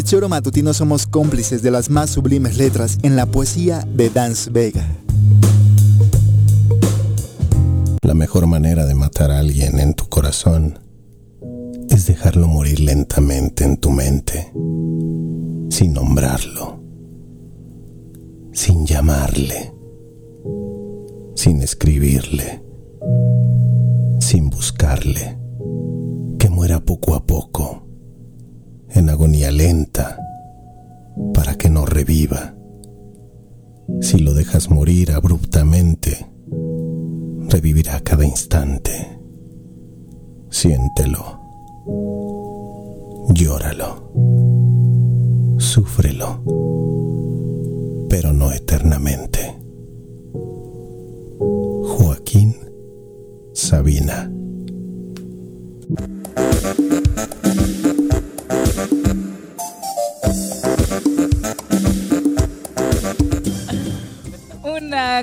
el Choro Matutino somos cómplices de las más sublimes letras en la poesía de Dance Vega. La mejor manera de matar a alguien en tu corazón es dejarlo morir lentamente en tu mente, sin nombrarlo, sin llamarle, sin escribirle, sin buscarle, que muera poco a poco en agonía lenta para que no reviva. Si lo dejas morir abruptamente, revivirá cada instante. Siéntelo, llóralo, súfrelo, pero no eternamente. Joaquín Sabina.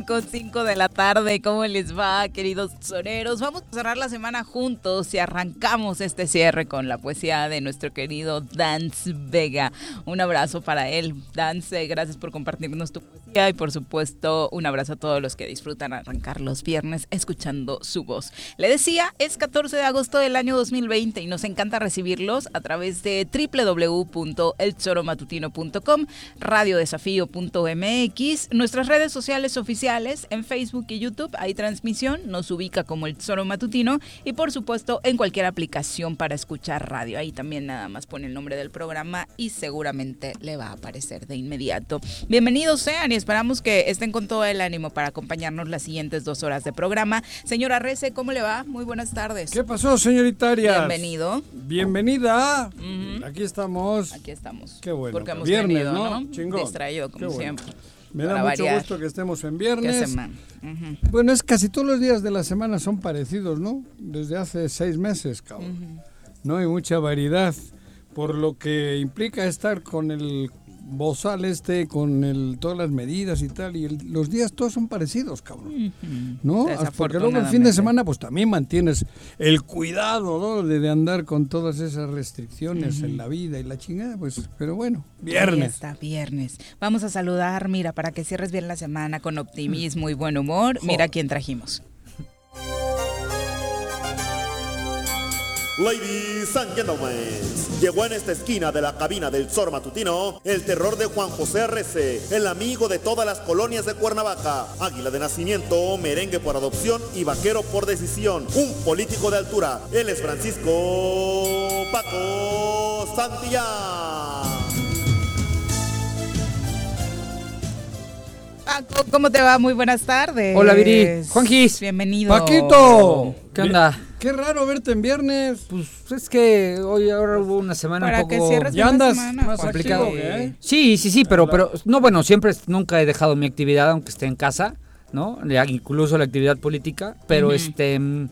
Con 5 de la tarde. ¿Cómo les va, queridos soneros? Vamos a cerrar la semana juntos y arrancamos este cierre con la poesía de nuestro querido Dance Vega. Un abrazo para él. Dance, gracias por compartirnos tu poesía y por supuesto un abrazo a todos los que disfrutan arrancar los viernes escuchando su voz. Le decía, es 14 de agosto del año 2020 y nos encanta recibirlos a través de www.elchoromatutino.com, radiodesafío.mx, nuestras redes sociales oficiales en Facebook y YouTube. Hay transmisión, nos ubica como el Tesoro Matutino y por supuesto en cualquier aplicación para escuchar radio. Ahí también nada más pone el nombre del programa y seguramente le va a aparecer de inmediato. Bienvenidos sean y esperamos que estén con todo el ánimo para acompañarnos las siguientes dos horas de programa. Señora Rece, ¿cómo le va? Muy buenas tardes. ¿Qué pasó, señorita Arias? Bienvenido. Bienvenida. Aquí estamos. Aquí estamos. Qué bueno. Porque hemos Viernes, venido, ¿no? ¿no? Chingón. Distraído como bueno. siempre. Me da mucho variar. gusto que estemos en ¿Qué viernes. semana? Ujú. Bueno, es casi todos los días de la semana son parecidos, ¿no? Desde hace seis meses, cabrón. No hay mucha variedad, por lo que implica estar con el bozal este, con el, todas las medidas y tal, y el- los días todos son parecidos, cabrón. ¿No? Porque luego el fin de semana pues también mantienes el cuidado, ¿no? De, de andar con todas esas restricciones en la vida y la chingada, pues, pero bueno, Ahí viernes. está, viernes. Vamos a saludar, mira, para que cierres bien la semana con optimismo y buen humor. Mira quién trajimos. Ladies and gentlemen, llegó en esta esquina de la cabina del Zor Matutino el terror de Juan José Arrece, el amigo de todas las colonias de Cuernavaca, águila de nacimiento, merengue por adopción y vaquero por decisión, un político de altura. Él es Francisco Paco Santillán. Paco, ¿cómo te va? Muy buenas tardes. Hola, Viri. Juanjis. Bienvenido. Paquito. ¿Qué onda? Qué raro verte en viernes. Pues es que hoy ahora hubo una semana Para un que poco cierres Ya andas semana, más Juan. complicado. activo, ¿eh? Sí, sí, sí, pero, pero no, bueno, siempre nunca he dejado mi actividad, aunque esté en casa, ¿no? Incluso la actividad política, pero este, mm,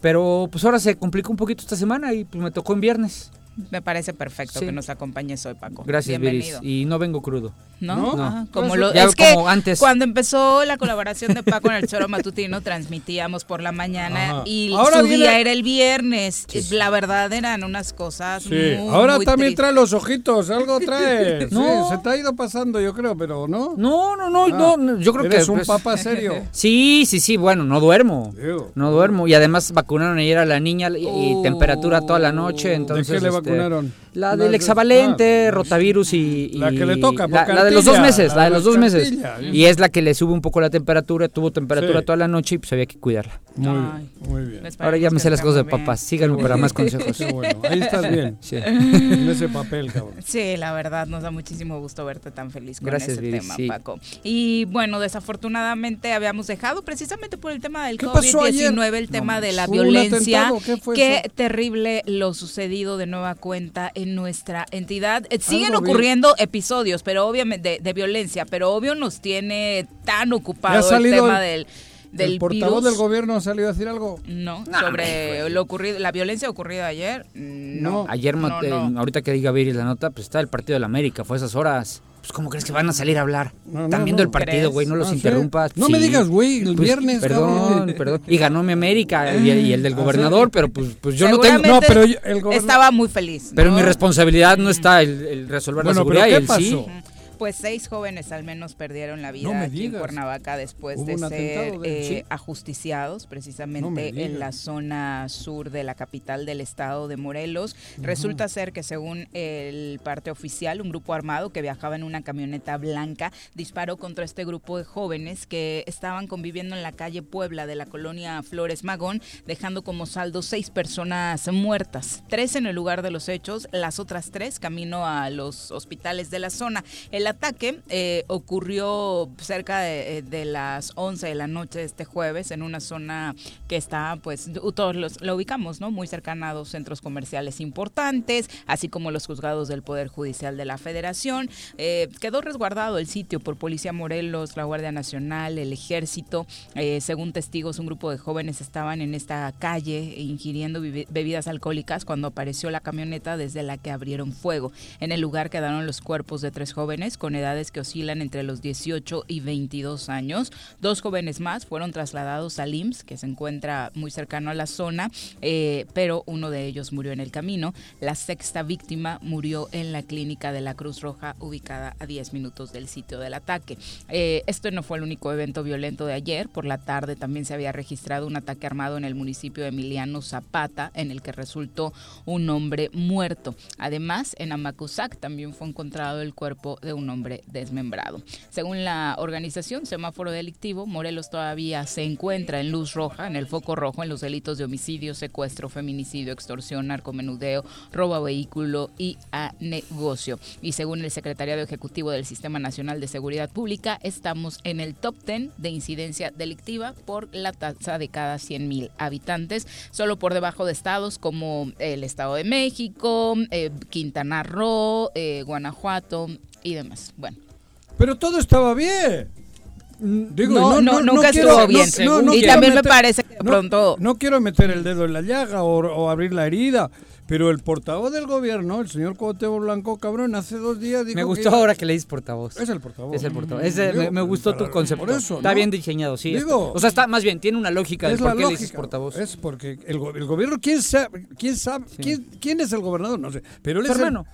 pero pues ahora se complicó un poquito esta semana y pues me tocó en viernes. Me parece perfecto Sí. que nos acompañes hoy, Paco. Gracias, Viris. Bienvenido. Y no vengo crudo. ¿No? ¿No? Ajá, No. como lo, ya es que como antes. cuando empezó la colaboración de Paco en el Choro Matutino, transmitíamos por la mañana Ajá. y Ahora su viene- día era el viernes. La verdad eran unas cosas Sí, muy, ahora muy también tristes. trae los ojitos, algo trae. No. Sí, se te ha ido pasando, yo creo, pero ¿no? No, no, no, Ah, no, no, yo creo Eres que... un pues, papá serio. Sí, sí, sí, bueno, no duermo. No duermo. Y además vacunaron ayer a la niña y, y Oh. temperatura toda la noche. ¿De Entonces, qué le vacunaron? La del de- hexavalente, ah, rotavirus y, y- La que le toca, la, la de los dos meses, la la de los dos meses. Y es la que le sube un poco la temperatura, tuvo temperatura Sí. toda la noche y pues había que cuidarla. Muy Ay. bien, muy bien. Esperemos Ahora ya me sé las cosas de papás, síganme para más consejos. Qué bueno, ahí estás bien. Sí. En ese papel, cabrón. Sí, la verdad nos da muchísimo gusto verte tan feliz con Gracias, ese Viri, tema, sí. Paco. Y bueno, desafortunadamente habíamos dejado precisamente por el tema del ¿Qué pasó ayer? COVID-19 el tema de la ¿Hubo un violencia. atentado? ¿Qué fue Qué terrible lo sucedido de nueva cuenta en nuestra entidad. Eh, Siguen ocurriendo episodios, pero obviamente de, de violencia, pero obvio nos tiene tan ocupado el tema el- del del ¿El portavoz virus. del gobierno ha salido a decir algo? No, sobre lo ocurrido, la violencia ocurrida ayer. No. No. Ayer, no, mate- no. ahorita que diga Viri la nota, pues está el partido de la América, fue a esas horas. Pues ¿cómo crees que van a salir a hablar? No, Están no, viendo no. el partido, güey, no los interrumpas. No me digas, güey, el Pues, viernes, Perdón, cabrón. perdón. Y ganó mi América y, y el del Ah, gobernador, pero pues, pues yo no tengo... No, pero yo- el estaba muy feliz. Pero mi responsabilidad no está el, el resolver Bueno, la pero seguridad y ¿qué el pasó? sí. Pues seis jóvenes al menos perdieron la vida No aquí en. Cuernavaca después de ser de- eh, sí. ajusticiados No precisamente en la zona sur de la capital del estado de Morelos. Resulta ser que según el parte oficial, un grupo armado que viajaba en una camioneta blanca disparó contra este grupo de jóvenes que estaban conviviendo en la calle Puebla de la colonia Flores Magón, dejando como saldo seis personas muertas, tres en el lugar de los hechos, las otras tres camino a los hospitales de la zona. El ataque eh, ocurrió cerca de, eh, las 11 de la noche de este jueves en una zona que está, pues, todos los, lo ubicamos, ¿no? Muy cercana a dos centros comerciales importantes, así como los juzgados del Poder Judicial de la Federación. Eh, quedó resguardado el sitio por Policía Morelos, la Guardia Nacional, el Ejército. Según testigos, un grupo de jóvenes estaban en esta calle ingiriendo bebi- bebidas alcohólicas cuando apareció la camioneta desde la que abrieron fuego. En el lugar quedaron los cuerpos de tres jóvenes con edades que oscilan entre los 18 y 22 años. Dos jóvenes más fueron trasladados al IMSS, que se encuentra muy cercano a la zona, eh, pero uno de ellos murió en el camino. La sexta víctima murió en la clínica de la Cruz Roja, ubicada a 10 minutos del sitio del ataque. Eh, esto no fue el único evento violento de ayer. Por la tarde también se había registrado un ataque armado en el municipio de Emiliano Zapata, en el que resultó un hombre muerto. Además, en Amacuzac también fue encontrado el cuerpo de un hombre desmembrado. Según la organización Semáforo Delictivo, Morelos todavía se encuentra en luz roja, en el foco rojo, en los delitos de homicidio, secuestro, feminicidio, extorsión, narcomenudeo, robo a vehículo y a negocio. Y según el Secretariado Ejecutivo del Sistema Nacional de Seguridad Pública, estamos en el top 10 de incidencia delictiva por la tasa de cada 100 mil habitantes, solo por debajo de estados como el Estado de México, eh, Quintana Roo, eh, Guanajuato y demás. Bueno. Pero todo estaba bien. Digo, No, no, nunca quiero- estuvo bien. Y también me parece que pronto- No quiero meter el dedo en la llaga o, o abrir la herida, pero el portavoz del gobierno, el señor Cuauhtémoc Blanco, cabrón, hace dos días dijo Me gustó que- ahora que le dices portavoz. Es el portavoz. Es el portavoz. Digo, me, me gustó tu concepto. por eso, está ¿no? bien diseñado, sí. Digo- está- o sea, está más bien, tiene una lógica de Es por la qué le dices lógica. portavoz. Es porque el, go- el gobierno, ¿quién sabe? ¿Quién, sabe quién, quién es el gobernador? No sé. Pero él es el- hermano.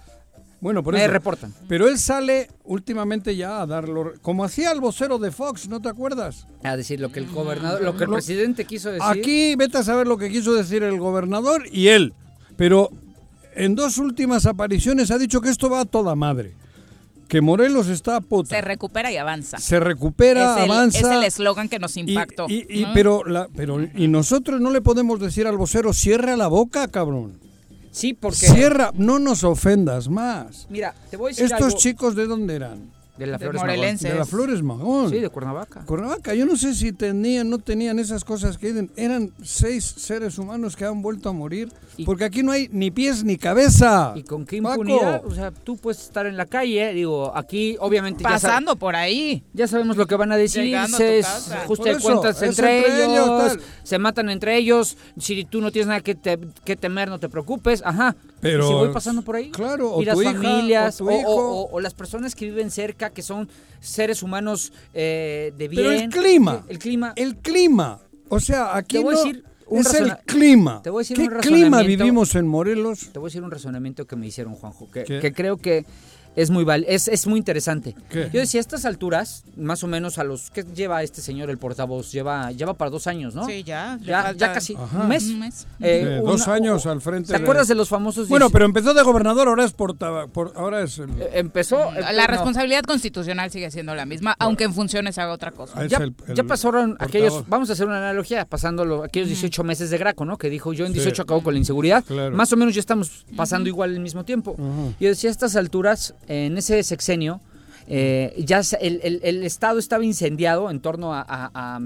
Bueno, por Me eso. reportan. Pero él sale últimamente ya a darlo. Como hacía el vocero de Fox, ¿no te acuerdas? A decir lo que el gobernador, lo que el Lo- presidente quiso decir. Aquí vete a saber lo que quiso decir el gobernador y él. Pero en dos últimas apariciones ha dicho que esto va a toda madre. Que Morelos está a puta. Se recupera y avanza. Se recupera, es el, avanza. Es el eslogan que nos y- impactó. y- y- ¿no? pero, la, pero y nosotros no le podemos decir al vocero cierra la boca, cabrón. Sí, porque. Cierra, no nos ofendas más. Mira, te voy a decir Estos algo chicos de dónde eran? De la de Flores morelenses. De la Flores Magón. Sí, de Cuernavaca. Cuernavaca, yo no sé si tenían, no tenían esas cosas que dicen. Eran seis seres humanos que han vuelto a morir. Y- porque aquí no hay ni pies ni cabeza. ¿Y con qué Paco. impunidad? O sea, tú puedes estar en la calle, digo, aquí obviamente ya, Pasando por ahí. ya sabemos lo que van a decir, se ajuste de cuentas entre, entre ellos, se matan entre ellos, si tú no tienes nada que, te- que temer, no te preocupes, ajá. Pero- Y si voy pasando por ahí. Claro, o y las hija, familias, o tu o, hijo. o- o las personas que viven cerca, que son seres humanos eh, de bien. Pero el clima. El, clima. El clima. O sea, aquí Te voy a no- decir un es el clima. Te voy a decir ¿Qué un clima vivimos en Morelos? Te voy a decir un razonamiento que me hicieron, Juanjo, que, que creo que es muy val es, es muy interesante. ¿Qué? Yo decía, a estas alturas, más o menos a los... ¿Qué lleva este señor, el portavoz? Lleva, lleva para dos años, ¿no? Sí, ya. Ya, ya casi Ajá. un mes. Un mes. Eh, Sí, dos una- años al frente ¿Te de- acuerdas de los famosos? Bueno, pero empezó de gobernador, ahora es portava- por, ahora es el, Eh, Empezó... eh, La no. responsabilidad constitucional sigue siendo la misma, aunque en funciones haga otra cosa. Ah, ya, el- el ya pasaron aquellos, vamos a hacer una analogía, pasando lo- aquellos 18 meses de Graco, ¿no? Que dijo yo en Sí. 18 acabo con la inseguridad. Claro. Más o menos ya estamos pasando igual al mismo tiempo. Ajá. Yo decía, a estas alturas, en ese sexenio, eh, ya se- el, el- el Estado estaba incendiado en torno a, a- a,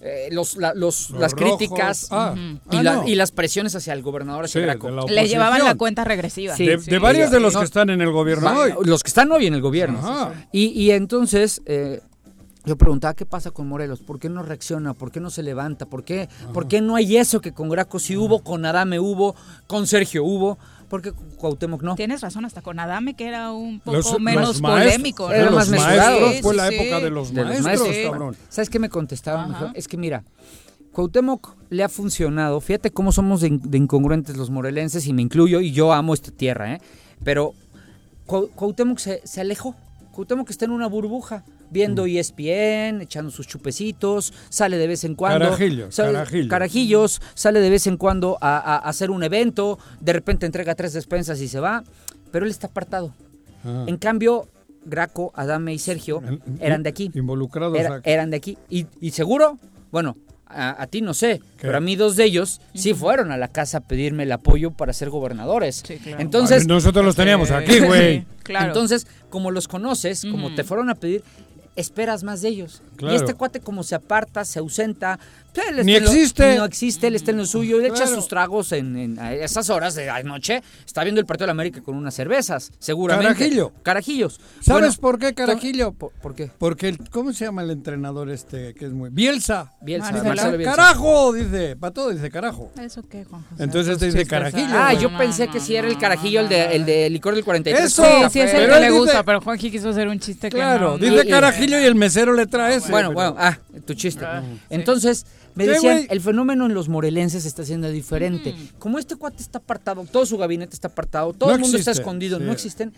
eh, los, la- los- Los las rojos. críticas Ah, y, ah, la- no. y las presiones hacia el gobernador, hacia Sí, Graco. Le llevaban la cuenta regresiva. Sí. De, de varios de los No. que están en el gobierno Va- hoy. Los que están hoy en el gobierno. Y entonces eh, yo preguntaba, ¿qué pasa con Morelos? ¿Por qué no reacciona? ¿Por qué no se levanta? ¿Por qué, ¿por qué no hay eso que con Graco sí hubo, con Adame hubo, con Sergio hubo? ¿Por qué Cuauhtémoc no? Tienes razón, hasta con Adame, que era un poco Los- menos los polémico. era los más maestros, Sí, fue sí, la sí. época de los De maestros, maestros. cabrón. ¿Sabes qué me contestaban? Es que mira, Cuauhtémoc le ha funcionado. Fíjate cómo somos de, de incongruentes los morelenses, y me incluyo, y yo amo esta tierra, ¿eh? Pero Cuau- Cuauhtémoc se, se alejó. Cuauhtémoc está en una burbuja, viendo E ESPN, echando sus chupecitos, sale de vez en cuando. Carajillos, sale- carajillos. carajillos, sale de vez en cuando a, hacer un evento, de repente entrega tres despensas y se va, pero él está apartado. Ah. En cambio, Graco, Adame y Sergio eran de aquí. Involucrados. Era- eran de aquí. Y, y seguro, bueno, a, a ti no sé, pero a mí dos de ellos sí fueron a la casa a pedirme el apoyo para ser gobernadores. Sí, claro. Entonces, Nosotros los teníamos Eh, aquí, güey. sí, claro. entonces, como los conoces, como te fueron a pedir, esperas más de ellos. Claro. Y este cuate como se aparta, se ausenta, él Ni lo- existe. no existe, él está en lo suyo, él echa Claro. sus tragos en, en- a esas horas de la noche, está viendo el partido de la América con unas cervezas, seguramente. Carajillo. Carajillos. ¿Sabes Bueno, por qué, Carajillo? ¿Por, por qué? Porque, el, ¿cómo se llama el entrenador este que es muy... Bielsa. Bielsa, Marcelo. Marcelo Bielsa. Carajo, dice. Para todo dice carajo. ¿Eso qué, Juan José? Entonces te dice carajillo, Ah, yo pensé que sí era el carajillo, el, de, el de licor del 43. Eso, Sí, sí es el que le dice- gusta, pero Juanji quiso hacer un chiste que Claro, no. dice Y- carajillo y el mesero le trae ese. Bueno, pero- bueno, ah, tu chiste. Ah, sí. Me ¿Qué, decían, el fenómeno en los morelenses está siendo diferente. Como este cuate está apartado, todo su gabinete está apartado, todo No el mundo está escondido, sí. no existen,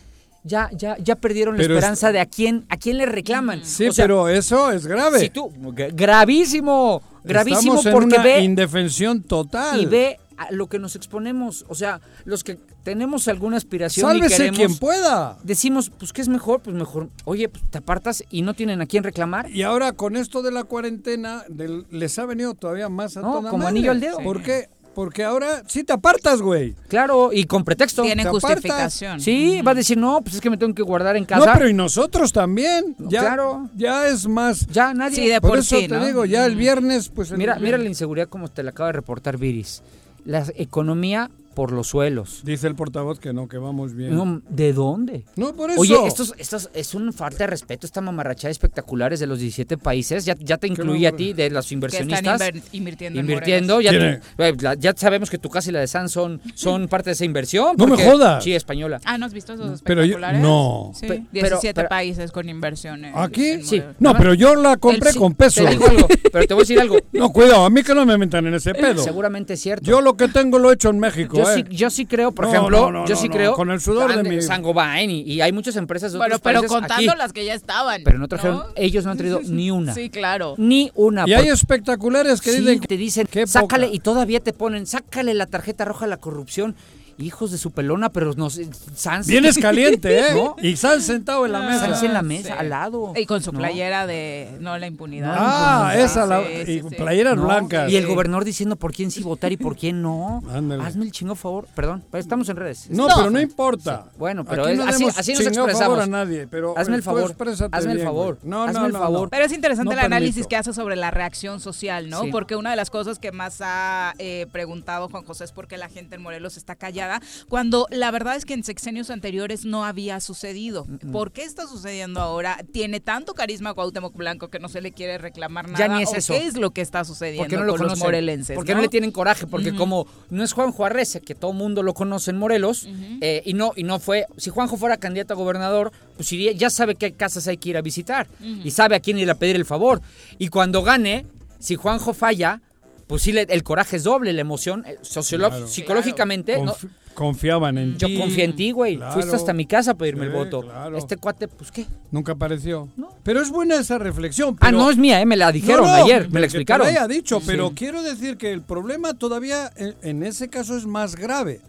ya, ya, ya perdieron Pero la es- esperanza de a quién, a quién le reclaman. Sí, O sea, pero eso es grave. si tú, gra- gravísimo, gravísimo Estamos en porque una ve indefensión total. y ve a lo que nos exponemos. O sea, los que tenemos alguna aspiración y Sálvese queremos, quien pueda. decimos, pues, ¿qué es mejor? Pues mejor, oye, pues, te apartas y no tienen a quién reclamar. Y ahora con esto de la cuarentena del- les ha venido todavía más a No, toda como madre. anillo al dedo. ¿Por qué? Porque ahora sí te apartas, güey. Claro, y con pretexto. Tiene justificación. Sí, va a decir, no, pues es que me tengo que guardar en No, casa. pero y nosotros también. Ya, Claro. Ya es más. Ya nadie. Sí, de Por, por eso sí, te ¿no? digo, ya el viernes, pues. el- Mira, mira la inseguridad como te la acaba de reportar Viris. La economía por los suelos. Dice el portavoz que no, que vamos bien. No, No, ¿De dónde? por eso. Oye, esto, es- esto es- es una falta de respeto, esta mamarrachada espectaculares de los 17 países. Ya, ya te incluye a no? ti de los Que están inversionistas. inver- invirtiendo ya, ¿Quién tú- eh, la- ya sabemos que tu casa y la de San son, son parte de esa inversión. No me jodas. Sí, española. Ah, ¿no has visto esos Pero yo- espectaculares? no. Sí, Pe- pero- 17 pero- países con inversiones. ¿Aquí? Sí. No, pero yo la compré El- con peso. Te digo algo, pero te voy a decir algo. No, cuidado, a mí que no me metan en ese pedo. Seguramente es cierto. Yo lo que tengo lo he hecho en México, Yo ¿eh? sí, yo sí creo, por No, ejemplo, no, no, yo sí no, creo. con el sudor de mi- Sangobain y, y hay muchas empresas de Bueno, otros pero contando aquí, las que ya estaban. pero no trajeron, ellos no han traído ni una. Sí, claro. Ni una. Y hay espectaculares que sí, dicen te dicen, sácale poca. y todavía te ponen, sácale la tarjeta roja a la corrupción. Hijos de su pelona, pero no sé, Sans. Vienes caliente, ¿eh? ¿No? Y están sentado en la mesa. Sans en la Sí. mesa, al lado. Y con su ¿no? playera de no la impunidad. Ah, esa, la, sí, y sí, playeras No, blancas. Y el gobernador diciendo por quién sí votar y por quién no. Ándale. Hazme el chingo favor. Perdón, estamos en redes. No, No. pero no importa. Sí. Bueno, pero es- no así- así nos expresamos. favor a nadie, pero Hazme el favor, hazme el favor, güey. No, hazme no, el no, favor. no. Pero es interesante No el análisis que hace sobre la reacción social, ¿no? Porque una de las cosas que más ha eh, preguntado Juan José es por qué la gente en Morelos está callada cuando la verdad es que en sexenios anteriores no había sucedido. ¿Por qué está sucediendo ahora? ¿Tiene tanto carisma Cuauhtémoc Blanco que no se le quiere reclamar nada? Ya ni es ¿O eso. ¿Qué es lo que está sucediendo ¿Por qué no lo con los conocen? morelenses? Porque no? le tienen coraje, porque como no es Juanjo Arrece, que todo mundo lo conoce en Morelos, eh, y no y no fue, si Juanjo fuera candidato a gobernador, pues iría, ya sabe qué casas hay que ir a visitar y sabe a quién ir a pedir el favor. Y cuando gane, si Juanjo falla, pues sí, el coraje es doble, la emoción, eh, Claro. psicológicamente, confiaban en yo ti. confié en ti, güey. Claro. Fuiste hasta mi casa a pedirme el voto. Este cuate, pues qué. Nunca apareció. No. Pero es buena esa reflexión. Ah, no es mía, eh, me la dijeron No, ayer, me que la te explicaron. haya dicho, pero Sí. quiero decir que el problema todavía en, en ese caso es más grave.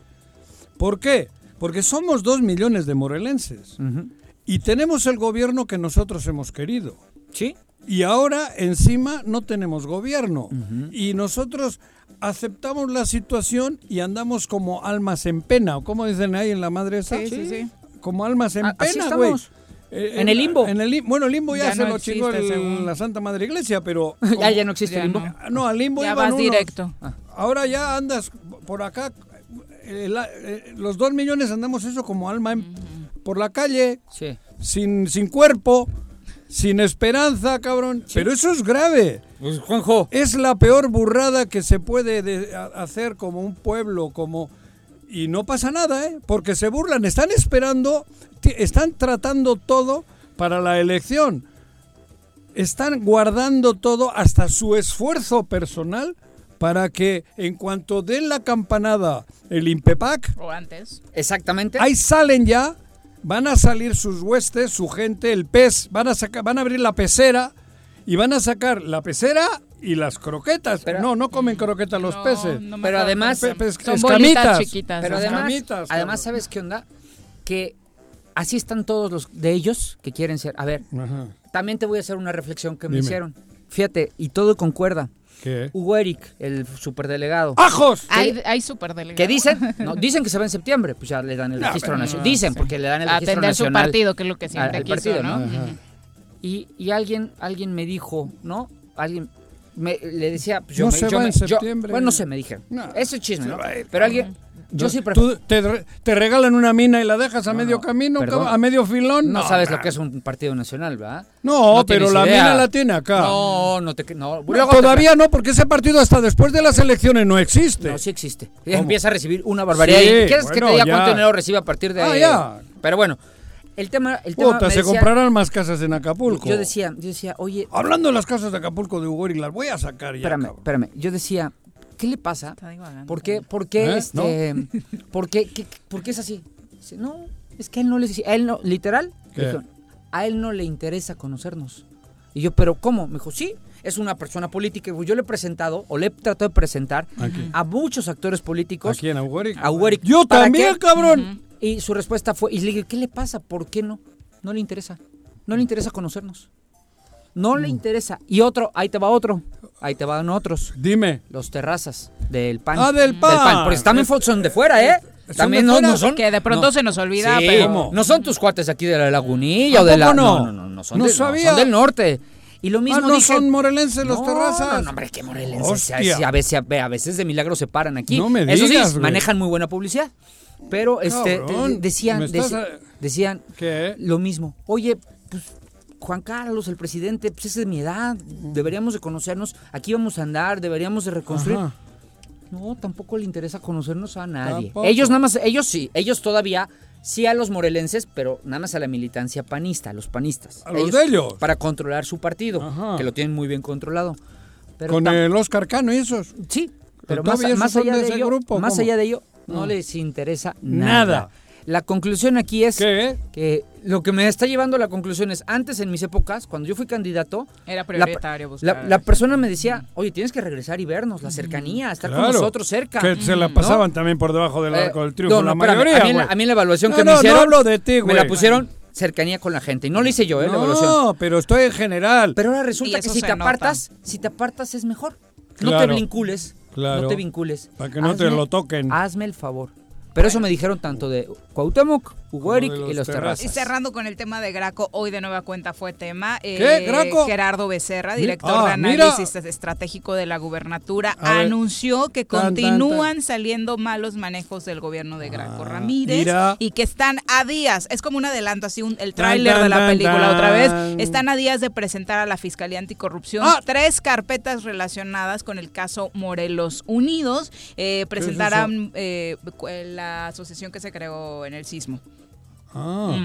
¿Por qué? Porque somos dos millones de morelenses y tenemos el gobierno que nosotros hemos querido. Sí. Y ahora encima no tenemos gobierno. Y nosotros aceptamos la situación y andamos como almas en pena. ¿O cómo dicen ahí en la madre esa? Sí, sí, sí. Como almas en Ah, así pena, güey. Eh, En el limbo. En el bueno, el limbo ya, Ya se no lo chingó según. la Santa Madre Iglesia, pero... Ah, ya no existe Ya el limbo. no. No, al limbo Ya iban vas unos. directo. Ahora ya andas por acá. eh, la- eh, los dos millones andamos eso como alma en- por la calle, Sí. sin, sin cuerpo, sin esperanza, cabrón. Pero eso es grave. Pues Juanjo, Es la peor burrada que se puede de- a- hacer como un pueblo, como... Y no pasa nada, ¿eh? Porque se burlan, están esperando, están tratando todo para la elección. Están guardando todo, hasta su esfuerzo personal, para que en cuanto den la campanada el Impepac, O antes. exactamente. ahí salen ya, van a salir sus huestes, su gente, el pez, van a sacar, van a abrir la pecera y van a sacar la pecera y las croquetas. Pero- no, no comen croquetas los No, peces. no Pero además- Pe- pe- Son bolitas chiquitas. Pero además, Escamitas, además. ¿sabes qué onda? Que así están todos los de ellos que quieren ser. A ver, Ajá. también te voy a hacer una reflexión que me hicieron. Fíjate, y todo concuerda. ¿Qué? Hugo Eric, el superdelegado. ¡Ajos! Hay, hay superdelegados. Que dicen, no, dicen que se va en septiembre, pues ya le dan el No, registro nacional. no, Dicen, sí. porque le dan el A registro atender su nacional. partido, que es lo que siempre quiso, partido, ¿no? ¿no? Y, y alguien, alguien me dijo, ¿no? Alguien me, le decía, pues yo No me, se yo va me- en yo- septiembre. bueno, no sé, me dijeron. No, Eso es chisme, ¿no? Pero alguien, yo sí prefiero. ¿Tú te, te regalan una mina y la dejas a No, medio no, camino, perdón. a medio filón? No, sabes lo que es un partido nacional, ¿verdad? No, No pero la idea. mina la tiene acá. No, no te no. No, te- todavía no, porque ese partido hasta después de las elecciones no existe. No, sí existe. Empieza a recibir una barbaridad. Sí, ¿Y ¿Quieres que te diga ya. cuánto dinero recibe a partir de Ah, ya. Pero bueno, el tema, el tema me se decía- comprarán más casas en Acapulco. Yo decía, yo decía, oye, Hablando de las casas de Acapulco de Ugori, las voy a sacar ya. espérame, cabrón. espérame. Yo decía, ¿qué le pasa? Está divagando. ¿Por qué, por qué, ¿Eh? este, por qué, qué- por qué es así? Dice, no, es que a él no le, a él no, literal, a él no le interesa conocernos. Y yo, ¿pero cómo? Me dijo, sí, es una persona política. Y Yo le he presentado, o le he tratado de presentar Aquí. a muchos actores políticos. Aquí en Ugori. A Ugori. Yo ¿Para también, qué? cabrón. Y su respuesta fue, y le dije, ¿qué le pasa? ¿Por qué no? No le interesa. No le interesa conocernos. No Mm. le interesa. Y otro, ahí te va otro. Ahí te van otros. Dime. Los terrazas del pan. Ah, del pan. Porque también son de fuera, ¿eh? ¿Son También de no, fuera? no son. Que de pronto no. se nos olvida, Sí, pero... no son tus cuates aquí de la lagunilla ¿A o de la. no? No, no, no, no, son, No del- no, sabía. son del norte. Y lo mismo ah, no dije, son morelenses los no, terrazas. No, no, hombre, qué morelenses. A veces, a veces de milagro se paran aquí. No me Eso digas, sí, güey. manejan muy buena publicidad. Pero este Cabrón, decían, estás a- decían ¿Qué? lo mismo. Oye, pues Juan Carlos, el presidente, pues es de mi edad, deberíamos de conocernos, aquí vamos a andar, deberíamos de reconstruir. Ajá. No, tampoco le interesa conocernos a nadie. Tampoco. Ellos nada más, ellos sí, ellos todavía sí a los morelenses, pero nada más a la militancia panista, a los panistas. A los de ellos. Para controlar su partido, Ajá. que lo tienen muy bien controlado. Pero Con el Oscar Cano y esos. Sí, pero más, allá de de ello, grupo, más allá de ello, no Ah. les interesa Nada. nada. La conclusión aquí es ¿Qué? que lo que me está llevando a la conclusión es, antes en mis épocas, cuando yo fui candidato, Era la, prioritario buscar. la- la persona me decía, oye, tienes que regresar y vernos, la cercanía, estar Claro. con nosotros cerca. Que se la ¿no? pasaban también por debajo del Eh, arco del triunfo no, no, la espérame, mayoría, a, mí, la- güey. a mí en la evaluación No, que no, me no hicieron, hablo de ti, me la pusieron cercanía con la gente. Y no lo hice yo, ¿eh? la evaluación. No, pero estoy en general. Pero ahora resulta que si te nota. apartas, si te apartas es mejor. No te vincules. Claro. No te vincules. Para que no te lo toquen. Hazme el favor. Pero eso me dijeron tanto de Cuauhtémoc, Hugo Eric y los Terrazas. Y cerrando con el tema de Graco, hoy de nueva cuenta fue tema. eh, ¿Qué? ¿Graco? Gerardo Becerra, director ah, de mira. análisis estratégico de la gubernatura, A ver. anunció que Tan, tan, continúan saliendo malos manejos del gobierno de Graco Ah, Ramírez mira. y que están a días, es como un adelanto, así un, el tráiler de la tan, película otra vez, están a días de presentar a la Fiscalía Anticorrupción Ah. tres carpetas relacionadas con el caso Morelos Unidos. Eh, presentarán eh, cu- la asociación que se creó en el sismo. Ah.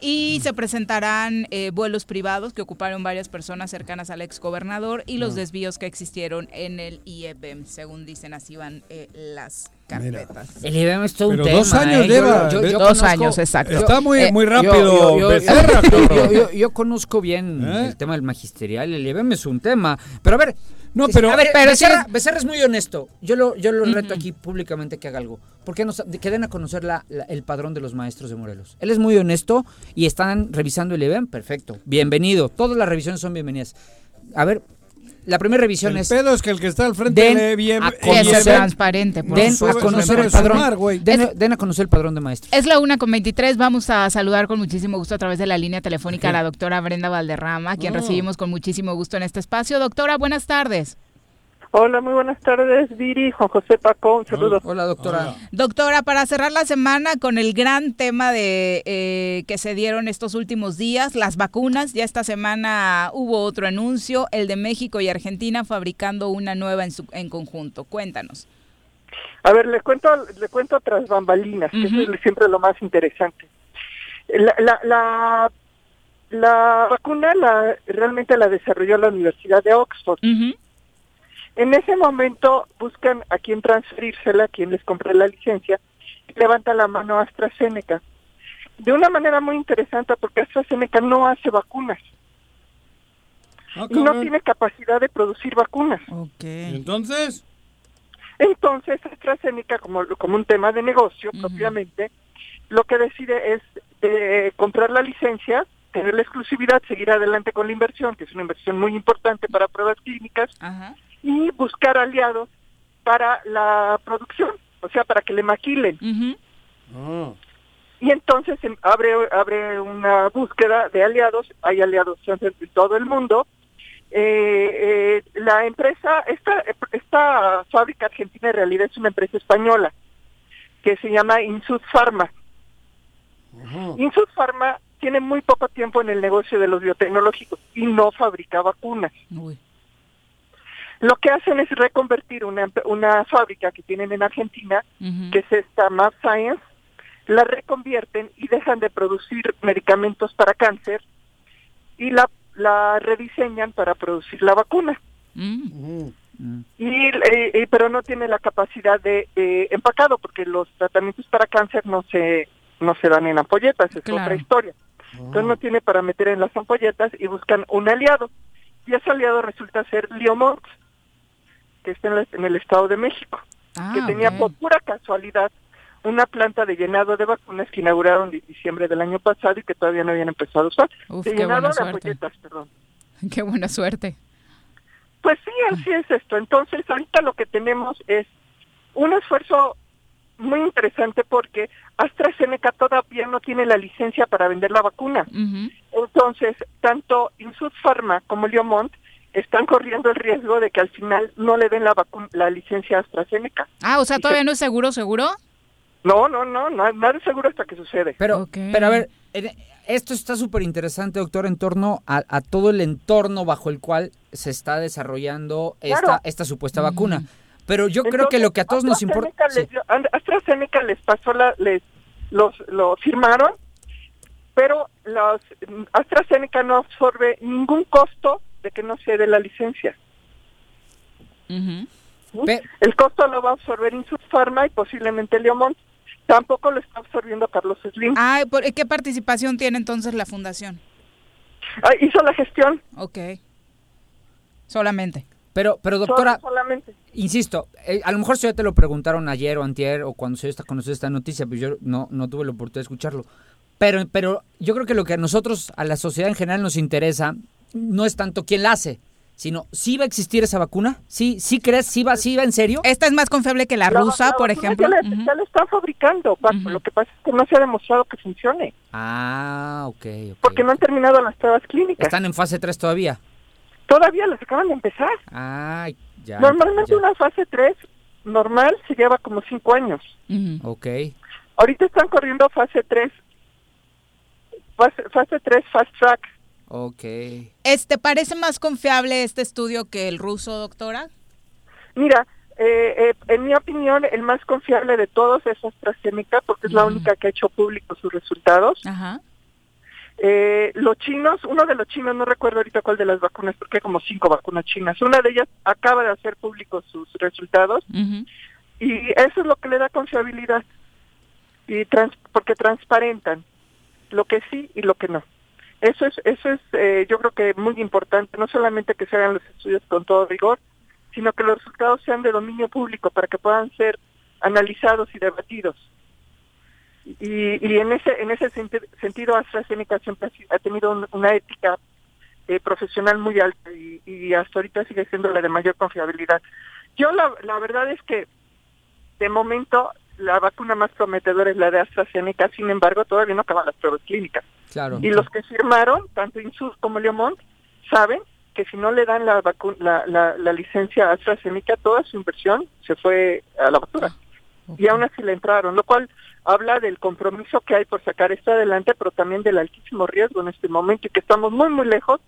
Y se presentarán eh, vuelos privados que ocuparon varias personas cercanas al exgobernador y los desvíos que existieron en el IEBM, según dicen así van eh, las carpetas. El IBM es todo un Pero tema. dos años ¿eh? Lleva, yo- ve- yo Dos conozco- años, exacto. Está muy, Eh, muy rápido, yo- yo- Becerra, yo- cabrón. yo- yo- yo conozco bien ¿Eh? el tema del magisterial, el IBM es un tema. Pero a ver, No, pero- a ver, pero Becerra, Becerra es muy honesto. Yo lo, yo lo reto aquí públicamente que haga algo. ¿Por qué no que den a conocer la- la- el padrón de los maestros de Morelos? Él es muy honesto y están revisando el IBM, perfecto. Bienvenido. Todas las revisiones son bienvenidas. A ver, la primera revisión El es pedo es que el que está al frente Den lee bien. a el Que sea conocer- IEBM, transparente, por den a conocer el padrón. sumar, den a conocer el padrón de maestros. Es la una con 23. Vamos a saludar con muchísimo gusto a través de la línea telefónica a la doctora Brenda Valderrama, quien Oh. recibimos con muchísimo gusto en este espacio. Doctora, buenas tardes. Hola, muy buenas tardes, Viri, Juan José Paco, un saludo. Hola, doctora. Doctora, para cerrar la semana con el gran tema de eh, que se dieron estos últimos días, las vacunas. Ya esta semana hubo otro anuncio, el de México y Argentina fabricando una nueva en, su- en conjunto. Cuéntanos. A ver, le cuento, le cuento tras bambalinas, que eso es siempre lo más interesante. La, la, la, la vacuna la, realmente la desarrolló la Universidad de Oxford. Ujú. En ese momento buscan a quién transferírsela, a quién les compra la licencia, y levanta la mano AstraZeneca. De una manera muy interesante porque AstraZeneca no hace vacunas Ah, y no tiene capacidad de producir vacunas. Entonces, Entonces, AstraZeneca, como, como un tema de negocio propiamente, lo que decide es eh, comprar la licencia, tener la exclusividad, seguir adelante con la inversión, que es una inversión muy importante para pruebas clínicas, Ajá. Y buscar aliados para la producción, o sea, para que le maquilen. Y entonces em, abre, abre una búsqueda de aliados, hay aliados en todo el mundo. Eh, eh, la empresa, esta, esta fábrica argentina en realidad es una empresa española que se llama Insud Pharma. ajá. Insud Pharma tiene muy poco tiempo en el negocio de los biotecnológicos y no fabrica vacunas. Uy. Lo que hacen es reconvertir una, una fábrica que tienen en Argentina, que es esta Map Science, la reconvierten y dejan de producir medicamentos para cáncer y la, la rediseñan para producir la vacuna. Mm. Mm. Y, eh, eh, pero no tiene la capacidad de, de empacado porque los tratamientos para cáncer no se no se dan en ampolletas, es Claro. otra historia. Entonces no tiene para meter en las ampolletas y buscan un aliado. Y ese aliado resulta ser Liomont, que está en, la- en el Estado de México, Ah, que tenía por pura casualidad una planta de llenado de vacunas que inauguraron en diciembre del año pasado y que todavía no habían empezado a usar. Uf, de llenado de ampolletas, perdón. Qué buena suerte. Pues sí, así es esto. Entonces, ahorita lo que tenemos es un esfuerzo muy interesante porque AstraZeneca todavía no tiene la licencia para vender la vacuna. Entonces, tanto Insud Pharma como Liomont están corriendo el riesgo de que al final no le den la, vacu- la licencia a AstraZeneca. Ah, o sea, todavía no es seguro, seguro. No, no, no, no, nada es seguro hasta que sucede. Pero, pero a ver, en- esto está súper interesante, doctor, en torno a, a todo el entorno bajo el cual se está desarrollando esta, Claro. esta supuesta vacuna. Pero yo creo que lo que a todos nos importa... AstraZeneca les dio- AstraZeneca les pasó la, les, los, lo firmaron, pero los, AstraZeneca no absorbe ningún costo de que no se dé la licencia. El costo lo va a absorber Insud Pharma y posiblemente Leomont. Tampoco lo está absorbiendo Carlos Slim. Ah, ¿por- ¿qué participación tiene entonces la fundación? Ah, hizo la gestión Ok. Solamente. Pero, pero doctora, solamente. insisto, eh, a lo mejor si ya te lo preguntaron ayer o antier o cuando se dio esta, conoció esta noticia, pues yo no, no tuve la oportunidad de escucharlo. Pero, pero yo creo que lo que a nosotros, a la sociedad en general nos interesa, no es tanto quién la hace, sino ¿sí va a existir esa vacuna? ¿Sí, sí crees? ¿Sí va, sí va en serio? Esta es más confiable que la, La- rusa, la por ejemplo. Ya la, Ujú. ya la están fabricando, Paco. Ujú. Lo que pasa es que no se ha demostrado que funcione, Ah, ok, ok. porque no han terminado las pruebas clínicas. Están en fase 3 todavía. Todavía las acaban de empezar. Ah, ya. Normalmente ya. una fase 3 normal se lleva como 5 años. Ujú. Ok. Ahorita están corriendo fase 3. Fase, fase 3 fast track. Ok. ¿Este parece más confiable este estudio que el ruso, doctora? Mira, eh, eh, en mi opinión, el más confiable de todos es AstraZeneca porque es la única que ha hecho público sus resultados. Ajá. Eh, los chinos, uno de los chinos, no recuerdo ahorita cuál de las vacunas, porque hay como cinco vacunas chinas. Una de ellas acaba de hacer públicos sus resultados y eso es lo que le da confiabilidad y trans- porque transparentan lo que sí y lo que no. Eso es, eso es, eh, yo creo que muy importante, no solamente que se hagan los estudios con todo rigor, sino que los resultados sean de dominio público para que puedan ser analizados y debatidos. Y, y en ese en ese senti- sentido AstraZeneca siempre ha, tenido un- una ética eh, profesional muy alta y, y hasta ahorita sigue siendo la de mayor confiabilidad. Yo la, la verdad es que de momento la vacuna más prometedora es la de AstraZeneca, sin embargo todavía no acaban las pruebas clínicas. Claro. Y los que firmaron, tanto Insud como Leomont, saben que si no le dan la, vacu- la, la, la licencia a AstraZeneca, toda su inversión se fue a la basura. Y aún así le entraron, lo cual habla del compromiso que hay por sacar esto adelante, pero también del altísimo riesgo en este momento y que estamos muy, muy lejos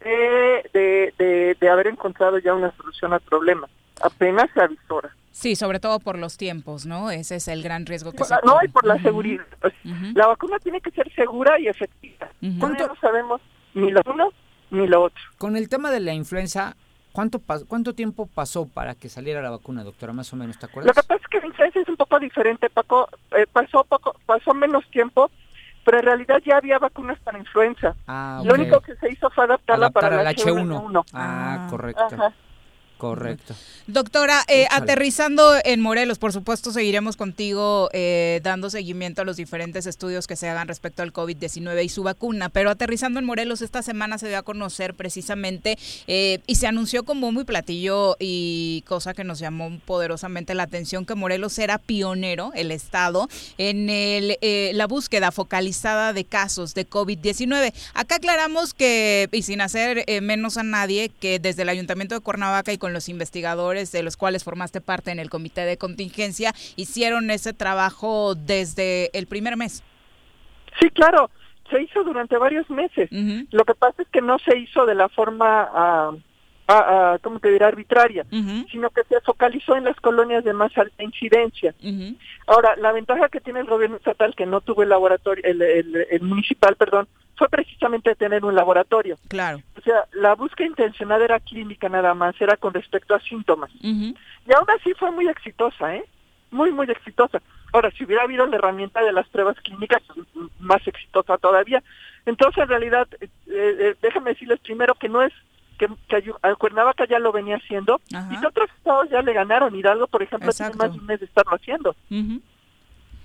de, de, de, de haber encontrado ya una solución al problema. Apenas se avisora. Sí, sobre todo por los tiempos, ¿no? Ese es el gran riesgo que se la- no, y por la seguridad. Pues. La vacuna tiene que ser segura y efectiva. No sabemos ni lo uno ni lo otro. Con el tema de la influenza, ¿cuánto, ¿cuánto tiempo pasó para que saliera la vacuna, doctora? Más o menos, ¿te Lo acuerdas? que pasa es que la influenza es un poco diferente, Paco. Eh, pasó poco, pasó menos tiempo, pero en realidad ya había vacunas para influenza. Ah, Lo ok. único que se hizo fue adaptarla Adaptar para el H1. H1N1. Ah, Ah. correcto. Ajá. Correcto. Doctora, eh, aterrizando en Morelos, por supuesto seguiremos contigo eh, dando seguimiento a los diferentes estudios que se hagan respecto al COVID-19 y su vacuna, pero aterrizando en Morelos esta semana se dio a conocer precisamente eh, y se anunció como muy platillo y cosa que nos llamó poderosamente la atención que Morelos era pionero, el estado, en el, eh, la búsqueda focalizada de casos de COVID-19. Acá aclaramos que, y sin hacer menos a nadie, que desde el Ayuntamiento de Cuernavaca y con los investigadores de los cuales formaste parte en el comité de contingencia, hicieron ese trabajo desde el primer mes. Sí, claro, se hizo durante varios meses. Ujú, Lo que pasa es que no se hizo de la forma, ah, ah, ah, ¿cómo te diré?, arbitraria, sino que se focalizó en las colonias de más alta incidencia. ujú, Ahora, la ventaja que tiene el gobierno estatal, que no tuvo el laboratorio, el, el- el municipal, perdón, fue precisamente tener un laboratorio. Claro. O sea, la búsqueda intencionada era clínica nada más, era con respecto a síntomas. Y aún así fue muy exitosa, ¿eh? Muy, muy exitosa. Ahora, si hubiera habido la herramienta de las pruebas clínicas, más exitosa todavía. Entonces, en realidad, eh, eh, déjame decirles primero que no es que, que a Cuernavaca ya lo venía haciendo Ajá. y que otros estados ya le ganaron. Hidalgo, por ejemplo, Exacto. tiene más de un mes de estarlo haciendo. Ujú.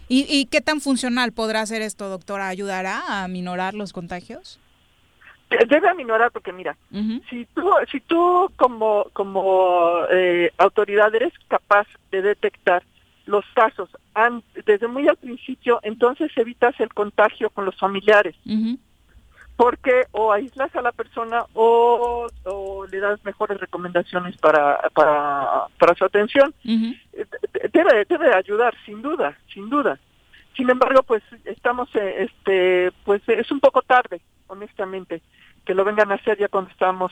¿Y, ¿Y qué tan funcional podrá ser esto, doctora? ¿Ayudará a minorar los contagios? De- Debe aminorar porque, mira, si tú, si tú como, como eh, autoridad eres capaz de detectar los casos desde muy al principio, entonces evitas el contagio con los familiares, ujú. Porque o aíslas a la persona o, o le das mejores recomendaciones para, para, para su atención. Ujú. Eh, Debe, debe ayudar, sin duda, sin duda. Sin embargo, pues estamos, eh, este, pues es un poco tarde, honestamente, que lo vengan a hacer ya cuando estamos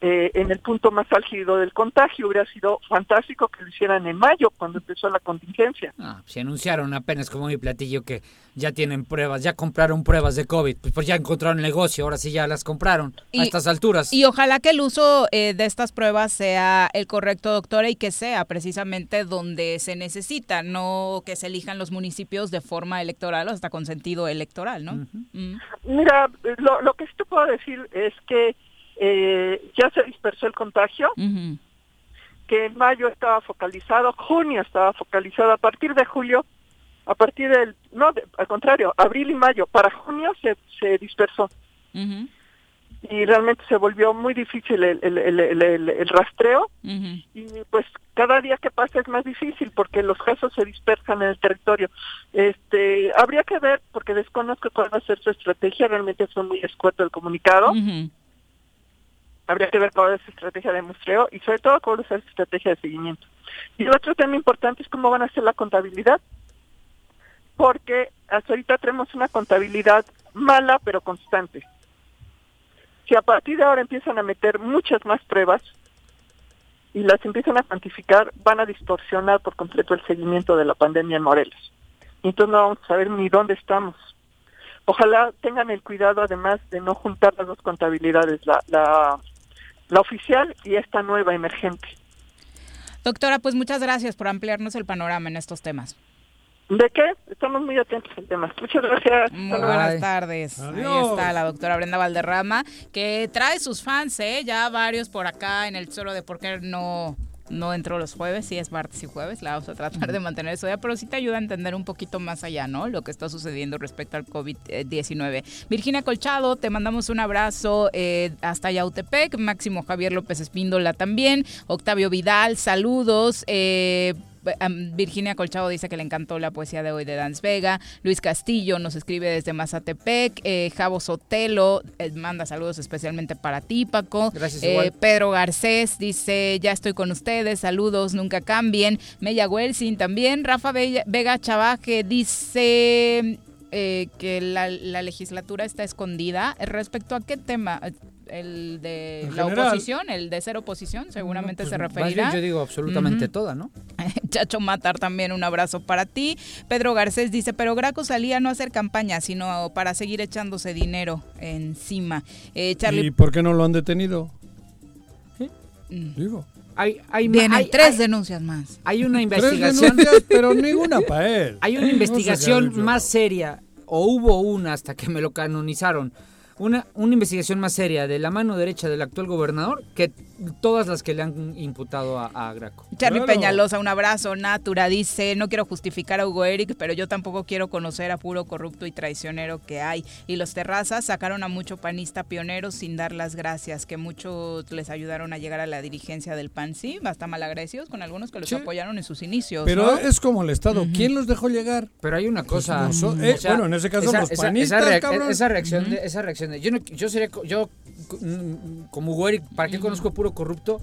eh, en el punto más álgido del contagio. Hubiera sido fantástico que lo hicieran en mayo, cuando empezó la contingencia. Ah, se anunciaron apenas como mi platillo que ya tienen pruebas, ya compraron pruebas de COVID, pues, pues ya encontraron el negocio, ahora sí ya las compraron Y- a estas alturas. Y ojalá que el uso eh, de estas pruebas sea el correcto, doctora, y que sea precisamente donde se necesita, no que se elijan los municipios de forma electoral o hasta con sentido electoral, ¿no? Mm. Mira, lo, lo que sí te puedo decir es que eh, ya se dispersó el contagio, que en mayo estaba focalizado, junio estaba focalizado, a partir de julio, a partir del, no, de- al contrario, abril y mayo, para junio se, se dispersó. Y realmente se volvió muy difícil el, el, el, el rastreo y pues cada día que pasa es más difícil porque los casos se dispersan en el territorio. Este, habría que ver, porque desconozco cuál va a ser su estrategia, realmente fue muy escueto el comunicado. Habría que ver cuál es su estrategia de muestreo y sobre todo cuál ser su estrategia de seguimiento. Y el otro tema importante es cómo van a ser la contabilidad, porque hasta ahorita tenemos una contabilidad mala pero constante. Si a partir de ahora empiezan a meter muchas más pruebas, y las empiezan a cuantificar, van a distorsionar por completo el seguimiento de la pandemia en Morelos. Entonces no vamos a saber ni dónde estamos. Ojalá tengan el cuidado además de no juntar las dos contabilidades, la, la, la oficial y esta nueva emergente. Doctora, pues muchas gracias por ampliarnos el panorama en estos temas. ¿De qué? Estamos muy atentos al tema. Muchas gracias. Muy buenas tardes. Ahí está la doctora Brenda Valderrama, que trae sus fans, ¿eh? Ya varios por acá en el solo de por qué no no entró los jueves, sí es martes y jueves, la vamos a tratar de mantener eso. Ya, pero sí te ayuda a entender un poquito más allá, ¿no? Lo que está sucediendo respecto al COVID-19. Virginia Colchado, te mandamos un abrazo eh, hasta Yautepec, Máximo Javier López Espíndola también, Octavio Vidal, saludos, eh, Virginia Colchado dice que le encantó la poesía de hoy de Dance Vega. Luis Castillo nos escribe desde Mazatepec. Eh, Javo Sotelo eh, manda saludos especialmente para ti, Paco. Gracias. Eh, Pedro Garcés dice: Ya estoy con ustedes. Saludos, nunca cambien. Mella Welsin también. Rafa Vega Chavaje dice. que la, legislatura está escondida. ¿Respecto a qué tema? El de la oposición, el de ser oposición, seguramente pues, se referirá. yo digo absolutamente toda, ¿no? Chacho Matar también un abrazo para ti. Pedro Garcés dice, pero Graco salía no a hacer campaña, sino para seguir echándose dinero encima. Eh, ¿Y por qué no lo han detenido? Mm. Digo. Hay, hay, Vienen tres denuncias más. Hay una investigación. pero ninguna para él. Hay una investigación más seria, o hubo una hasta que me lo canonizaron, una, una investigación más seria de la mano derecha del actual gobernador que todas las que le han imputado a, Graco. Charlie Peñalosa, un abrazo. Natura dice, no quiero justificar a Hugo Eric, pero yo tampoco quiero conocer a puro corrupto y traicionero que hay. Y los terrazas sacaron a mucho panista pionero sin dar las gracias, que muchos les ayudaron a llegar a la dirigencia del PAN. Sí, hasta malagradecidos con algunos que los apoyaron en sus inicios. Pero es como el Estado. ¿Quién los dejó llegar? Pero hay una cosa. Eh, bueno, en ese caso los panistas, esa, reacción, de, esa reacción de, yo, yo sería, yo como Hugo Eric, ¿para qué conozco puro corrupto?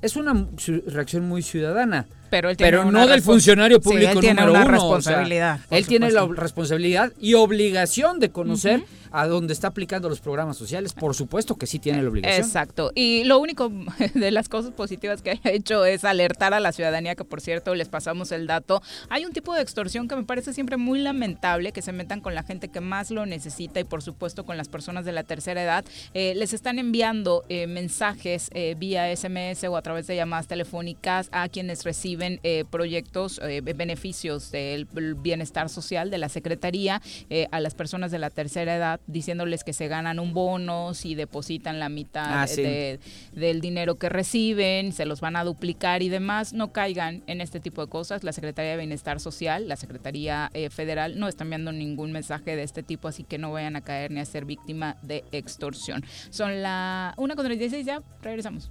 Es una reacción muy ciudadana. Pero, él pero no del funcionario público él tiene una responsabilidad. él tiene la responsabilidad y obligación de conocer a dónde está aplicando los programas sociales. Por supuesto que sí tiene la obligación. Exacto. Y lo único de las cosas positivas que ha hecho es alertar a la ciudadanía, que por cierto les pasamos el dato. Hay un tipo de extorsión que me parece siempre muy lamentable, que se metan con la gente que más lo necesita y por supuesto con las personas de la tercera edad. Eh, les están enviando eh, mensajes eh, vía SMS o a través de llamadas telefónicas a quienes reciben eh, proyectos, eh, beneficios del bienestar social de la Secretaría eh, a las personas de la tercera edad, diciéndoles que se ganan un bono si depositan la mitad ah, del dinero que reciben, se los van a duplicar y demás. No caigan en este tipo de cosas. La Secretaría de Bienestar Social, la Secretaría Federal, no está enviando ningún mensaje de este tipo, así que no vayan a caer ni a ser víctima de extorsión. Son la 1 con 36 ya, regresamos.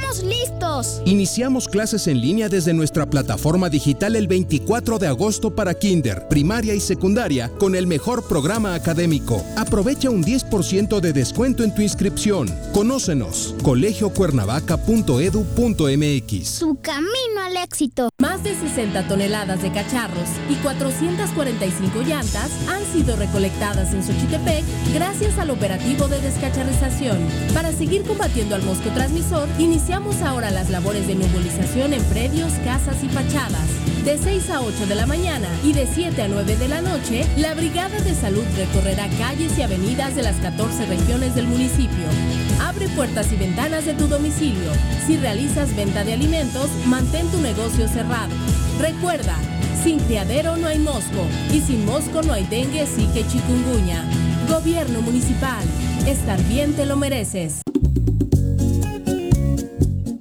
listos. Iniciamos clases en línea desde nuestra plataforma digital el 24 de agosto para Kinder primaria y secundaria con el mejor programa académico. Aprovecha un 10% de descuento en tu inscripción. Conócenos, colegiocuernavaca.edu.mx. Su camino al éxito. Más de 60 toneladas de cacharros y 445 llantas han sido recolectadas en Xochitepec gracias al operativo de descacharrización. Para seguir combatiendo al mosco transmisor, iniciamos ahora las labores de nebulización en predios, casas y fachadas De 6 a 8 de la mañana y de 7 a 9 de la noche, la Brigada de Salud recorrerá calles y avenidas de las 14 regiones del municipio. Abre puertas y ventanas de tu domicilio. Si realizas venta de alimentos, mantén tu negocio cerrado. Recuerda, sin criadero no hay mosco y sin mosco no hay dengue, sí que chikungunya. Gobierno municipal. Estar bien te lo mereces.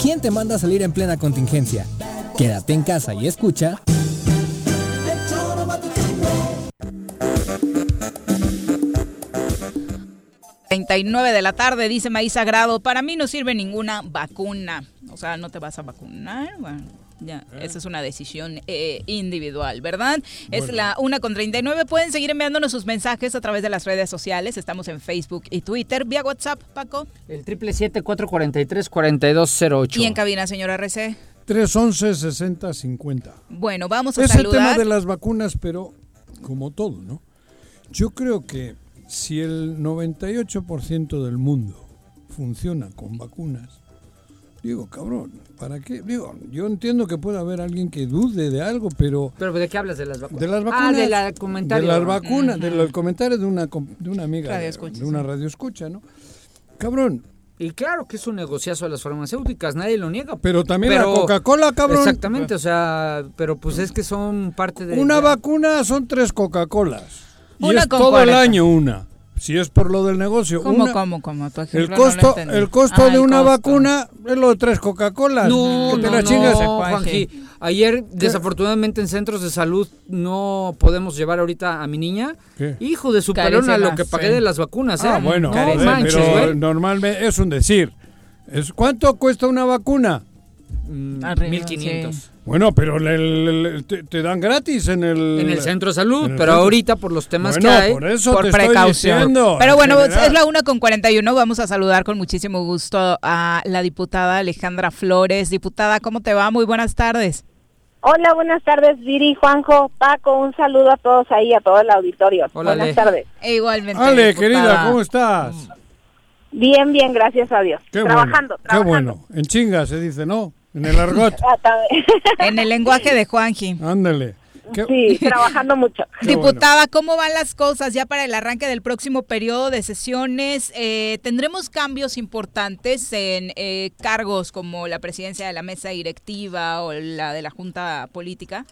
¿Quién te manda a salir en plena contingencia? Quédate en casa y escucha. ...39 de la tarde, dice Maíz Sagrado, para mí no sirve ninguna vacuna. O sea, no te vas a vacunar, bueno, ya, esa es una decisión eh, individual, ¿verdad? Es la una con 39. Pueden seguir enviándonos sus mensajes a través de las redes sociales. Estamos en Facebook y Twitter. Vía WhatsApp, Paco. El 777-443-4208. Y en cabina, señora RC. 311-6050. Bueno, vamos a Es saludar. el tema de las vacunas, pero como todo, ¿no? Yo creo que si el 98% del mundo funciona con vacunas, digo, cabrón, ¿para qué? Digo, yo entiendo que puede haber alguien que dude de algo, pero... ¿Pero de qué hablas? ¿De las vacunas? De las Ah, vacunas. de la comentario. De las vacunas, del comentario de una, de una amiga, Radio de, escucha, de una radio escucha, ¿no? Cabrón, Y claro que es un negociazo a las farmacéuticas, nadie lo niega. Pero también la Coca-Cola, cabrón. Exactamente, o sea, pero pues es que son parte de... una ya- vacuna son tres Coca-Colas. Y Una es todo el 40. año una. Si es por lo del negocio. ¿Cómo, una- cómo, cómo? Tu El no costo, entendí. el costo Ah, de el una costo. vacuna es lo de tres Coca-Colas. No, que te no, la no, chingas. Juanji. Ayer, desafortunadamente, en centros de salud no podemos llevar ahorita a mi niña. ¿Qué? Hijo de su pelona lo que pagué sí. de las vacunas, ¿eh? Ah, bueno, No manches, pero normalmente es un decir. Es, ¿Cuánto cuesta una vacuna? Arriba, 1500. sí. Bueno, pero le- te, te dan gratis en el... En el centro de salud, el pero centro. ahorita por los temas Bueno, que hay. por eso por te estoy precaución. diciendo, Pero en bueno, general. es la una con 41. Vamos a saludar con muchísimo gusto a la diputada Alejandra Flores. Diputada, ¿cómo te va? Muy buenas tardes. Hola, buenas tardes, Viri, Juanjo, Paco, un saludo a todos ahí, a todo el auditorio. Hola, buenas Ale. tardes. E igualmente. Ale, diputada. querida, ¿cómo estás? Bien, bien, gracias a Dios. Qué trabajando, bueno, qué trabajando. bueno. En chinga se dice, ¿no? En el argot. En el lenguaje de Juanji. Ándale. Qué- Sí, trabajando mucho. Qué. Diputada, ¿cómo van las cosas ya para el arranque del próximo periodo de sesiones? Eh, ¿Tendremos cambios importantes en eh, cargos como la presidencia de la mesa directiva o la de la junta política?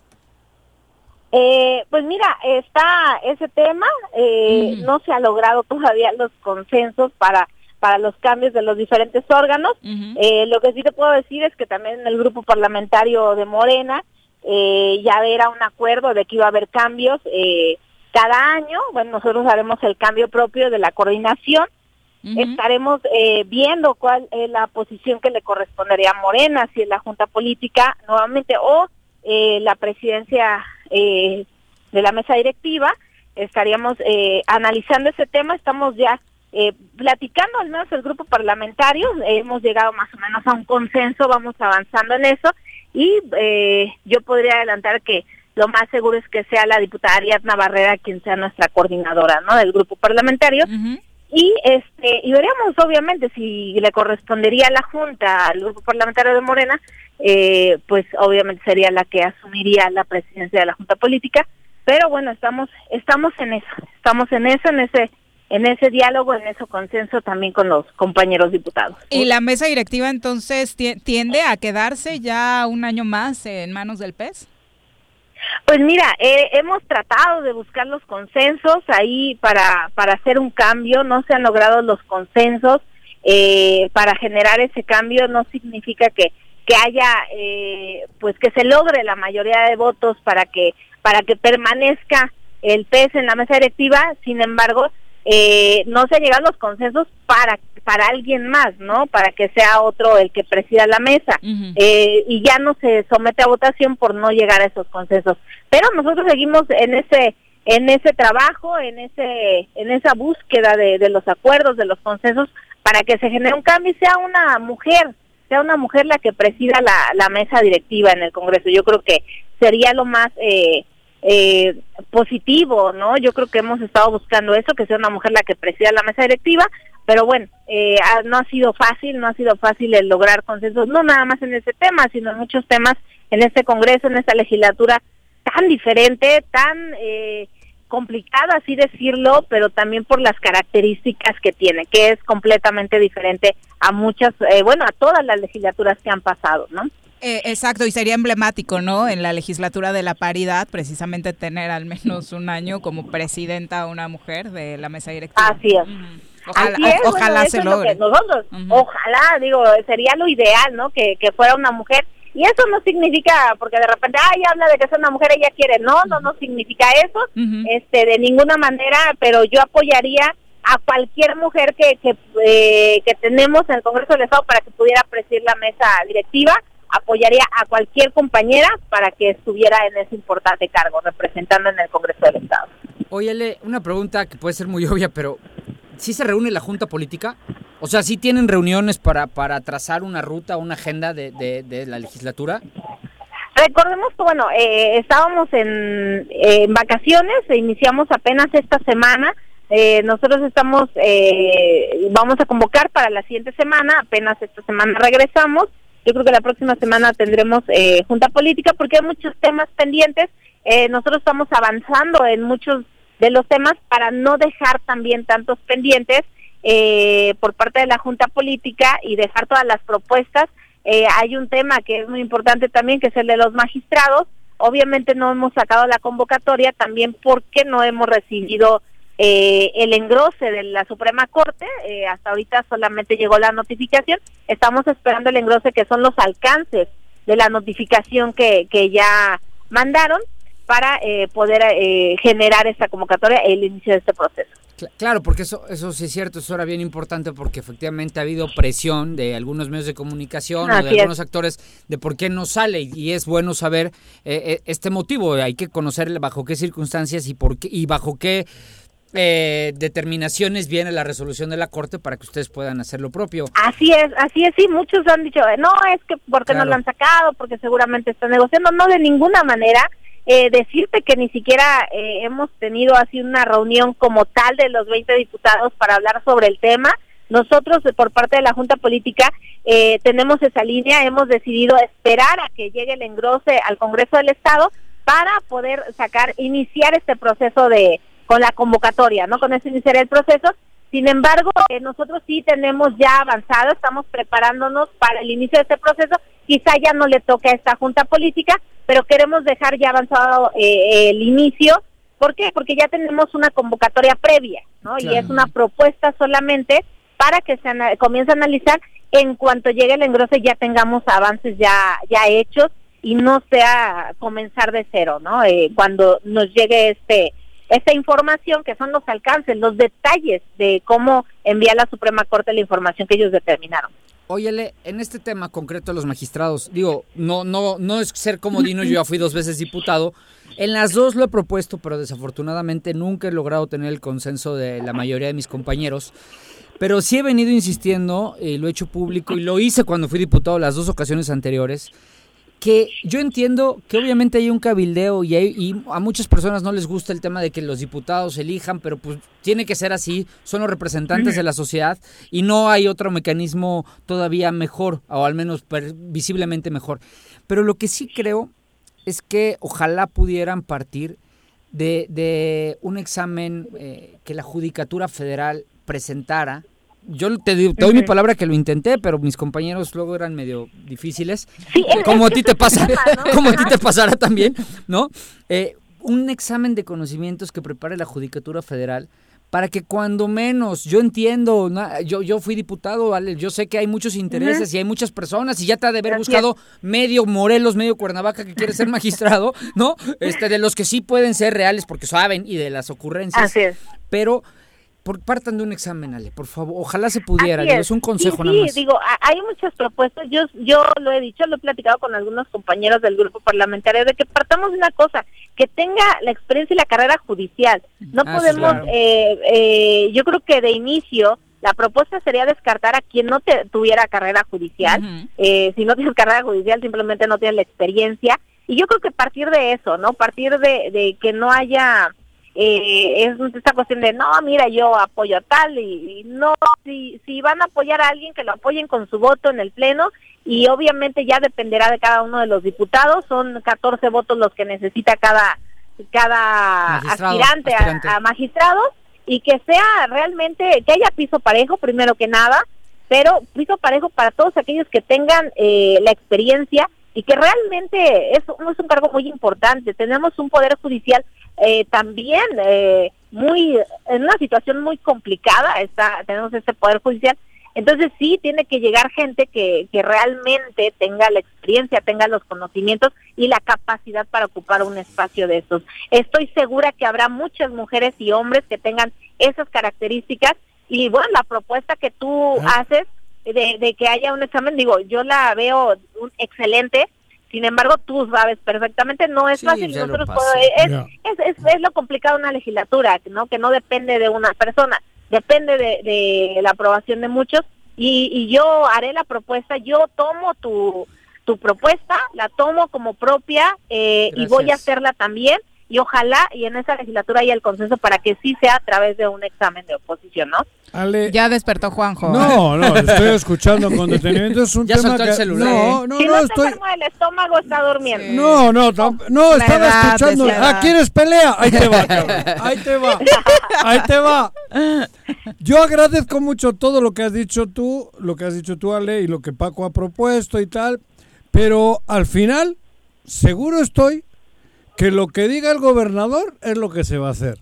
Eh, pues mira, está ese tema, eh, no se ha logrado todavía los consensos para para los cambios de los diferentes órganos. Eh, lo que sí te puedo decir es que también en el grupo parlamentario de Morena eh, ya era un acuerdo de que iba a haber cambios eh, cada año. Bueno, nosotros haremos el cambio propio de la coordinación. Estaremos eh, viendo cuál es la posición que le correspondería a Morena, si es la Junta Política nuevamente o eh, la presidencia eh, de la mesa directiva. Estaríamos eh, analizando ese tema, estamos ya eh, platicando, al menos el grupo parlamentario, hemos llegado más o menos a un consenso, vamos avanzando en eso y eh, yo podría adelantar que lo más seguro es que sea la diputada Ariadna Barrera quien sea nuestra coordinadora, ¿no? Del grupo parlamentario. Y este y veríamos obviamente si le correspondería a la Junta, al grupo parlamentario de Morena, eh, pues obviamente sería la que asumiría la presidencia de la Junta Política, pero bueno, estamos estamos en eso, estamos en eso, en ese en ese diálogo, en ese consenso también con los compañeros diputados. ¿Y la mesa directiva entonces tiende a quedarse ya un año más en manos del PES? Pues mira, eh, hemos tratado de buscar los consensos ahí para, para hacer un cambio, no se han logrado los consensos eh, para generar ese cambio, no significa que, que haya, eh, pues que se logre la mayoría de votos para que, para que permanezca el PES en la mesa directiva, sin embargo, eh, no se llegan los consensos para para alguien más, ¿no? Para que sea otro el que presida la mesa eh, y ya no se somete a votación por no llegar a esos consensos. Pero nosotros seguimos en ese en ese trabajo, en ese en esa búsqueda de, de los acuerdos, de los consensos para que se genere un cambio y sea una mujer, sea una mujer la que presida la, la mesa directiva en el Congreso. Yo creo que sería lo más eh, eh, positivo, ¿no? Yo creo que hemos estado buscando eso, que sea una mujer la que presida la mesa directiva, pero bueno, eh, no ha sido fácil, no ha sido fácil el lograr consensos, no nada más en ese tema, sino en muchos temas en este Congreso, en esta legislatura tan diferente, tan eh, complicada, así decirlo, pero también por las características que tiene, que es completamente diferente a muchas, eh, bueno, a todas las legislaturas que han pasado, ¿no? Eh, exacto, y sería emblemático, ¿no? En la legislatura de la paridad, precisamente tener al menos un año como presidenta una mujer de la mesa directiva. Así es. Ojalá, Así es, ojalá bueno, se lo logre. nosotros, ojalá, digo, sería lo ideal, ¿no? Que, que fuera una mujer. Y eso no significa, porque de repente, ay, habla de que es una mujer, ella quiere. No, no, no significa eso, este, de ninguna manera, pero yo apoyaría a cualquier mujer que, que, eh, que tenemos en el Congreso del Estado para que pudiera presidir la mesa directiva apoyaría a cualquier compañera para que estuviera en ese importante cargo, representando en el Congreso del Estado. Óyele, una pregunta que puede ser muy obvia, pero ¿sí se reúne la Junta Política? O sea, ¿sí tienen reuniones para, para trazar una ruta, una agenda de, de, de la legislatura? Recordemos que, bueno, eh, estábamos en, en vacaciones, e iniciamos apenas esta semana. Eh, nosotros estamos, eh, vamos a convocar para la siguiente semana, apenas esta semana regresamos. Yo creo que la próxima semana tendremos eh, junta política porque hay muchos temas pendientes. Eh, nosotros estamos avanzando en muchos de los temas para no dejar también tantos pendientes eh, por parte de la junta política y dejar todas las propuestas. Eh, hay un tema que es muy importante también, que es el de los magistrados. Obviamente no hemos sacado la convocatoria también porque no hemos recibido eh, el engrose de la Suprema Corte. Eh, hasta ahorita solamente llegó la notificación. Estamos esperando el engrose que son los alcances de la notificación que, que ya mandaron para eh, poder eh, generar esta convocatoria e el inicio de este proceso. Cl- Claro, porque eso, eso sí es cierto, eso era bien importante porque efectivamente ha habido presión de algunos medios de comunicación o de es. algunos actores de por qué no sale y, y es bueno saber eh, eh, este motivo, hay que conocer bajo qué circunstancias y por qué y bajo qué eh, determinaciones viene la resolución de la Corte para que ustedes puedan hacer lo propio. Así es, así es, sí, muchos han dicho, eh, no, es que porque no Claro. lo han sacado, porque seguramente están negociando, no de ninguna manera. Eh, decirte que ni siquiera eh, hemos tenido así una reunión como tal de los 20 diputados para hablar sobre el tema. Nosotros, eh, por parte de la Junta Política, eh, tenemos esa línea, hemos decidido esperar a que llegue el engrose al Congreso del Estado para poder sacar, iniciar este proceso de con la convocatoria, ¿no? Con eso iniciar el proceso. Sin embargo, eh, nosotros sí tenemos ya avanzado, estamos preparándonos para el inicio de este proceso. Quizá ya no le toque a esta junta política, pero queremos dejar ya avanzado eh, el inicio. ¿Por qué? Porque ya tenemos una convocatoria previa, ¿no? Y es una propuesta solamente para que se ana- comience a analizar en cuanto llegue el engrose ya tengamos avances ya ya hechos y no sea comenzar de cero, ¿no? Eh, cuando nos llegue este esta información que son los alcances, los detalles de cómo envía la Suprema Corte la información que ellos determinaron. Óyele, en este tema concreto de los magistrados, digo, no, no, no es ser comodino, yo ya fui dos veces diputado. En las dos lo he propuesto, pero desafortunadamente nunca he logrado tener el consenso de la mayoría de mis compañeros. Pero sí he venido insistiendo, y lo he hecho público, y lo hice cuando fui diputado las dos ocasiones anteriores, que yo entiendo que obviamente hay un cabildeo y, hay- y a muchas personas no les gusta el tema de que los diputados elijan, pero pues tiene que ser así, son los representantes de la sociedad y no hay otro mecanismo todavía mejor, o al menos per- visiblemente mejor. Pero lo que sí creo es que ojalá pudieran partir de, de un examen eh, que la Judicatura Federal presentara. Yo te, doy mi palabra que lo intenté, pero mis compañeros luego eran medio difíciles. Sí, es- como a ti te pasa, ¿no? como a ti te pasará también, ¿no? Eh, un examen de conocimientos que prepare la Judicatura Federal para que cuando menos, yo entiendo, na- yo, yo fui diputado, Ale, yo sé que hay muchos intereses y hay muchas personas y ya te ha de haber buscado medio Morelos, medio Cuernavaca que quiere ser magistrado, ¿no? Este, de los que sí pueden ser reales porque saben y de las ocurrencias. Así es. Pero por, partan de un examen, Ale, por favor, ojalá se pudiera, digo, es. es un consejo Sí, nada sí, más. digo, hay muchas propuestas. Yo, yo lo he dicho, lo he platicado con algunos compañeros del grupo parlamentario de que partamos de una cosa, que tenga la experiencia y la carrera judicial. No Ah, podemos, claro. eh, eh, yo creo que de inicio la propuesta sería descartar a quien no te, tuviera carrera judicial. Eh, si no tienes carrera judicial, simplemente no tienes la experiencia. Y yo creo que partir de eso, ¿no? Partir de, de que no haya eh, es esta cuestión de no mira yo apoyo a tal y, y no si si van a apoyar a alguien que lo apoyen con su voto en el pleno y obviamente ya dependerá de cada uno de los diputados son 14 votos los que necesita cada cada Magistrado, aspirante, a- aspirante. A, magistrados y que sea realmente que haya piso parejo primero que nada pero piso parejo para todos aquellos que tengan eh, la experiencia y que realmente es, es un cargo muy importante. Tenemos un poder judicial eh, también eh, muy en una situación muy complicada. Está tenemos este poder judicial. Entonces sí tiene que llegar gente que, que realmente tenga la experiencia, tenga los conocimientos y la capacidad para ocupar un espacio de estos. Estoy segura que habrá muchas mujeres y hombres que tengan esas características y bueno, la propuesta que tú haces de, de que haya un examen, digo, yo la veo un excelente, sin embargo, tú sabes perfectamente, no es Sí, fácil. Nosotros es, es, es, es lo complicado de una legislatura, ¿no? Que no depende de una persona, depende de, de la aprobación de muchos. Y, y yo haré la propuesta, yo tomo tu, tu propuesta, la tomo como propia eh, y voy a hacerla también. Y ojalá y en esa legislatura haya el consenso para que sí sea a través de un examen de oposición, ¿no? Ya despertó Juanjo. No, no, estoy escuchando con detenimiento. Es un Ya tema soltó el que- celular. No, no, si no, no, estoy. está enfermo del estómago, está durmiendo. No, no, tam- no, La estaba edad, escuchando. Ah. ¿quieres pelea? Ahí te va, cabrón. ahí te va, ahí te va. Yo agradezco mucho todo lo que has dicho tú, lo que has dicho tú, Ale, y lo que Paco ha propuesto y tal, pero al final, seguro estoy que lo que diga el gobernador es lo que se va a hacer.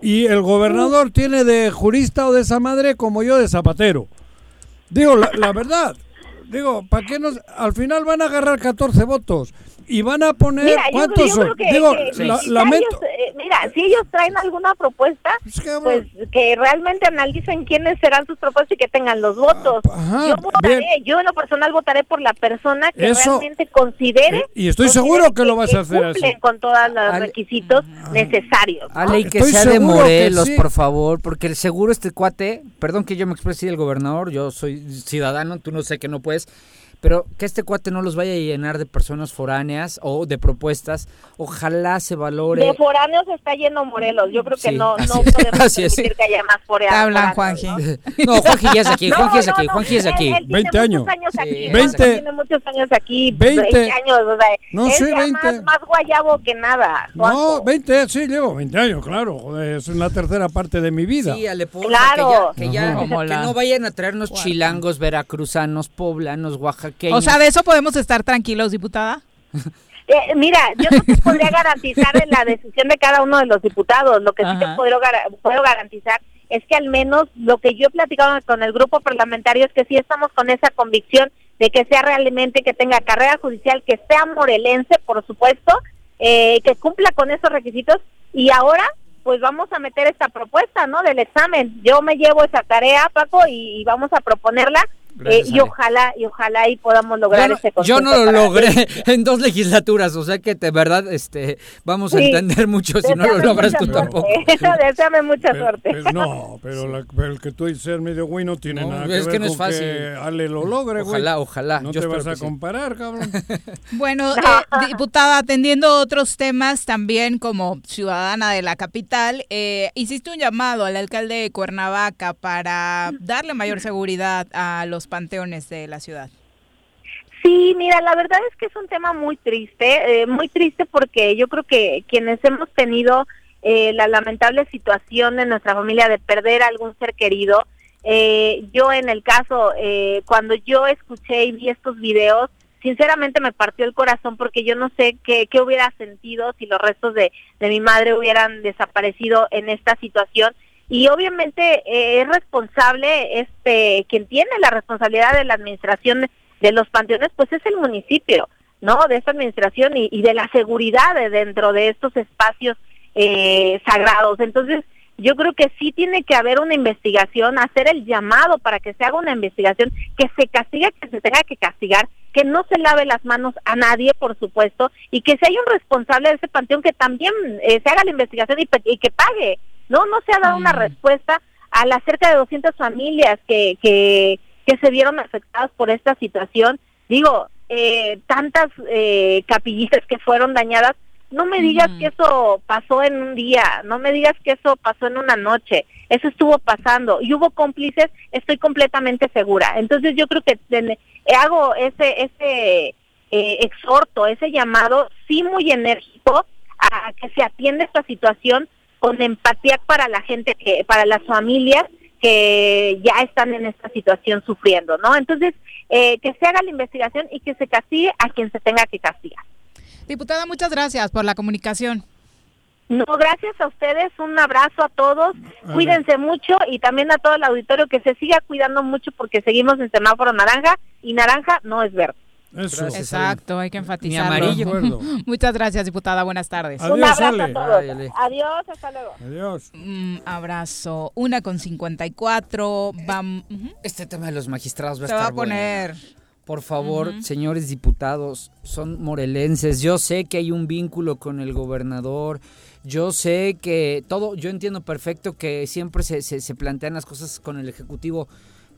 Y el gobernador tiene de jurista o de esa madre como yo de zapatero. Digo, la, la verdad. Digo, ¿para qué nos.? Al final van a agarrar 14 votos. Y van a poner. Mira, ¿Cuántos yo son? creo que, Digo, que la- si lamento. ellos, eh, mira, si ellos traen alguna propuesta, pues que realmente analicen quiénes serán sus propuestas y que tengan los votos. yo votaré, yo en lo personal votaré por la persona que Eso- realmente considere Eh, y estoy considere seguro que lo vas a hacer cumplen así. con todos los requisitos necesarios. Ale, y que Estoy sea de Morelos, sí. por favor, porque el seguro este cuate, perdón que yo me exprese del gobernador, yo soy ciudadano, tú no sé que no puedes, pero que este cuate no los vaya a llenar de personas foráneas o de propuestas, ojalá se valore. De foráneos está lleno Morelos. Yo creo que Sí, no, así no es, podemos así es. que haya más Te hablan, foráneos. Juanji. No, Juanji ya es aquí, No, Juanji es no, aquí, no, Juanji es aquí. él tiene 20 años. aquí, Sí, Juanjo 20. tiene muchos años aquí, 20. 20, años, o sea, No, es sí, ya 20. Más, más guayabo que nada. Juanjo. No, 20, sí, llevo 20 años, claro. joder, es una tercera parte de mi vida. Sí, Ale, porfa, Claro. que ya, que, ya- que la- no vayan a traernos chilangos, veracruzanos, poblanos, oaxaqueños. O sea, de eso podemos estar tranquilos, diputada. Eh, mira, yo no te podría garantizar en la decisión de cada uno de los diputados. Lo que sí te puedo, gar- puedo garantizar es que al menos lo que yo he platicado con el grupo parlamentario es que sí estamos con esa convicción de que sea realmente que tenga carrera judicial, que sea morelense, por supuesto, eh, que cumpla con esos requisitos y ahora pues vamos a meter esta propuesta, ¿no? Del examen. Yo me llevo esa tarea, Paco, y, y vamos a proponerla Eh, y ojalá, y ojalá ahí podamos lograr yo no, ese Yo no lo logré en dos legislaturas, o sea que de verdad este, vamos a entender mucho si no lo logras tú suerte. tampoco. Deséame mucha Pero- suerte. pero no, pero, la- pero el que tú dices ser medio güey no tiene No, nada es que que ver no es con fácil. que Ale lo logre, güey. Ojalá, ojalá. No Yo te vas a que sí. comparar, cabrón. Bueno, eh, diputada, atendiendo otros temas también como ciudadana de la capital, eh, hiciste un llamado al alcalde de Cuernavaca para darle mayor seguridad a los panteones de la ciudad. Sí, mira, la verdad es que es un tema muy triste, eh, muy triste porque yo creo que quienes hemos tenido eh, la lamentable situación en nuestra familia de perder a algún ser querido, eh, yo en el caso, eh, cuando yo escuché y vi estos videos, sinceramente me partió el corazón porque yo no sé qué, qué hubiera sentido si los restos de, de mi madre hubieran desaparecido en esta situación. Y obviamente eh, es responsable, este, quien tiene la responsabilidad de la administración de los panteones, pues es el municipio, ¿no? De esta administración y, de la seguridad de dentro de estos espacios eh, sagrados. Entonces, yo creo que sí tiene que haber una investigación, hacer el llamado para que se haga una investigación, que se castigue, que se tenga que castigar, que no se lave las manos a nadie, por supuesto, y que si hay un responsable de ese panteón, que también eh, se haga la investigación y que pague. No, no se ha dado una respuesta a las cerca de 200 familias que, que, que se vieron afectadas por esta situación. Digo, eh, tantas eh, capillitas que fueron dañadas, no me digas que eso pasó en un día, no me digas que eso pasó en una noche, eso estuvo pasando y hubo cómplices, estoy completamente segura. Entonces yo creo que ten- hago ese ese eh, exhorto, ese llamado, sí muy enérgico a que se atienda esta situación con empatía para la gente que, para las familias que ya están en esta situación sufriendo, ¿no? Entonces, eh, que se haga la investigación y que se castigue a quien se tenga que castigar. Diputada, muchas gracias por la comunicación. No, gracias a ustedes, un abrazo a todos, cuídense mucho y también a todo el auditorio que se siga cuidando mucho porque seguimos en semáforo naranja y naranja no es verde. Eso. Exacto, hay que enfatizarlo. amarillo. Muchas gracias, diputada. Buenas tardes. Adiós, un abrazo Ale. a todos. Ay, Ale. Adiós, hasta luego. Adiós. Mm, abrazo. Una con 54. Vam, ujú. Este tema de los magistrados va a Se va estar a poner. bueno. Por favor, señores diputados, son morelenses. Yo sé que hay un vínculo con el gobernador. Yo sé que todo, yo entiendo perfecto que siempre se, se- se plantean las cosas con el Ejecutivo.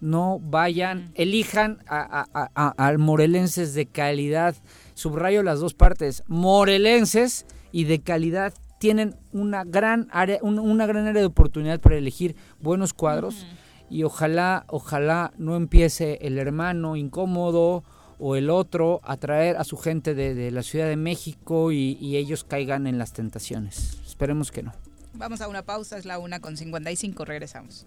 No vayan, elijan a, a- a- a morelenses de calidad. Subrayo las dos partes. Morelenses y de calidad tienen una gran área, un- una gran área de oportunidad para elegir buenos cuadros y ojalá, ojalá no empiece el hermano incómodo o el otro a traer a su gente de, de la Ciudad de México y, y ellos caigan en las tentaciones. Esperemos que no. Vamos a una pausa, es la una con 55. Regresamos.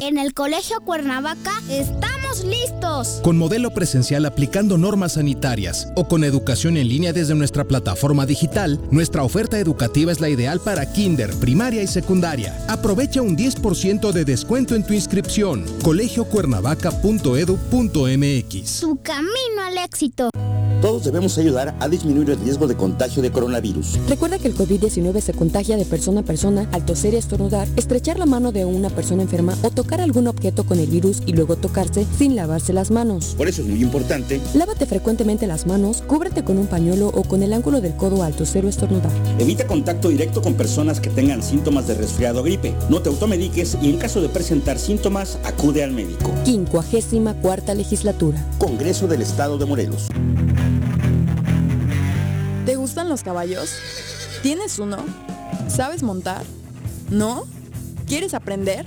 En el Colegio Cuernavaca estamos listos. Con modelo presencial aplicando normas sanitarias o con educación en línea desde nuestra plataforma digital, nuestra oferta educativa es la ideal para kinder, primaria y secundaria. Aprovecha un 10% de descuento en tu inscripción. colegiocuernavaca.edu.mx Su camino al éxito. Todos debemos ayudar a disminuir el riesgo de contagio de coronavirus. Recuerda que el COVID-19 se contagia de persona a persona al toser y estornudar, estrechar la mano de una persona enferma o tocar algún objeto con el virus y luego tocarse sin lavarse las manos. Por eso es muy importante, Lávate frecuentemente las manos, cúbrete con un pañuelo o con el ángulo del codo al toser o estornudar. evita contacto directo con personas que tengan síntomas de resfriado o gripe. No te automediques y en caso de presentar síntomas, acude al médico. 54 legislatura. Congreso del Estado de Morelos. ¿Te gustan los caballos? ¿Tienes uno? ¿Sabes montar? ¿No? ¿Quieres aprender?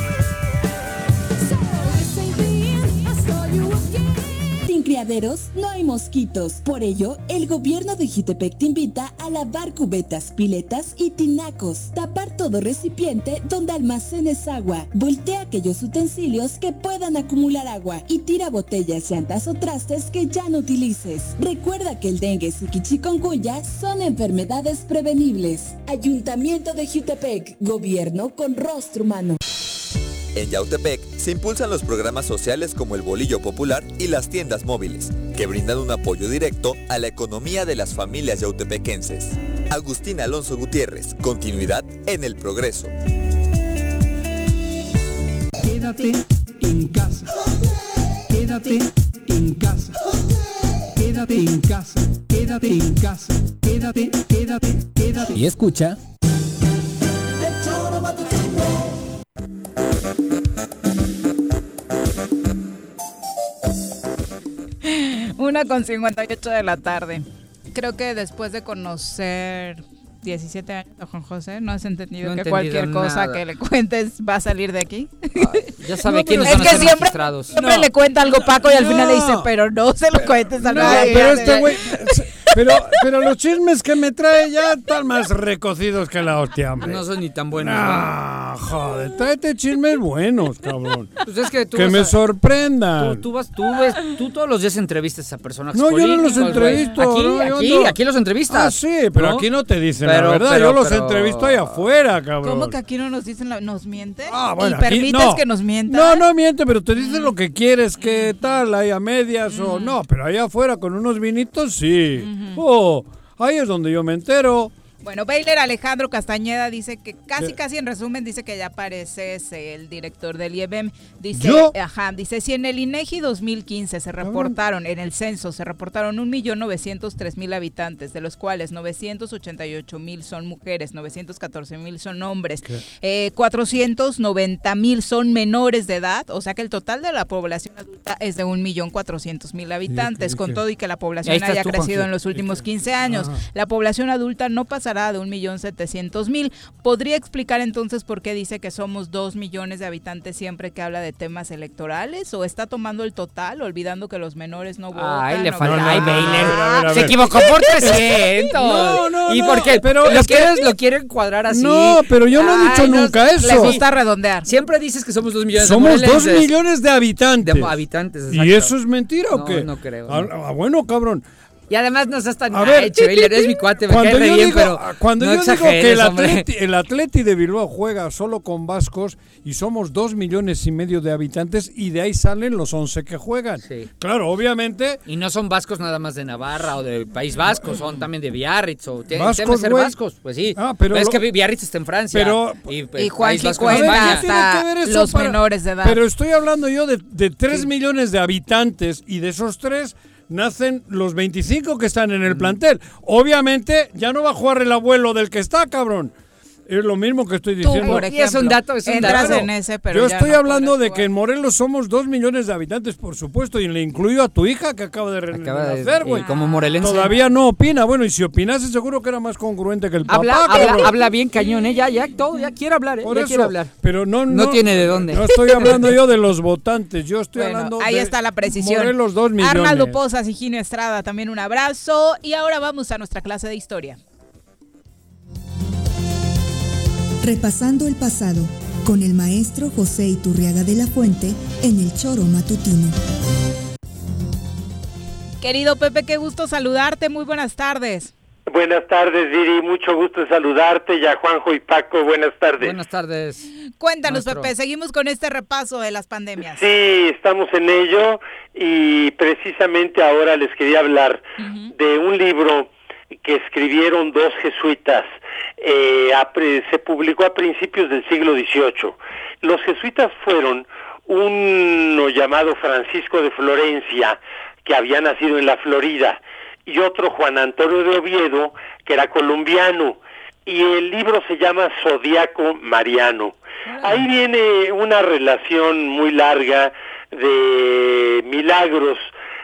No hay mosquitos. Por ello, el gobierno de Jutepec te invita a lavar cubetas, piletas y tinacos. Tapar todo recipiente donde almacenes agua. Voltea aquellos utensilios que puedan acumular agua y tira botellas, llantas o trastes que ya no utilices. Recuerda que el dengue y chikungunya son enfermedades prevenibles. Ayuntamiento de Jutepec, gobierno con rostro humano. En Yautepec se impulsan los programas sociales como el Bolillo Popular y las tiendas móviles, que brindan un apoyo directo a la economía de las familias yautepequenses. Agustín Alonso Gutiérrez, continuidad en el progreso. Quédate en casa. Quédate en casa. Quédate en casa. Quédate en casa. Quédate, quédate, quédate. Y escucha. Una con 58 de la tarde. Creo que después de conocer 17 años a Juan José, ¿no has entendido No que entendido cualquier cosa nada. que le cuentes va a salir de aquí? Ya sabe No, quiénes van es que ser siempre, magistrados. siempre le cuenta algo Paco y al final le dice, pero no se lo cuentes a No, nadie. pero este güey. Pero, pero los chismes que me trae ya están más recocidos que la hostia, hombre. No son ni tan buenos. Ah, joder, tráete chismes buenos, cabrón. Pues es que tú que me a- sorprendan. Tú, tú vas, tú ves, tú todos los días entrevistas a personas No, yo no los entrevisto. Aquí, no, aquí, no. aquí los entrevistas. Ah, sí, pero ¿no? aquí no te dicen Pero- la verdad. pero- yo los pero- entrevisto ahí afuera, cabrón. ¿Cómo que aquí no nos dicen, la- nos mienten? Ah, bueno, ¿Y aquí- permites no. que nos mientan? No, no miente, pero te dicen lo que quieres, que tal, ahí a medias o no, pero allá afuera con unos vinitos sí. Oh, ahí es donde yo me entero. Bueno, Baylor Alejandro Castañeda dice que casi, ¿Qué? casi en resumen dice que ya pareces el director del IEBM. Dice, ¿Yo? ajá, dice, si en el INEGI 2015 se reportaron, en el censo se reportaron 1.903.000 habitantes, de los cuales 988.000 son mujeres, 914.000 son hombres, eh, 490.000 son menores de edad, o sea que el total de la población adulta es de 1.400.000 habitantes, ¿Y qué- con qué? todo y que la población haya tú, crecido en los últimos 15 años. Ajá. La población adulta no pasará de 1.700.000. ¿Podría explicar entonces por qué dice que somos 2 millones de habitantes siempre que habla de temas electorales? ¿O está tomando el total, olvidando que los menores no votan? Ay, le falta. Ay, Baylor. Se equivocó por 300. No, no, ¿Y no, por qué? pero lo es que- quieres, lo quieren cuadrar así. No, pero yo no he dicho no, nunca eso. Le gusta redondear. Siempre dices que somos dos millones Somos de dos morelenses. millones de habitantes. De habitantes, ¿Y eso es mentira o No, qué? no creo, Ah, ah, bueno, cabrón. Y además no seas tan A ver, eres mi cuate, me cuando cae yo bien, digo, pero cuando no yo digo que el atleti, el Atleti de Bilbao juega solo con vascos y somos dos millones y medio de habitantes y de ahí salen los 11 que juegan. Claro, obviamente. Y no son vascos nada más de Navarra o del País Vasco, son también de Biarritz o tienen Vascos, ser vascos, pues sí. Ah, pero es lo- que Biarritz está en Francia. Pero- y, pues, Y en cuenta España. ¿Qué tiene que ver eso los para- menores de edad. Pero estoy hablando yo de, de 3 millones de habitantes y de esos 3 nacen los 25 que están en el plantel. Obviamente ya no va a jugar el abuelo del que está, cabrón. Es lo mismo que estoy diciendo. por Y es un dato, es un dato. en ese, pero Yo estoy no hablando de que en Morelos somos 2 millones de habitantes, por supuesto, y le incluyo a tu hija que acaba de Acaba de- renacer, güey. como morelense. Todavía no opina. Bueno, y si opinase seguro que era más congruente que el Habla, papá, habla, bien cañón, ¿eh? Ya, ya, todo, ya quiere hablar, ¿eh? Por ya eso, quiere hablar. Pero no, No tiene de dónde. No estoy hablando yo de los votantes, yo estoy Bueno, hablando ahí de está la precisión. Morelos 2 millones. Arnaldo Pozas y Gino Estrada, también un abrazo. Y ahora vamos a nuestra clase de historia. Repasando el pasado con el maestro José Iturriaga de la Fuente en el Choro Matutino. Querido Pepe, qué gusto saludarte. Muy buenas tardes. Buenas tardes, Viri. Mucho gusto saludarte. Y a Juanjo y Paco, buenas tardes. Buenas tardes. Cuéntanos, Maestro. Pepe, seguimos con este repaso de las pandemias. Sí, estamos en ello y precisamente ahora les quería hablar de un libro que escribieron dos jesuitas. Eh, a se publicó a principios del siglo XVIII. Los jesuitas fueron uno llamado Francisco de Florencia, que había nacido en la Florida, y otro Juan Antonio de Oviedo, que era colombiano. Y el libro se llama Zodíaco Mariano. Ahí viene una relación muy larga de milagros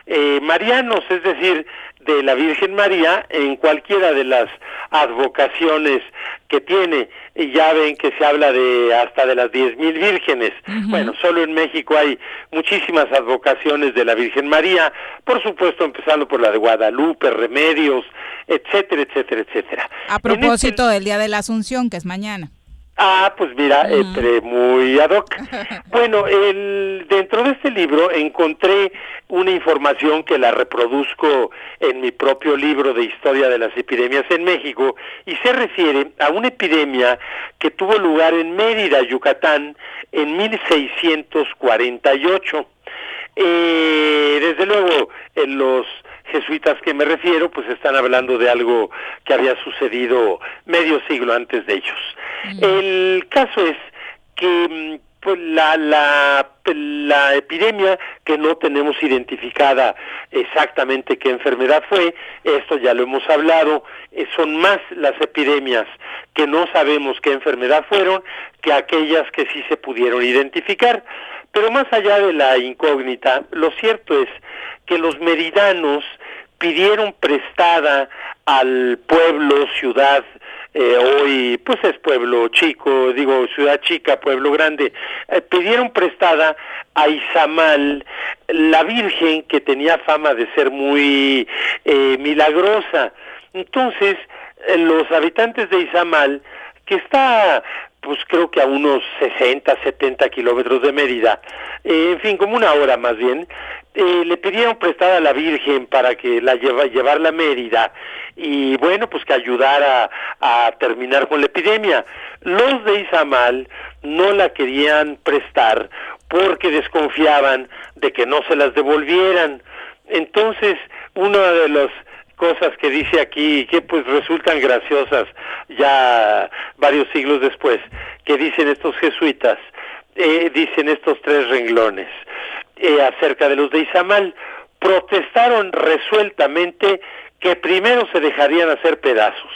eh, marianos, es decir, de la Virgen María en cualquiera de las advocaciones que tiene. Y ya ven que se habla de hasta de las diez mil vírgenes. Bueno, solo en México hay muchísimas advocaciones de la Virgen María, por supuesto empezando por la de Guadalupe, Remedios, etcétera, etcétera, etcétera. A propósito este- del Día de la Asunción, que es mañana. Ah, pues mira, entre muy ad hoc. Bueno, el, dentro de este libro encontré una información que la reproduzco en mi propio libro de Historia de las Epidemias en México y se refiere a una epidemia que tuvo lugar en Mérida, Yucatán, en 1648. Eh, desde luego, en los jesuitas que me refiero, pues están hablando de algo que había sucedido medio siglo antes de ellos. El caso es que mm, pues, la, la, la epidemia que no tenemos identificada exactamente qué enfermedad fue, esto ya lo hemos hablado, eh, son más las epidemias que no sabemos qué enfermedad fueron que aquellas que sí se pudieron identificar. Pero más allá de la incógnita, lo cierto es que los meridanos pidieron prestada al pueblo, ciudad, eh, hoy pues es pueblo chico, digo ciudad chica, pueblo grande, eh, pidieron prestada a Izamal, la Virgen que tenía fama de ser muy eh, milagrosa. Entonces, eh, los habitantes de Izamal, que está pues creo que a unos 60, 70 kilómetros de Mérida, eh, en fin, como una hora más bien, eh, le pidieron prestada a la Virgen para que la lleva, llevarla a Mérida y bueno, pues que ayudara a terminar con la epidemia. Los de Izamal no la querían prestar porque desconfiaban de que no se las devolvieran. Entonces, una de las cosas que dice aquí que pues resultan graciosas ya varios siglos después, que dicen estos jesuitas, eh, dicen estos tres renglones eh, acerca de los de Izamal, protestaron resueltamente que primero se dejarían hacer pedazos,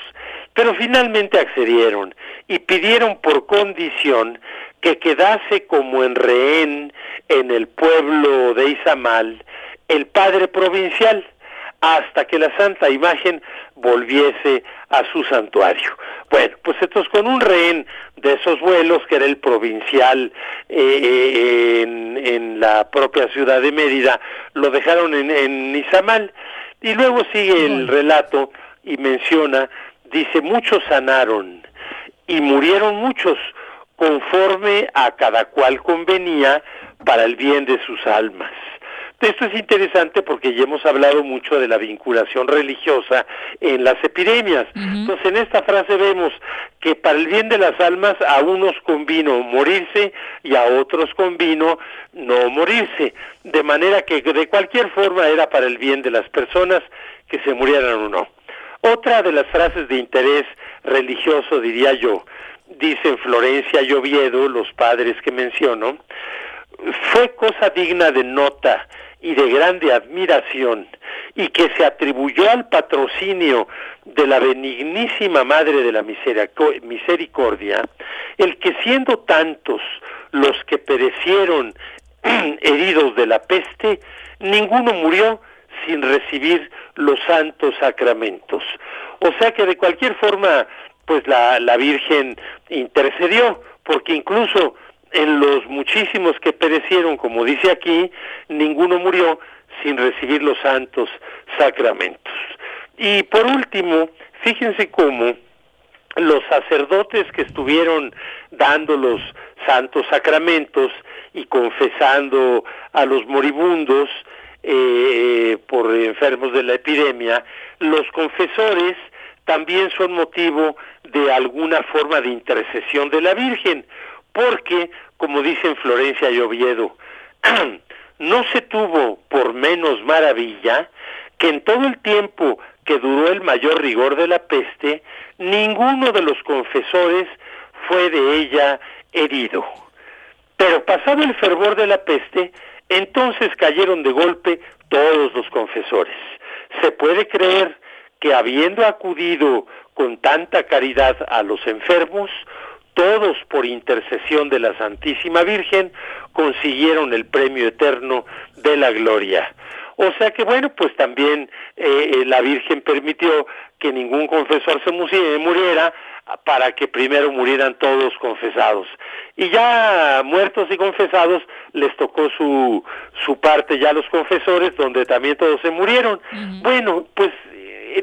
pero finalmente accedieron y pidieron por condición que quedase como en rehén en el pueblo de Izamal el padre provincial hasta que la santa imagen volviese a su santuario. Bueno, pues entonces con un rehén de esos vuelos, que era el provincial eh, en, en la propia ciudad de Mérida, lo dejaron en, en Izamal. Y luego sigue el relato y menciona, dice, muchos sanaron y murieron muchos conforme a cada cual convenía para el bien de sus almas. Esto es interesante porque ya hemos hablado mucho de la vinculación religiosa en las epidemias. Entonces, en esta frase vemos que para el bien de las almas a unos convino morirse y a otros convino no morirse. De manera que de cualquier forma era para el bien de las personas que se murieran o no. Otra de las frases de interés religioso, diría yo, dicen Florencia y Oviedo, los padres que menciono, fue cosa digna de nota y de grande admiración y que se atribuyó al patrocinio de la benignísima Madre de la Miserico- Misericordia, el que siendo tantos los que perecieron heridos de la peste, ninguno murió sin recibir los santos sacramentos. O sea que de cualquier forma, pues la, la Virgen intercedió, porque incluso en los muchísimos que perecieron, como dice aquí, ninguno murió sin recibir los santos sacramentos. Y por último, fíjense cómo los sacerdotes que estuvieron dando los santos sacramentos y confesando a los moribundos eh, por enfermos de la epidemia, los confesores también son motivo de alguna forma de intercesión de la Virgen, porque, como dicen Florencia y Oviedo, no se tuvo por menos maravilla que en todo el tiempo que duró el mayor rigor de la peste, ninguno de los confesores fue de ella herido. Pero pasado el fervor de la peste, entonces cayeron de golpe todos los confesores. Se puede creer que habiendo acudido con tanta caridad a los enfermos, todos por intercesión de la Santísima Virgen consiguieron el premio eterno de la gloria. O sea que bueno, pues también eh, eh, la Virgen permitió que ningún confesor se musi- muriera para que primero murieran todos confesados. Y ya muertos y confesados les tocó su, su parte ya a los confesores, donde también todos se murieron. Bueno, pues eh,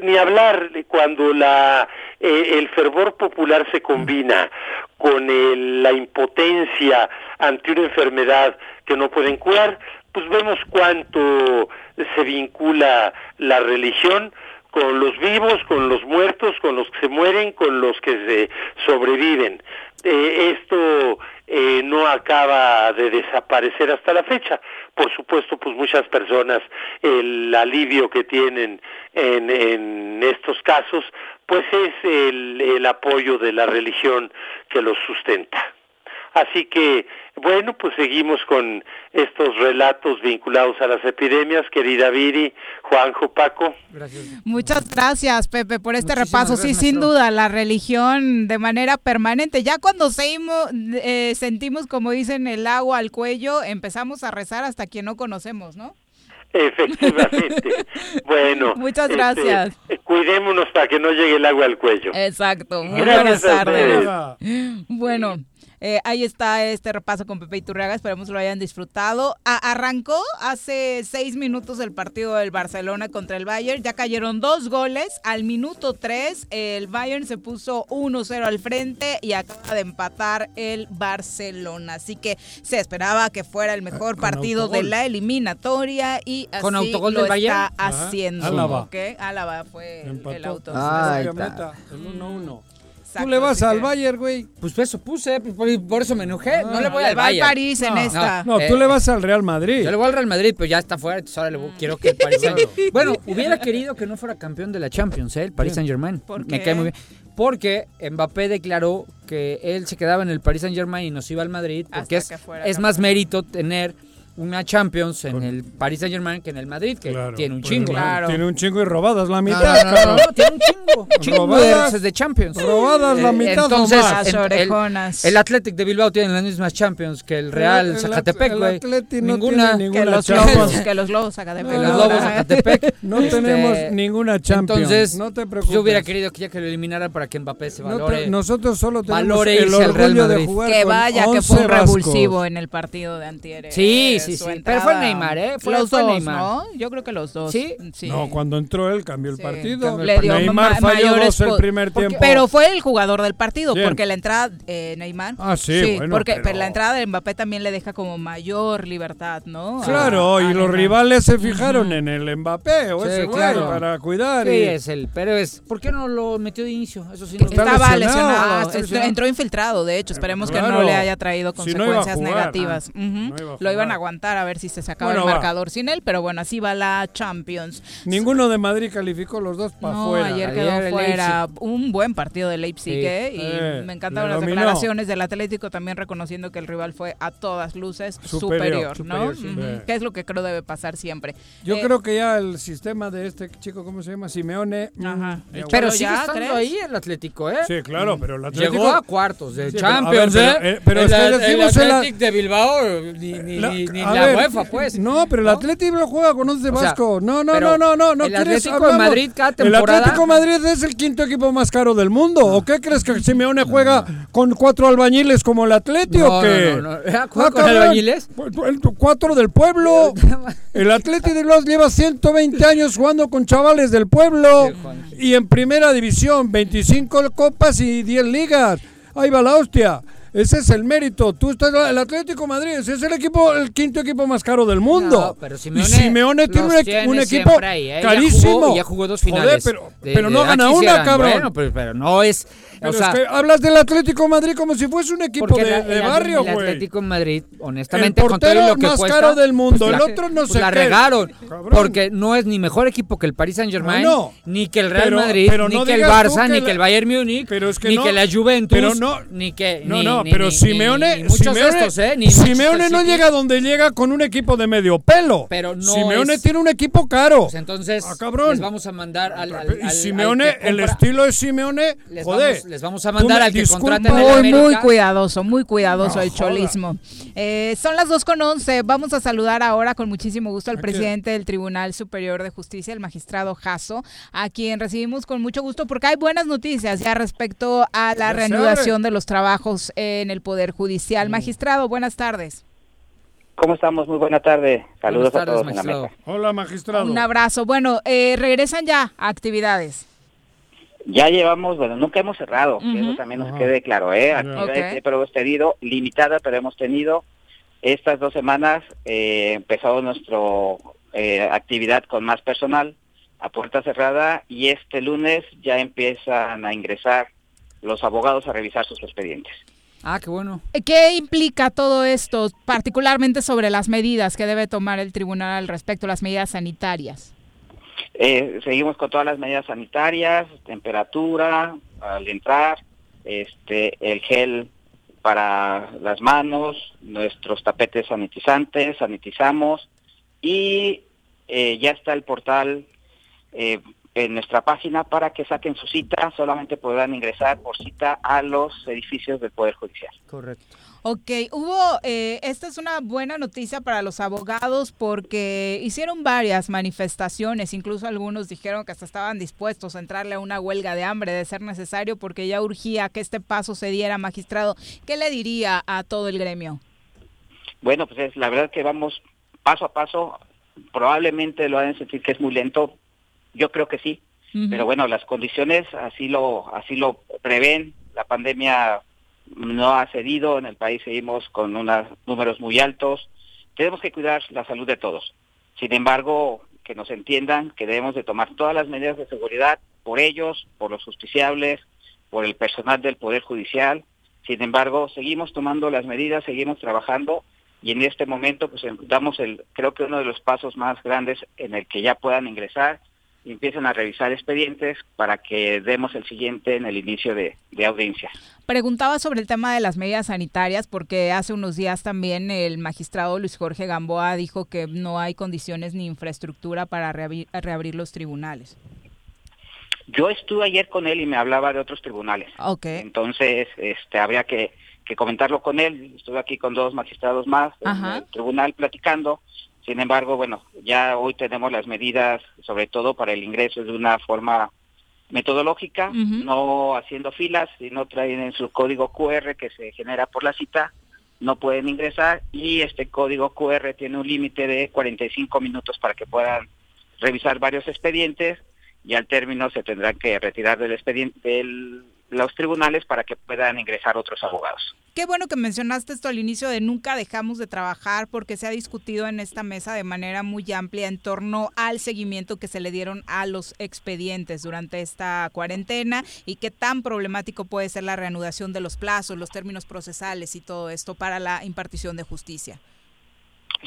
ni hablar cuando la eh, el fervor popular se combina con el- la impotencia ante una enfermedad que no pueden curar, pues vemos cuánto se vincula la religión con los vivos, con los muertos, con los que se mueren, con los que se sobreviven. Eh, esto eh, no acaba de desaparecer hasta la fecha. Por supuesto, pues muchas personas el alivio que tienen en, en estos casos, pues es el, el apoyo de la religión que los sustenta. Así que, bueno, pues seguimos con estos relatos vinculados a las epidemias, querida Viri, Juanjo, Paco. Muchas gracias, Pepe, por este Muchísimas repaso. Sí, gracias, sin duda, la religión de manera permanente. Ya cuando seguimos, eh, sentimos, como dicen, el agua al cuello, empezamos a rezar hasta quien no conocemos, ¿no? Efectivamente. bueno. Muchas este, gracias. eh, cuidémonos para que no llegue el agua al cuello. Exacto. Muy Gracias buenas tardes. Bueno, eh, ahí está este repaso con Pepe Iturriaga. Esperemos lo hayan disfrutado. A- arrancó hace seis minutos el partido del Barcelona contra el Bayern. Ya cayeron dos goles. Al minuto tres, el Bayern se puso 1-0 al frente y acaba de empatar el Barcelona. Así que se esperaba que fuera el mejor partido de autogol. la eliminatoria y así ¿Con autogol lo del está haciendo. Álava. Álava fue el, está. está. El 1-1. Exacto, Tú le vas al Bayern, güey. Pues eso puse, pues, por, por eso me enojé. no le voy al Bayern. París en esta. No, tú le vas al Real Madrid. Yo le voy al Real Madrid, pero ya está fuera, entonces ahora le voy- quiero que el Paris Saint Bueno, hubiera querido que no fuera campeón de la Champions, ¿eh? el Paris Saint Germain. ¿Por Me qué? cae muy bien. Porque Mbappé declaró que él se quedaba en el Paris Saint Germain y nos iba al Madrid, porque Hasta es, que fuera es más mérito tener una Champions en el Paris Saint Germain que en el Madrid, que tiene un chingo. claro, Tiene un chingo y robadas la No, mitad. no, no, no, tiene un chingo, chingo de, Robadas- de Champions. robadas la Eh, mitad Entonces, más. en- Las el, orejonas. el Athletic de Bilbao tiene las mismas Champions que el Real El- el Zacatepec, At- el güey. Ninguna. tiene Que ninguna los Champions. lobos, que los lobos Zacatepec. Que los lobos Zacatepec. No tenemos ninguna Champions. Entonces, no te preocupes. yo hubiera querido que ya que lo eliminaran para que Mbappé se te- valore. nosotros solo tenemos el al Real orgullo de Madrid. jugar Que vaya, que fue 11 un revulsivo en el partido de antier. eh, Sí, sí, su sí. entrada. Pero fue Neymar, ¿eh? Fue- los fue dos, Neymar. ¿no? Yo creo que los dos. ¿Sí? No, cuando entró él cambió el partido. cambió el Le dio Neymar ma- falló dos el primer porque- tiempo. Pero fue el jugador del partido, ¿Quién? porque la entrada, eh, Neymar. Ah, sí, bueno, porque pero- pero la entrada de Mbappé también le deja como mayor libertad, ¿no? Claro, a y los Neymar. rivales se fijaron en el Mbappé o Sí, ese güey claro. para cuidar. Sí, y- es el. Pero es. ¿Por qué no lo metió de inicio? Eso sí. no- Estaba lesionado. lesionado, Ah, lesionado. entró infiltrado, de hecho, esperemos que no le haya traído Si no iba a consecuencias jugar. negativas. Ah, Ujú. no iba a Lo iban a aguantar a ver si se sacaba Bueno, el va. marcador sin él, pero bueno, así va la Champions. Ninguno de Madrid calificó los dos para No, afuera. ayer quedó Ayer fuera un buen partido de Leipzig, Sí. ¿eh? Y Eh, me encantaron las dominó. declaraciones del Atlético también reconociendo que el rival fue a todas luces Superior, superior, ¿no? superior, sí. Que es lo que creo debe pasar siempre. Yo Eh, creo que ya el sistema de este chico, ¿cómo se llama? Simeone. mm, Ajá. ya Pero sigue ya, estando ¿crees? ahí el Atlético, ¿eh? Sí, claro, pero el Atlético... Llegó a cuartos de Sí, pero, a Champions, ver, ¿eh? pero, eh, pero el, el el- Athletic de Bilbao, ni, ni, La- ni, ni a la ver, UEFA, pues. No, pero el Atlético lo juega con 11 O sea, Vasco. no, no, no, no, no, no. el ¿quieres? Atlético de Hablamos. Madrid cada El Atlético de Madrid es el quinto equipo más caro del mundo. ¿O qué crees que Simeone juega con cuatro albañiles como el Atlético No, no, no, no. ¿Juega con cabrón. albañiles? Pues, el- Cuatro del pueblo. El Atlético de los lleva 120 años jugando con chavales del pueblo. Y en primera división, 25 copas y 10 ligas. Ahí va la hostia. Ese es el mérito. Tú estás el Atlético de Madrid, ese es el equipo, el quinto equipo más caro del mundo. No, pero Simeone y Simeone tiene un, equi- tiene un equipo ahí, ¿eh? Ya carísimo. jugó- ya jugó dos Joder, finales. pero, de- pero de no gana una, cabrón. Bueno, pero, pero no es. Pero o sea, es que hablas del Atlético de Madrid como si fuese un equipo de, la- el- barrio, el güey. Atlético en Madrid, honestamente, El con todo portero lo que más cuesta, caro del mundo, pues el la- otro no pues sé la qué. regaron, Cabrón. porque no es ni mejor equipo que el Paris Saint Germain, No, ni que el Real pero- Madrid, pero ni que el Barça, ni que el Bayern Múnich, Pero ni que la Juventus, pero ni que no, No, ni- pero ni- Simeone, ni Simeone, estos, ¿eh? Ni Simeone no llega donde llega con un equipo de medio pelo. Pero no Simeone es- tiene un equipo caro. Pues entonces, Ah, cabrón. les vamos a mandar al, al- y al- Simeone, al que el estilo de Simeone, Les joder. vamos- les vamos a mandar al que contraten en Muy, América. muy cuidadoso, muy cuidadoso No el joda. cholismo. Eh, son las 2 con 11. Vamos a saludar ahora con muchísimo gusto al presidente del Tribunal Superior de Justicia, el magistrado Jasso, a quien recibimos con mucho gusto porque hay buenas noticias ya respecto a la reanudación de los trabajos en el Poder Judicial. Magistrado, buenas tardes. ¿Cómo estamos? Muy buena tarde. Saludos a todos en la mesa. Hola, magistrado. Un abrazo. Bueno, eh, regresan ya a actividades. Ya llevamos, bueno, nunca hemos cerrado, que eso también nos quede claro, ¿eh? Actividades Ok. siempre hemos tenido, limitada, pero hemos tenido. Estas dos semanas eh, empezó nuestra actividad con más personal a puerta cerrada y este lunes ya empiezan a ingresar los abogados a revisar sus expedientes. Ah, qué bueno. ¿Qué implica todo esto, particularmente sobre las medidas que debe tomar el tribunal al respecto, las medidas sanitarias? Eh, seguimos con todas las medidas sanitarias, temperatura al entrar, este, el gel para las manos, nuestros tapetes sanitizantes, sanitizamos y eh, ya está el portal eh, en nuestra página para que saquen su cita, solamente podrán ingresar por cita a los edificios del Poder Judicial. Correcto. Ok, hubo, eh, esta es una buena noticia para los abogados porque hicieron varias manifestaciones, incluso algunos dijeron que hasta estaban dispuestos a entrarle a una huelga de hambre de ser necesario porque ya urgía que este paso se diera, magistrado. ¿Qué le diría a todo el gremio? Bueno, pues es la verdad que vamos paso a paso. Probablemente lo van a sentir que es muy lento. Yo creo que sí. Pero bueno, las condiciones así lo así lo prevén. La pandemia no ha cedido. En el país seguimos con unos números muy altos. Tenemos que cuidar la salud de todos. Sin embargo, que nos entiendan que debemos de tomar todas las medidas de seguridad por ellos, por los justiciables, por el personal del Poder Judicial. Sin embargo, seguimos tomando las medidas, seguimos trabajando y en este momento pues damos el creo que uno de los pasos más grandes en el que ya puedan ingresar empiecen a revisar expedientes para que demos el siguiente en el inicio de, de audiencia. Preguntaba sobre el tema de las medidas sanitarias porque hace unos días también el magistrado Luis Jorge Gamboa dijo que no hay condiciones ni infraestructura para reabrir, reabrir los tribunales. Yo estuve ayer con él y me hablaba de otros tribunales. Ok. Entonces, este, habría que, que comentarlo con él. Estuve aquí con dos magistrados más Ajá. en el tribunal platicando. Sin embargo, bueno, ya hoy tenemos las medidas, sobre todo para el ingreso de una forma metodológica, no haciendo filas, si no traen en su código QR que se genera por la cita, no pueden ingresar y este código QR tiene un límite de 45 minutos para que puedan revisar varios expedientes y al término se tendrán que retirar del expediente de los tribunales para que puedan ingresar otros abogados. Qué bueno que mencionaste esto al inicio de nunca dejamos de trabajar porque se ha discutido en esta mesa de manera muy amplia en torno al seguimiento que se le dieron a los expedientes durante esta cuarentena y qué tan problemático puede ser la reanudación de los plazos, los términos procesales y todo esto para la impartición de justicia.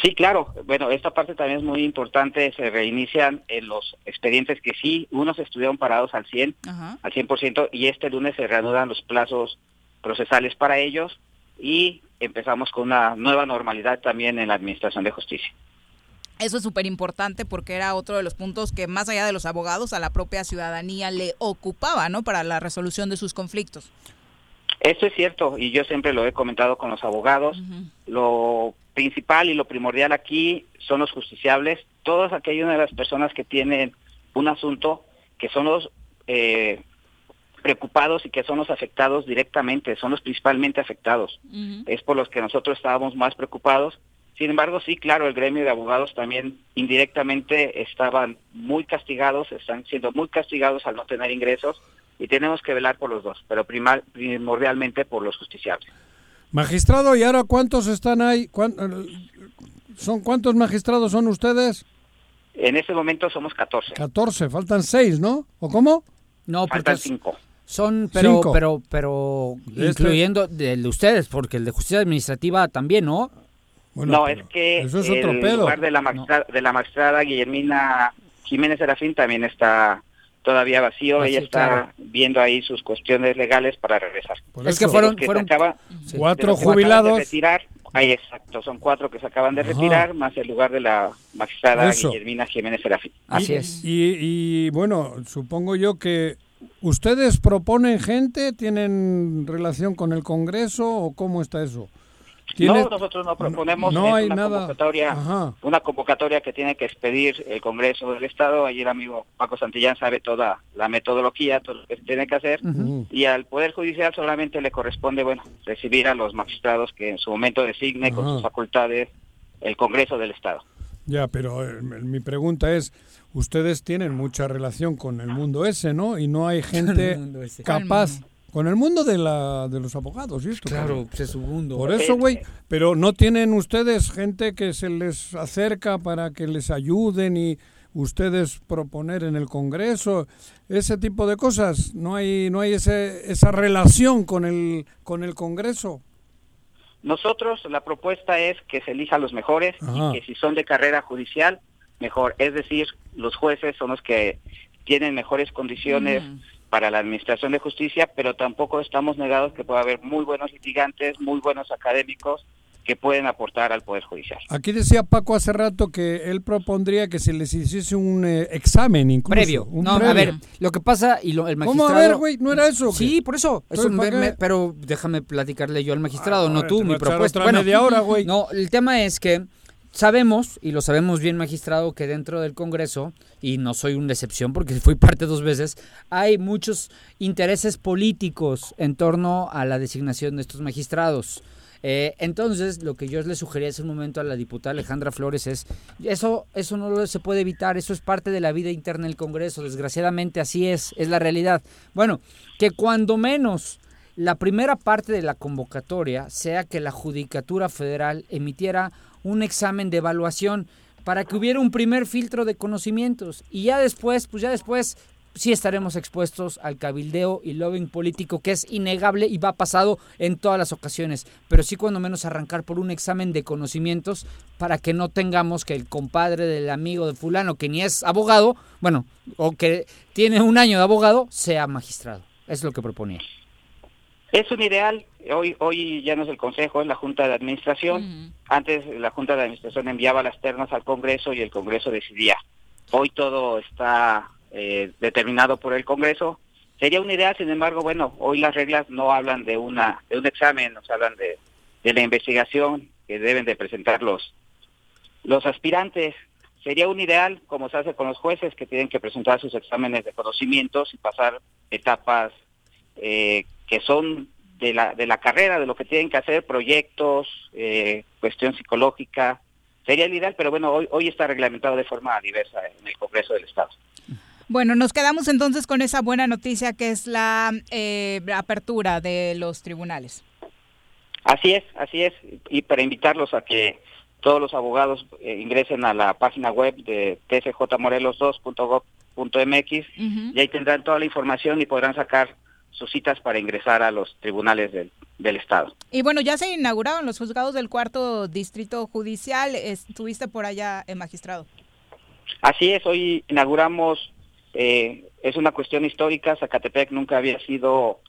Sí, claro. Bueno, esta parte también es muy importante. Se reinician en los expedientes que sí, unos estuvieron parados al 100, Ajá. al 100%, y este lunes se reanudan los plazos procesales para ellos y empezamos con una nueva normalidad también en la Administración de Justicia. Eso es súper importante porque era otro de los puntos que más allá de los abogados a la propia ciudadanía le ocupaba, ¿no? Para la resolución de sus conflictos. Esto es cierto y yo siempre lo he comentado con los abogados. Lo principal y lo primordial aquí son los justiciables, todas aquellas de las personas que tienen un asunto que son los eh, preocupados y que son los afectados directamente, son los principalmente afectados. Es por los que nosotros estábamos más preocupados. Sin embargo, sí, claro, el gremio de abogados también indirectamente estaban muy castigados, están siendo muy castigados al no tener ingresos y tenemos que velar por los dos, pero prima- primordialmente por los justiciables. Magistrado, ¿y ahora cuántos están ahí? ¿Cuán- eh, ¿Son cuántos magistrados son ustedes? En este momento somos 14. 14, faltan 6, ¿no? ¿O cómo? No, Faltan porque cinco. son, pero, Cinco. pero, pero, este- incluyendo el de ustedes, porque el de justicia administrativa también, ¿no? no, es que eso es otro el pedo. lugar de la, magistrada, de la magistrada Guillermina Jiménez Serafín también está todavía vacío. Vacío, Ella está claro. viendo ahí sus cuestiones legales para regresar. Por Es que fueron- que se fueron- acaba-. Cuatro jubilados. de retirar, ahí exacto, son cuatro que se acaban de Ajá. retirar, más el lugar de la magistrada Eso. Guillermina Jiménez Serafín. Así y, es. Y, y, bueno, supongo yo que ustedes proponen gente, tienen relación con el Congreso o cómo está eso. ¿Tiene- No, nosotros no proponemos no hay una nada. convocatoria, Ajá. una convocatoria que tiene que expedir el Congreso del Estado. Ayer amigo Paco Santillán sabe toda la metodología, todo lo que se tiene que hacer. Y al Poder Judicial solamente le corresponde, bueno, recibir a los magistrados que en su momento designe con sus facultades el Congreso del Estado. Ya, pero eh, mi pregunta es, ustedes tienen mucha relación con el mundo ese, ¿no? Y no hay gente capaz con el mundo de la de los abogados, ¿y esto? Claro, pues es su mundo. Por eso, güey, pero no tienen ustedes gente que se les acerca para que les ayuden y ustedes proponer en el Congreso ese tipo de cosas. No hay no hay ese, esa relación con el con el Congreso. Nosotros, la propuesta es que se elija los mejores Ajá. y que si son de carrera judicial, mejor. Es decir, los jueces son los que tienen mejores condiciones para la administración de justicia, pero tampoco estamos negados que pueda haber muy buenos litigantes, muy buenos académicos que pueden aportar al Poder Judicial. Aquí decía Paco hace rato que él propondría que se les hiciese un eh, examen incluso. previo. un No, a ver, lo que pasa y lo, el ¿Cómo? magistrado... A ver, güey, ¿no era eso? Sí, por eso. pero déjame platicarle yo al magistrado, Ah, no ahora tú, mi propuesta. otra media hora, güey. No, el tema es que sabemos, y lo sabemos bien, magistrado, que dentro del Congreso, y no soy una excepción porque fui parte dos veces, hay muchos intereses políticos en torno a la designación de estos magistrados. Eh, entonces, lo que yo le sugería hace un momento a la diputada Alejandra Flores es, eso, eso no se puede evitar, eso es parte de la vida interna del Congreso, desgraciadamente así es, es la realidad. Bueno, que cuando menos la primera parte de la convocatoria sea que la Judicatura Federal emitiera un examen de evaluación para que hubiera un primer filtro de conocimientos y ya después, pues ya después sí estaremos expuestos al cabildeo y lobbying político que es innegable y va pasado en todas las ocasiones, pero sí cuando menos arrancar por un examen de conocimientos para que no tengamos que el compadre del amigo de fulano que ni es abogado, bueno, o que tiene un año de abogado, sea magistrado. Es lo que proponía. Es un ideal, hoy hoy ya no es el Consejo, es la Junta de Administración. Antes la Junta de Administración enviaba las ternas al Congreso y el Congreso decidía. Hoy todo está eh, determinado por el Congreso. Sería un ideal, sin embargo, bueno, hoy las reglas no hablan de una de un examen, nos hablan de, de la investigación que deben de presentar los, los aspirantes. Sería un ideal, como se hace con los jueces, que tienen que presentar sus exámenes de conocimientos y pasar etapas eh, que son de la, de la carrera, de lo que tienen que hacer, proyectos, eh, cuestión psicológica. Sería el ideal, pero bueno, hoy, hoy está reglamentado de forma diversa en el Congreso del Estado. Bueno, nos quedamos entonces con esa buena noticia que es la eh, apertura de los tribunales. Así es, así es. Y para invitarlos a que todos los abogados eh, ingresen a la página web de tsjmorelos2.gov.mx y ahí tendrán toda la información y podrán sacar sus citas para ingresar a los tribunales del, del Estado. Y bueno, ya se inauguraron los juzgados del cuarto distrito judicial. Estuviste por allá, eh, magistrado. Así es, hoy inauguramos, eh, es una cuestión histórica, Zacatepec nunca había sido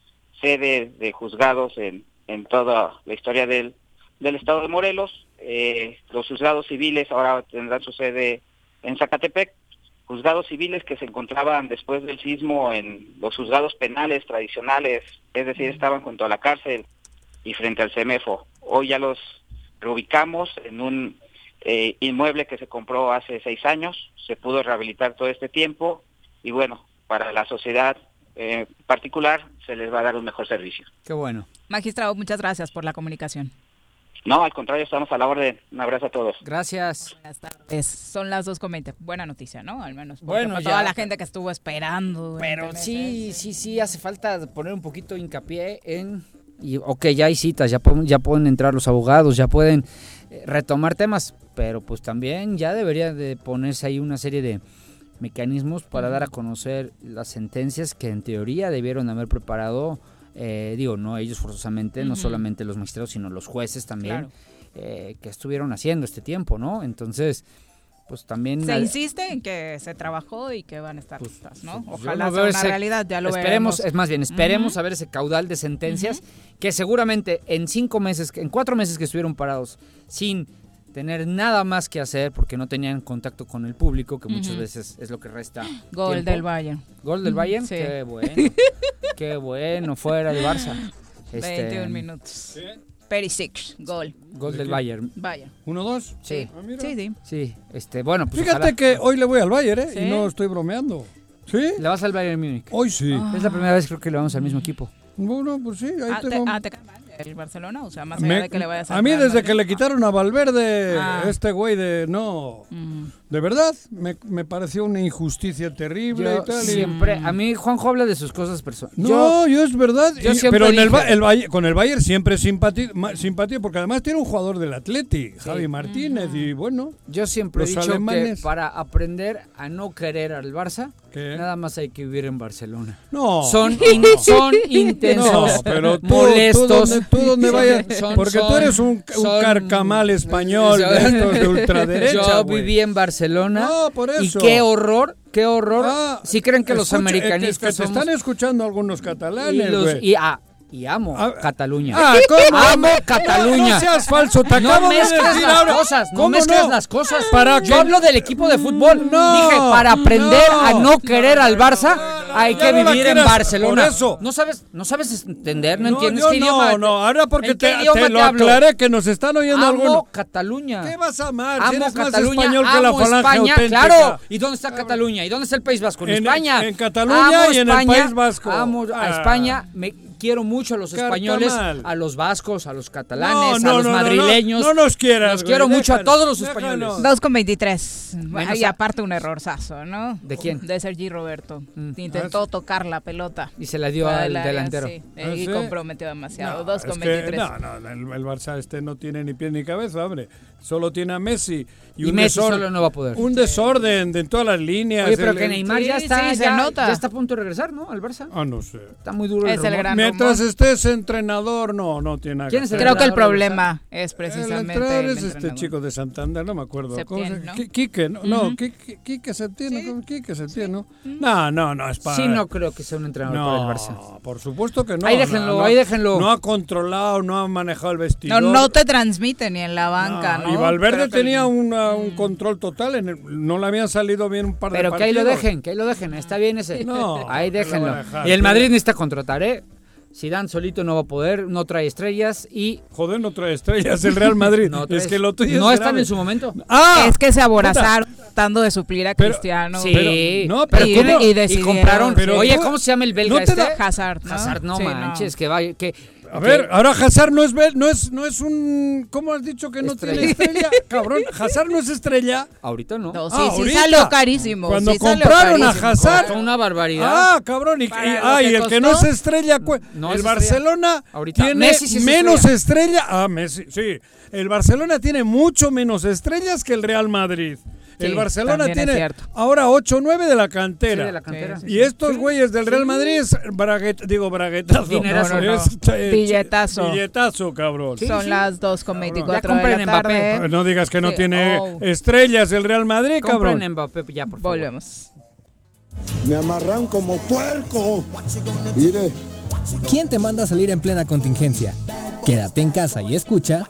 sede de juzgados en, en toda la historia del, del estado de Morelos. Eh, los juzgados civiles ahora tendrán su sede en Zacatepec, juzgados civiles que se encontraban después del sismo en los juzgados penales tradicionales, es decir, estaban junto a la cárcel y frente al CEMEFO. Hoy ya los reubicamos en un eh, inmueble que se compró hace seis años, se pudo rehabilitar todo este tiempo y bueno, para la sociedad eh, particular se les va a dar un mejor servicio. Qué bueno. Magistrado, muchas gracias por la comunicación. No, al contrario, estamos a la orden. Un abrazo a todos. Gracias. Buenas tardes. Son las 2.20. Buena noticia, ¿no? Al menos. Bueno, ya. toda la gente que estuvo esperando. Pero sí, meses. sí, sí, hace falta poner un poquito hincapié en... Y, ok, ya hay citas, ya, pueden- ya pueden entrar los abogados, ya pueden eh, retomar temas, pero pues también ya debería de ponerse ahí una serie de mecanismos para dar a conocer las sentencias que en teoría debieron haber preparado, eh, digo, no ellos forzosamente, no solamente los magistrados, sino los jueces también, Claro. eh, que estuvieron haciendo este tiempo, ¿no? Entonces, pues también... Se insiste en que se trabajó y que van a estar listas, ¿no? Ojalá no sea una realidad, ya lo esperemos, veremos. es más bien, esperemos a ver ese caudal de sentencias que seguramente en cinco meses, en cuatro meses que estuvieron parados sin tener nada más que hacer porque no tenían contacto con el público, que muchas veces es lo que resta. Gol tiempo. del Bayern. Gol del Bayern, sí. qué bueno. qué bueno, fuera el Barça. Este, 21 minutos. Perisic, gol. Gol del Bayern. Bayern. ¿Uno, dos? Sí. Sí, sí. Sí, este, bueno, pues Fíjate ojalá. que hoy le voy al Bayern, ¿eh? ¿Sí? Y no estoy bromeando. ¿Sí? Le vas al Bayern Múnich. Hoy sí. Es la primera vez creo que le vamos al mismo equipo. Bueno, pues sí, ahí Ah, te, tengo... el Barcelona, o sea, más allá Me- de que le vayas a a mí desde que le quitaron a Valverde, Ah. este güey de no, de verdad, me, me pareció una injusticia terrible Yo y tal. y- siempre, a mí Juanjo habla de sus cosas personales. No, yo, es verdad. yo y- siempre pero en el, el con el Bayern siempre simpatía, simpatía, porque además tiene un jugador del Atleti, Javi Martínez, y bueno. Yo siempre he dicho alemanes- que para aprender a no querer al Barça, nada más hay que vivir en Barcelona. No. Son, No. in- son intensos, No, pero tú, molestos. Tú donde, tú donde vayas, son- porque tú son- eres un, un carcamal español Yo- de estos de ultraderecha, Yo viví en Barcelona. No, por Y eso. qué horror, qué horror. Ah, si creen que los Escucha, que- americanistas es que somos- están escuchando algunos y, catalanes, los- güey. y, ah, y amo Cataluña. Ah, ¿cómo? Amo Cataluña. No seas falso, te no de decir las ahora. cosas, no ¿Cómo mezcles no? las cosas. ¿Para Yo hablo del equipo de fútbol. No, Dije, para aprender no. a no querer al Barça, hay que no vivir en Barcelona. por eso. No sabes, no sabes entender, no, No, entiendes qué no, idioma. no, ahora porque ¿en qué te, te lo aclaré que nos están oyendo Amo algunos. Cataluña. ¿Qué vas a amar? Si Amo más Cataluña, español que la amo falange España, auténtica. claro. ¿Y dónde está Cataluña? ¿Y dónde está el País Vasco? En, En- España. en Cataluña Amo y en el País Vasco. Amo a Ah. España. Me quiero mucho a los españoles, Carcamal. a los vascos, a los catalanes, No, no, a los no, no, madrileños. no nos quieras, Los quiero mucho a todos los españoles. 2 con 23. Menos y a- aparte un errorzazo, ¿no? ¿De quién? Mm. De Sergi Roberto. Intentó tocar la pelota. Y se la dio al área, delantero. sí. ¿Ah, y sí? comprometió demasiado. No, 2 es con que- 23. no, no, el, el Barça este no tiene ni pie ni cabeza, hombre. Solo tiene a Messi. Y, Y un Messi solo no va a poder. Un desorden de en todas las líneas. Oye, pero el- que el- Neymar ya está, sí, se ya, nota. ya está a punto de regresar, ¿no? Al Barça. Ah, no sé. Está muy duro Es el rumor. gran Mientras estés entrenador, no, no tiene nada ¿Quién que hacer. Creo que el entrenador problema es El precisamente entrenador el es este entrenador. chico de Santander, no me acuerdo. ¿Cómo Septién, se- ¿no? Quique, no, no. Quique, ¿no? Quique Septién, ¿no? No, no, no, es para... Sí, no creo que sea un entrenador No, para el Barça. por supuesto que no. Ahí déjenlo, no, no. ahí déjenlo. No ha controlado, no ha manejado el vestidor. No, no te transmite ni en la banca, ¿no? Y Valverde tenía una- un control total, en el- no le habían salido bien un par de Pero que ahí partidos. lo dejen, que ahí lo dejen, está bien ese. No, ahí déjenlo. Y el Madrid necesita contratar, ¿eh? Zidane solito no va a poder, no trae estrellas y... Joder, no trae estrellas el Real Madrid. No es que lo tuyo No es están grave. en su momento. ¡Ah! Es que se aborazaron tratando de suplir a Cristiano. Sí, pero- no, pero y, ¿cómo? y Y decidieron- compraron... Pero Oye, ¿cómo se llama el belga no te este? da- Hazard, ¿no? Hazard, no Sí, manches, que vaya... Que, A ver, ahora Hazard no es, no es, no es un... ¿Cómo has dicho que no Estrella. tiene estrella? Cabrón, Hazard no es estrella. Ahorita no. No, sí, Ah, sí ahorita. salió carísimo. Cuando sí compraron a carísimo. Hazard... Fue una barbaridad. Ah, cabrón. Y, y- ah, y el que no es estrella, No el es Barcelona Ahorita. tiene Messi sí es menos estrella. Ah, Messi, sí. El Barcelona tiene mucho menos estrellas que el Real Madrid. El Barcelona tiene ahora 8 o 9 de la cantera. Sí, de la cantera. Sí, Y estos güeyes del Real Madrid es braguet, digo braguetazo. Dinerazo. No, no, no. Es, eh, Billetazo. Billetazo, cabrón. Son las 2 con 24 Ya compren de la Mbappé. tarde. No digas que no Sí, tiene oh. estrellas el Real Madrid, cabrón. Compren Mbappé ya, por favor. Volvemos. Me amarran como puerco. Mire. ¿Quién te manda a salir en plena contingencia? Quédate en casa y escucha.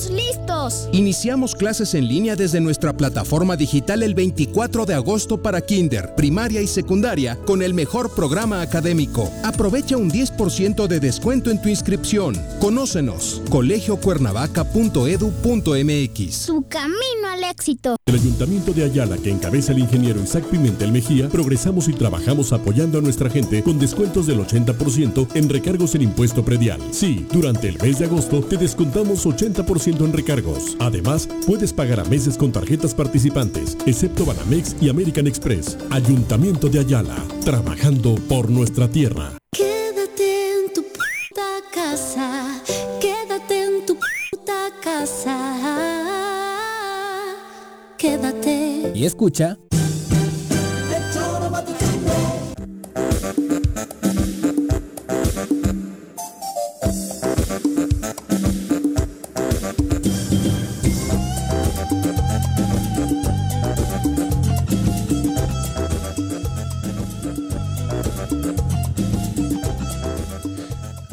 estamos listos. Iniciamos clases en línea desde nuestra plataforma digital el 24 de agosto para kinder, primaria y secundaria con el mejor programa académico. Aprovecha un 10% de descuento en tu inscripción. Conócenos. colegiocuernavaca.edu.mx. Su camino al éxito. El Ayuntamiento de Ayala, que encabeza el ingeniero Isaac Pimentel Mejía, progresamos y trabajamos apoyando a nuestra gente con descuentos del 80% en recargos en impuesto predial. Sí, durante el mes de agosto te descontamos 80% en recargos. Además, puedes pagar a meses con tarjetas participantes, excepto Banamex y American Express. Ayuntamiento de Ayala, trabajando por nuestra tierra. Quédate en tu puta casa, quédate en tu puta casa. Quédate. Y escucha.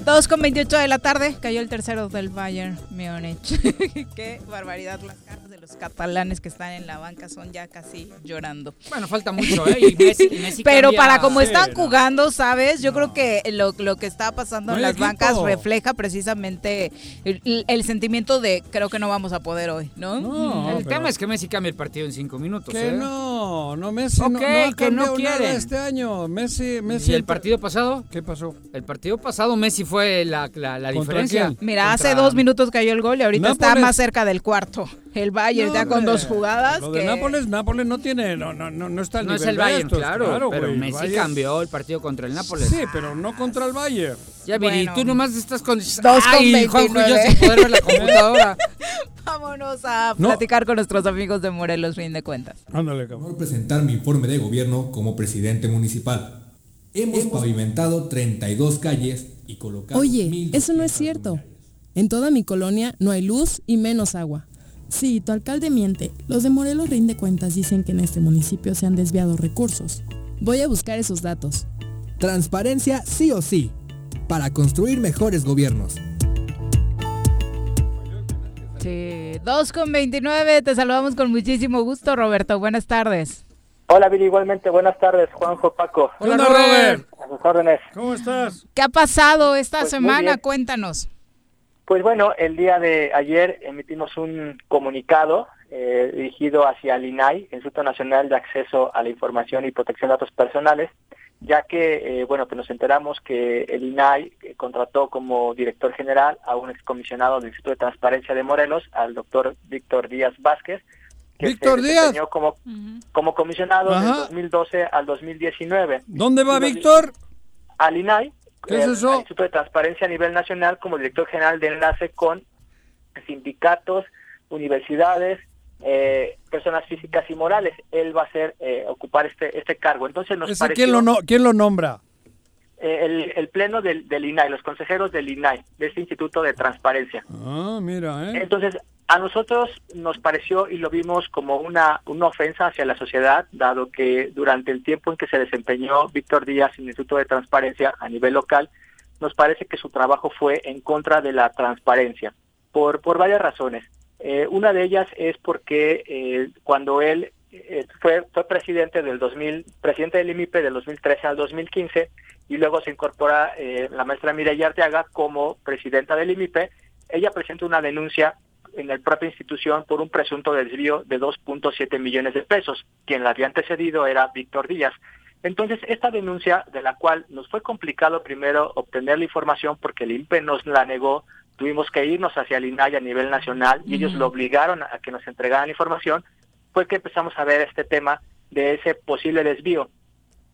Dos con 28 de la tarde, cayó el tercero del Bayern Múnich. Qué barbaridad, las de los catalanes que están en la banca son ya casi llorando. Bueno, falta mucho, ¿eh? Y Messi- y Messi Pero cambia- para como Sí, están no. jugando, ¿sabes? Yo creo que lo, lo que está pasando No en las equipo. bancas refleja precisamente el, el sentimiento de creo que no vamos a poder hoy, ¿no? No, el pero- tema es que Messi cambia el partido en cinco minutos. Que ¿eh? no, no Messi no- Ok, no, ha que no quieren. este año. Messi, Messi ¿Y el partido pasado? ¿Qué pasó? El partido pasado Messi fue la, la, la ¿Contra diferencia. quién? Mira, Contra- hace dos minutos cayó el gol y ahorita está más cerca del cuarto. El Bayern No, ya con dos jugadas. Lo de que- Nápoles, Nápoles no tiene, no, no, no, no está al No es nivel el de Bayern, estos, claro, pero güey, el Messi Bayern- cambió el partido contra el Nápoles. Sí, pero no contra el Bayern. Ya, Viri, Bueno. tú nomás estás con... Dos con Ay, Juanjo yo 29. sin poder ver la computadora. Vámonos a No. platicar con nuestros amigos de Morelos, fin de cuentas. Ándale, Por presentar mi informe de gobierno como presidente municipal. Hemos pavimentado 32 calles y colocado Oye, eso no es cierto. En toda mi colonia no hay luz y menos agua. Sí, tu alcalde miente. Los de Morelos Rinde Cuentas dicen que en este municipio se han desviado recursos. Voy a buscar esos datos. Transparencia sí o sí, para construir mejores gobiernos. Sí, 2 con 29, te saludamos con muchísimo gusto, Roberto. Buenas tardes. Hola, Viri, igualmente. Buenas tardes, Juanjo, Paco. ¿Qué onda, Robert? A sus órdenes. ¿Cómo estás? ¿Qué ha pasado esta Pues semana? Cuéntanos. Pues bueno, el día de ayer emitimos un comunicado eh, dirigido hacia el INAI, Instituto Nacional de Acceso a la Información y Protección de Datos Personales, ya que, eh, bueno, pues nos enteramos que el INAI eh, contrató como director general a un excomisionado del Instituto de Transparencia de Morelos, al doctor Víctor Díaz Vázquez, que Víctor se Díaz. como, como comisionado del Ajá. 2012 al 2019. ¿Dónde va Víctor? al INAI, ¿Qué es el eso? Instituto de Transparencia a nivel nacional, como director general de enlace con sindicatos, universidades, eh, personas físicas y morales. Él va a ser eh, ocupar este este cargo. Entonces nos ¿Ese pareció quién lo, no- quién lo nombra? Eh, el, el pleno del, del INAI, los consejeros del INAI, de este Instituto de Transparencia. Ah, mira, ¿eh? Entonces, a nosotros nos pareció y lo vimos como una, una ofensa hacia la sociedad, dado que durante el tiempo en que se desempeñó Víctor Díaz en el Instituto de Transparencia a nivel local, nos parece que su trabajo fue en contra de la transparencia, por, por varias razones. Eh, una de ellas es porque eh, cuando él eh, fue, fue presidente del 2000, presidente del IMIPE del 2013 al 2015 y luego se incorpora eh, la maestra Mireya Arteaga como presidenta del IMIPE, ella presenta una denuncia en la propia institución por un presunto desvío de 2.7 millones de pesos. Quien la había antecedido era Víctor Díaz. Entonces, esta denuncia, de la cual nos fue complicado primero obtener la información porque el INPE nos la negó, tuvimos que irnos hacia el INAI a nivel nacional y ellos lo obligaron a que nos entregaran la información, fue que empezamos a ver este tema de ese posible desvío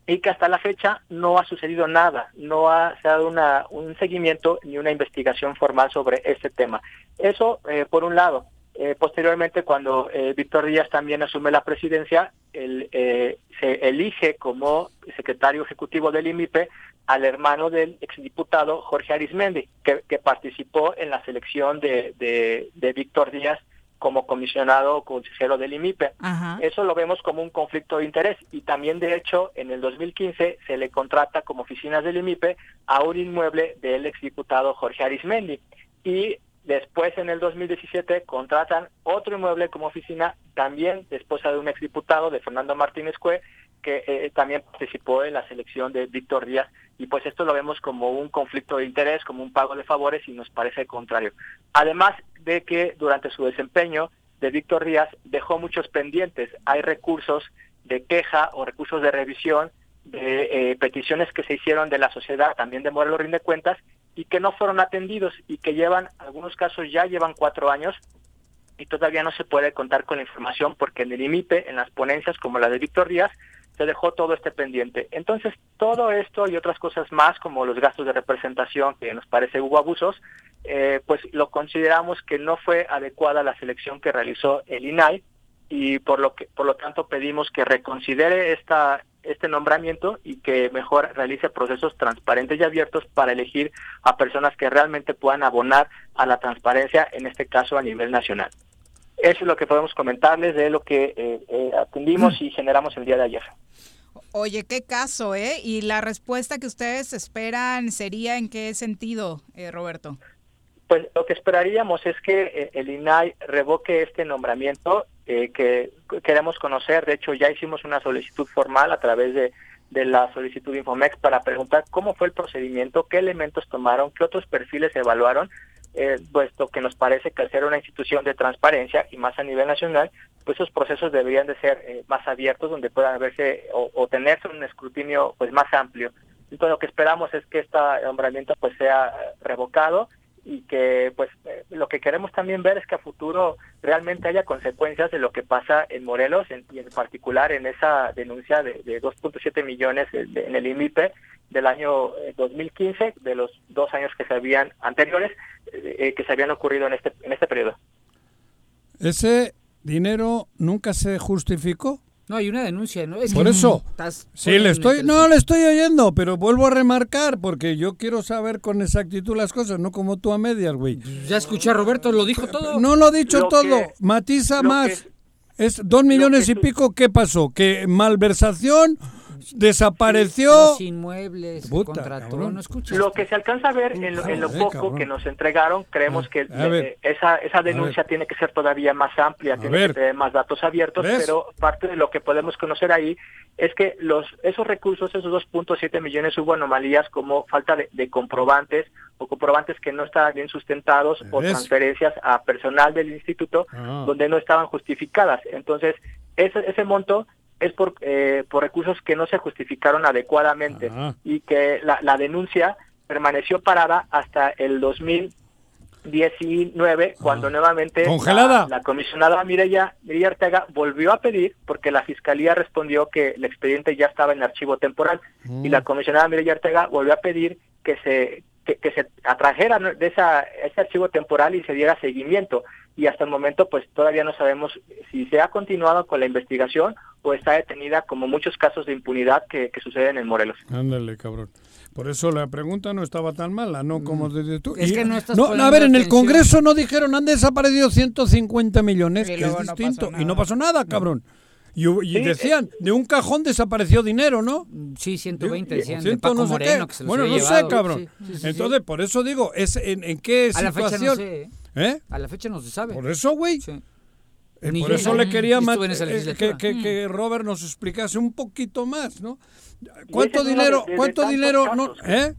y que hasta la fecha no ha sucedido nada, no ha se dado una, un seguimiento ni una investigación formal sobre este tema. Eso, eh, por un lado. Eh, posteriormente, cuando eh, Víctor Díaz también asume la presidencia, él, eh, se elige como secretario ejecutivo del IMIPE al hermano del exdiputado Jorge Arismendi, que, que participó en la selección de, de, de Víctor Díaz como comisionado o consejero del IMIPE. Ajá. Eso lo vemos como un conflicto de interés y también de hecho en el 2015 se le contrata como oficinas del IMIPE a un inmueble del exdiputado Jorge Arismendi y después en el 2017 contratan otro inmueble como oficina también de esposa de un exdiputado de Fernando Martínez Cue que eh, también participó en la selección de Víctor Díaz y pues esto lo vemos como un conflicto de interés, como un pago de favores y nos parece contrario. Además de que durante su desempeño de Víctor Díaz dejó muchos pendientes. Hay recursos de queja o recursos de revisión de eh, peticiones que se hicieron de la sociedad, también de Morelos Rinde Cuentas, y que no fueron atendidos y que llevan, algunos casos ya llevan cuatro años y todavía no se puede contar con la información porque en el IMIPE, en las ponencias como la de Víctor Díaz, se dejó todo este pendiente. Entonces, todo esto y otras cosas más, como los gastos de representación, que nos parece hubo abusos, eh, pues lo consideramos que no fue adecuada la selección que realizó el INAI y por lo que por lo tanto pedimos que reconsidere esta este nombramiento y que mejor realice procesos transparentes y abiertos para elegir a personas que realmente puedan abonar a la transparencia, en este caso a nivel nacional. Eso es lo que podemos comentarles de lo que eh, eh, atendimos y generamos el día de ayer. Oye, qué caso, ¿eh? Y la respuesta que ustedes esperan sería en qué sentido, eh, Roberto. Pues lo que esperaríamos es que eh, el INAI revoque este nombramiento eh, que queremos conocer. De hecho, ya hicimos una solicitud formal a través de, de la solicitud Infomex para preguntar cómo fue el procedimiento, qué elementos tomaron, qué otros perfiles evaluaron, eh, puesto que nos parece que al ser una institución de transparencia y más a nivel nacional, pues esos procesos deberían de ser eh, más abiertos, donde puedan verse o, o tenerse un escrutinio pues más amplio. Entonces lo que esperamos es que este nombramiento pues sea revocado y que pues eh, lo que queremos también ver es que a futuro realmente haya consecuencias de lo que pasa en Morelos y en particular en esa denuncia de, de 2.7 millones en el IMIPE del año eh, 2015 de los dos años que se habían anteriores eh, eh, que se habían ocurrido en este en este periodo ¿Ese dinero nunca se justificó? No, hay una denuncia, ¿no? Es Por que eso. estás Sí, le estoy, no le estoy oyendo, pero vuelvo a remarcar porque yo quiero saber con exactitud las cosas, no como tú a medias, güey. Ya escuché a Roberto, lo dijo todo. No lo ha dicho Lo todo, que- matiza más. Es dos millones y pico, ¿qué pasó? ¿Que malversación? ¿Desapareció? Los inmuebles, Puta, contrató, cabrón. no escuchas. Lo que se alcanza a ver en lo, en lo poco cabrón. que nos entregaron, creemos que a ver. eh, esa, esa denuncia tiene que ser todavía más amplia, tiene ver. que tener más datos abiertos, ¿Ves? pero parte de lo que podemos conocer ahí es que los esos recursos, esos 2.7 millones, hubo anomalías como falta de, de comprobantes o comprobantes que no estaban bien sustentados o transferencias a personal del instituto Ah. donde no estaban justificadas. Entonces, ese, ese monto es por, eh, por recursos que no se justificaron adecuadamente Ah. y que la, la denuncia permaneció parada hasta el 2019 cuando nuevamente Ah. Congelada. La, la comisionada Mireya, Mireya Ortega volvió a pedir porque la fiscalía respondió que el expediente ya estaba en archivo temporal y la comisionada Mireya Ortega volvió a pedir que se que, que se atrajera de esa ese archivo temporal y se diera seguimiento y hasta el momento pues todavía no sabemos si se ha continuado con la investigación o está detenida como muchos casos de impunidad que, que suceden en Morelos. Ándale, cabrón. Por eso la pregunta no estaba tan mala, no como desde tú. Mm. Es Y- que no estás no, a ver, en el. Congreso no dijeron han desaparecido 150 millones, Y que es no distinto. y no pasó nada, cabrón. Y, y Sí, decían, de un cajón desapareció dinero, ¿no? Sí, 120 decían, de Ciento Paco no sé Moreno, que se los Bueno, había no sé, cabrón. Sí, sí, sí, sí. Entonces, por eso digo, es en, en qué A la fecha situación. no sé, ¿eh? ¿Eh? A la fecha no se sabe. Por eso, güey. Eh, por yo, eso ¿no? le quería eh, que, legislatura. que- Mm. que Robert nos explicase un poquito más, ¿no? ¿Cuánto dinero, de- de- de cuánto dinero, no, casos. eh?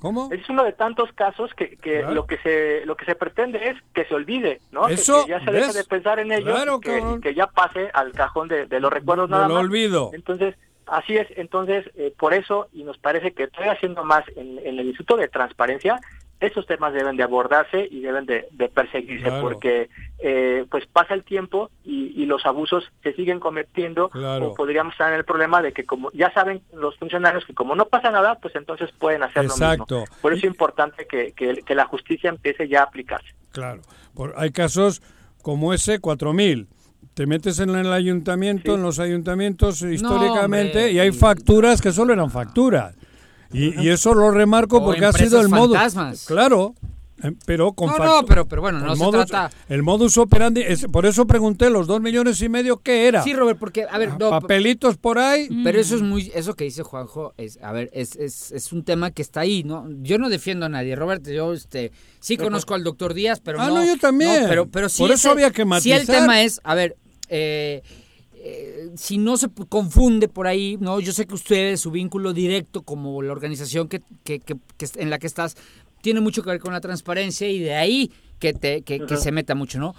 ¿Cómo? Es uno de tantos casos que, que Claro. lo que se lo que se pretende es que se olvide, ¿no? Eso, que, ya se deje de pensar en ello Claro, que, y que ya pase al cajón de, de los recuerdos nada Del más. olvido. Entonces, así es. Entonces, eh, por eso, y nos parece que estoy haciendo más en, en el Instituto de Transparencia, esos temas deben de abordarse y deben de, de perseguirse, Claro. porque eh, pues pasa el tiempo y, y los abusos se siguen cometiendo, Claro. o podríamos estar en el problema de que como ya saben los funcionarios que como no pasa nada, pues entonces pueden hacer lo Exacto. mismo. Por eso es importante que, que, que la justicia empiece ya a aplicarse. Claro. Por- hay casos como ese, 4000. Te metes en el ayuntamiento, en los ayuntamientos históricamente, y hay facturas que solo eran facturas. Y, y eso lo remarco porque ha sido el modo. fantasmas. Claro. eh, Pero con No, no, pero- pero bueno, no se modus- trata- El modus operandi, es- por eso pregunté los dos millones y medio, ¿qué era? Sí, Robert, porque, a ver, no, Papelitos por ahí. Pero eso es muy, eso que dice Juanjo, es, a ver, es, es, es un tema que está ahí, ¿no? Yo no defiendo a nadie, Robert, yo este, sí conozco al doctor Díaz, pero Ah, no. no, yo también. pero, pero sí Por es eso había que Sí el matizar. tema es, a ver, eh, eh, si no se confunde por ahí, ¿no? Yo sé que ustedes, su vínculo directo como la organización que, que, que- que en la que estás, tiene mucho que ver con la transparencia y de ahí que, te, que, que se meta mucho, ¿no?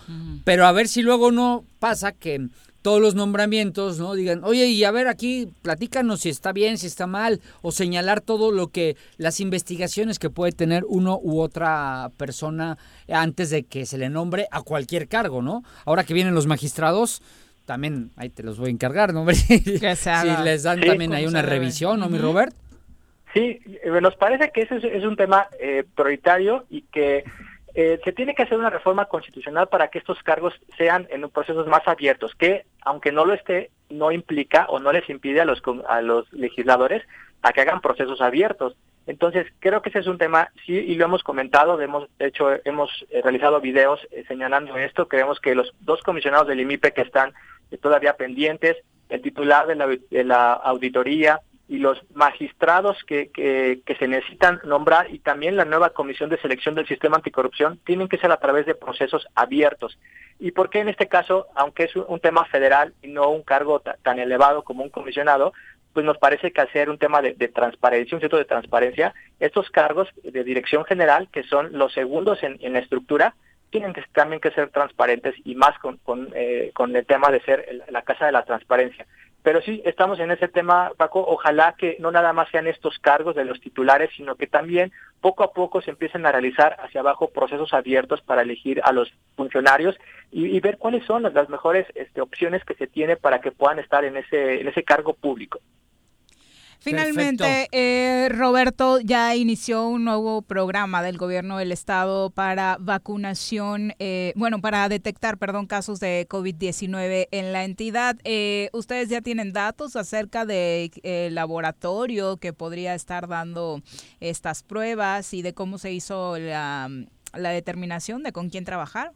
Pero a ver si luego no pasa que todos los nombramientos, ¿no? Digan, oye, y a ver aquí, platícanos si está bien, si está mal, o señalar todo lo que, las investigaciones que puede tener uno u otra persona antes de que se le nombre a cualquier cargo, ¿no? Ahora que vienen los magistrados, también ahí te los voy a encargar, ¿no? si haga. les dan Sí, también se una revisión, ¿no, mi. Robert? Sí, eh, nos parece que ese es, un tema eh, prioritario y que eh, se tiene que hacer una reforma constitucional para que estos cargos sean en procesos más abiertos, que aunque no lo esté, no implica o no les impide a los con- a los legisladores a que hagan procesos abiertos. Entonces, creo que ese es un tema, sí, y lo hemos comentado, hemos hecho, hemos eh, realizado videos eh, señalando esto, creemos que los dos comisionados del IMIPE que están todavía pendientes, el titular de la, de la auditoría y los magistrados que, que, que se necesitan nombrar y también la nueva comisión de selección del sistema anticorrupción tienen que ser a través de procesos abiertos. ¿Y por qué en este caso, aunque es un, tema federal y no un cargo ta- tan elevado como un comisionado, pues nos parece que hacer un tema de, de transparencia, un centro de transparencia, estos cargos de dirección general, que son los segundos en, en la estructura, tienen que también que ser transparentes y más con, con, eh, con el tema de ser el- la casa de la transparencia. Pero sí, estamos en ese tema, Paco. Ojalá que no nada más sean estos cargos de los titulares, sino que también poco a poco se empiecen a realizar hacia abajo procesos abiertos para elegir a los funcionarios y, y ver cuáles son las, mejores este, opciones que se tiene para que puedan estar en ese, en ese cargo público. Finalmente, eh, Roberto ya inició un nuevo programa del gobierno del estado para vacunación, eh, bueno, para detectar, perdón, casos de COVID-19 en la entidad. Eh, ¿Ustedes ya tienen datos acerca del laboratorio que podría estar dando estas pruebas y de cómo se hizo la, la determinación de con quién trabajar?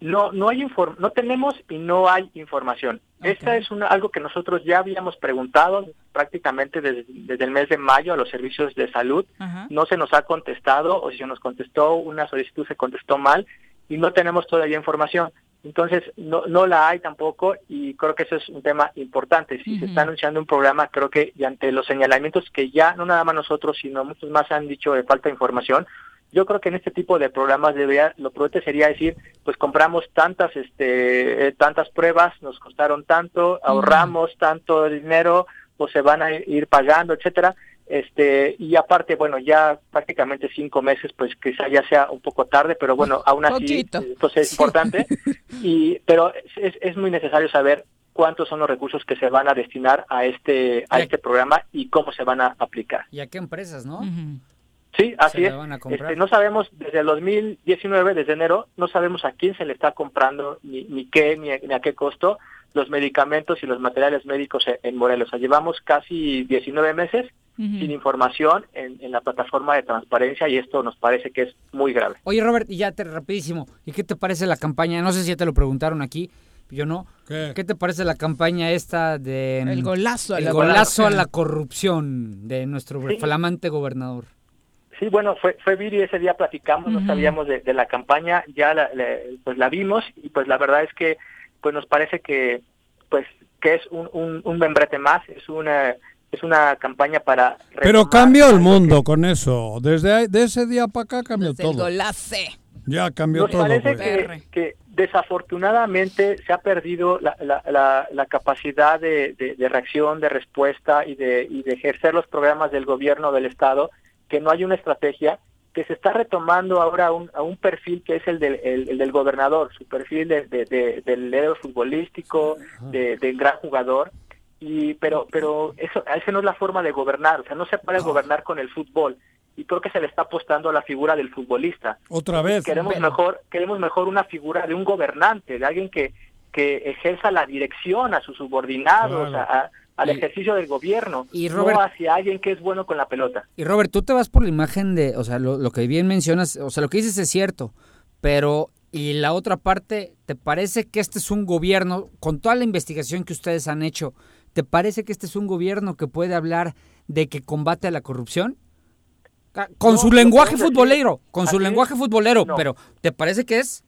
No, no hay inform no tenemos y no hay información. Esta es una, algo que nosotros ya habíamos preguntado prácticamente desde, desde el mes de mayo a los servicios de salud. No se nos ha contestado o si se nos contestó una solicitud se contestó mal y no tenemos todavía información. Entonces no, no la hay tampoco y creo que eso es un tema importante. Si se está anunciando un programa, creo que y ante los señalamientos que ya no nada más nosotros, sino muchos más han dicho de falta de información, yo creo que en este tipo de programas debería, lo prudente sería decir, pues compramos tantas, este, eh, tantas pruebas, nos costaron tanto, ahorramos tanto dinero, pues se van a ir pagando, etcétera. Este, y aparte, bueno, ya prácticamente cinco meses, pues quizá ya sea un poco tarde, pero bueno, aún así, eh, pues es importante. Y, pero es, es muy necesario saber cuántos son los recursos que se van a destinar a este, a este programa y cómo se van a aplicar. ¿Y a qué empresas, no? Sí, así Se es. la van a comprar. Este, no sabemos, desde el 2019, desde enero, no sabemos a quién se le está comprando, ni, ni qué, ni a, ni a qué costo, los medicamentos y los materiales médicos en, en Morelos. O sea, llevamos casi 19 meses sin información en, en la plataforma de transparencia y esto nos parece que es muy grave. Oye, Robert, y ya te rapidísimo, ¿y qué te parece la campaña? No sé si ya te lo preguntaron aquí, yo no. ¿Qué? te parece la campaña esta de... El golazo a el la golazo a corrupción. la corrupción de nuestro Sí. flamante gobernador? Sí, bueno, fue, fue Viri, ese día platicamos, no sabíamos de, de la campaña, ya la, la- pues la vimos y pues la verdad es que pues nos parece que pues que es un, un, un membrete más, es una es una campaña para... Pero cambió el mundo con eso. Desde de ese día para acá cambió Desde el todo. golace. Ya cambió Nos todo. parece que, que desafortunadamente se ha perdido la, la- la- la capacidad de, de- de reacción, de respuesta y de, y de ejercer los programas del gobierno del Estado, que no hay una estrategia, que se está retomando ahora a un, a un perfil que es el del, el- el del gobernador, su perfil de, de- de- del héroe futbolístico, de, del gran jugador, y pero pero eso esa no es la forma de gobernar, o sea, no se puede gobernar con el fútbol. Y creo que se le está apostando a la figura del futbolista. Otra vez. Queremos mejor queremos mejor una figura de un gobernante, de alguien que que ejerza la dirección a sus subordinados, a- al ejercicio del gobierno, y Robert- no hacia alguien que es bueno con la pelota. Y Robert, tú te vas por la imagen de, o sea, lo, lo que bien mencionas, o sea, lo que dices es cierto, pero y la otra parte, ¿te parece que este es un gobierno, con toda la investigación que ustedes han hecho, ¿te parece que este es un gobierno que puede hablar de que combate a la corrupción? Con No, su lenguaje futbolero, con su es. lenguaje futbolero, No. pero ¿te parece que es?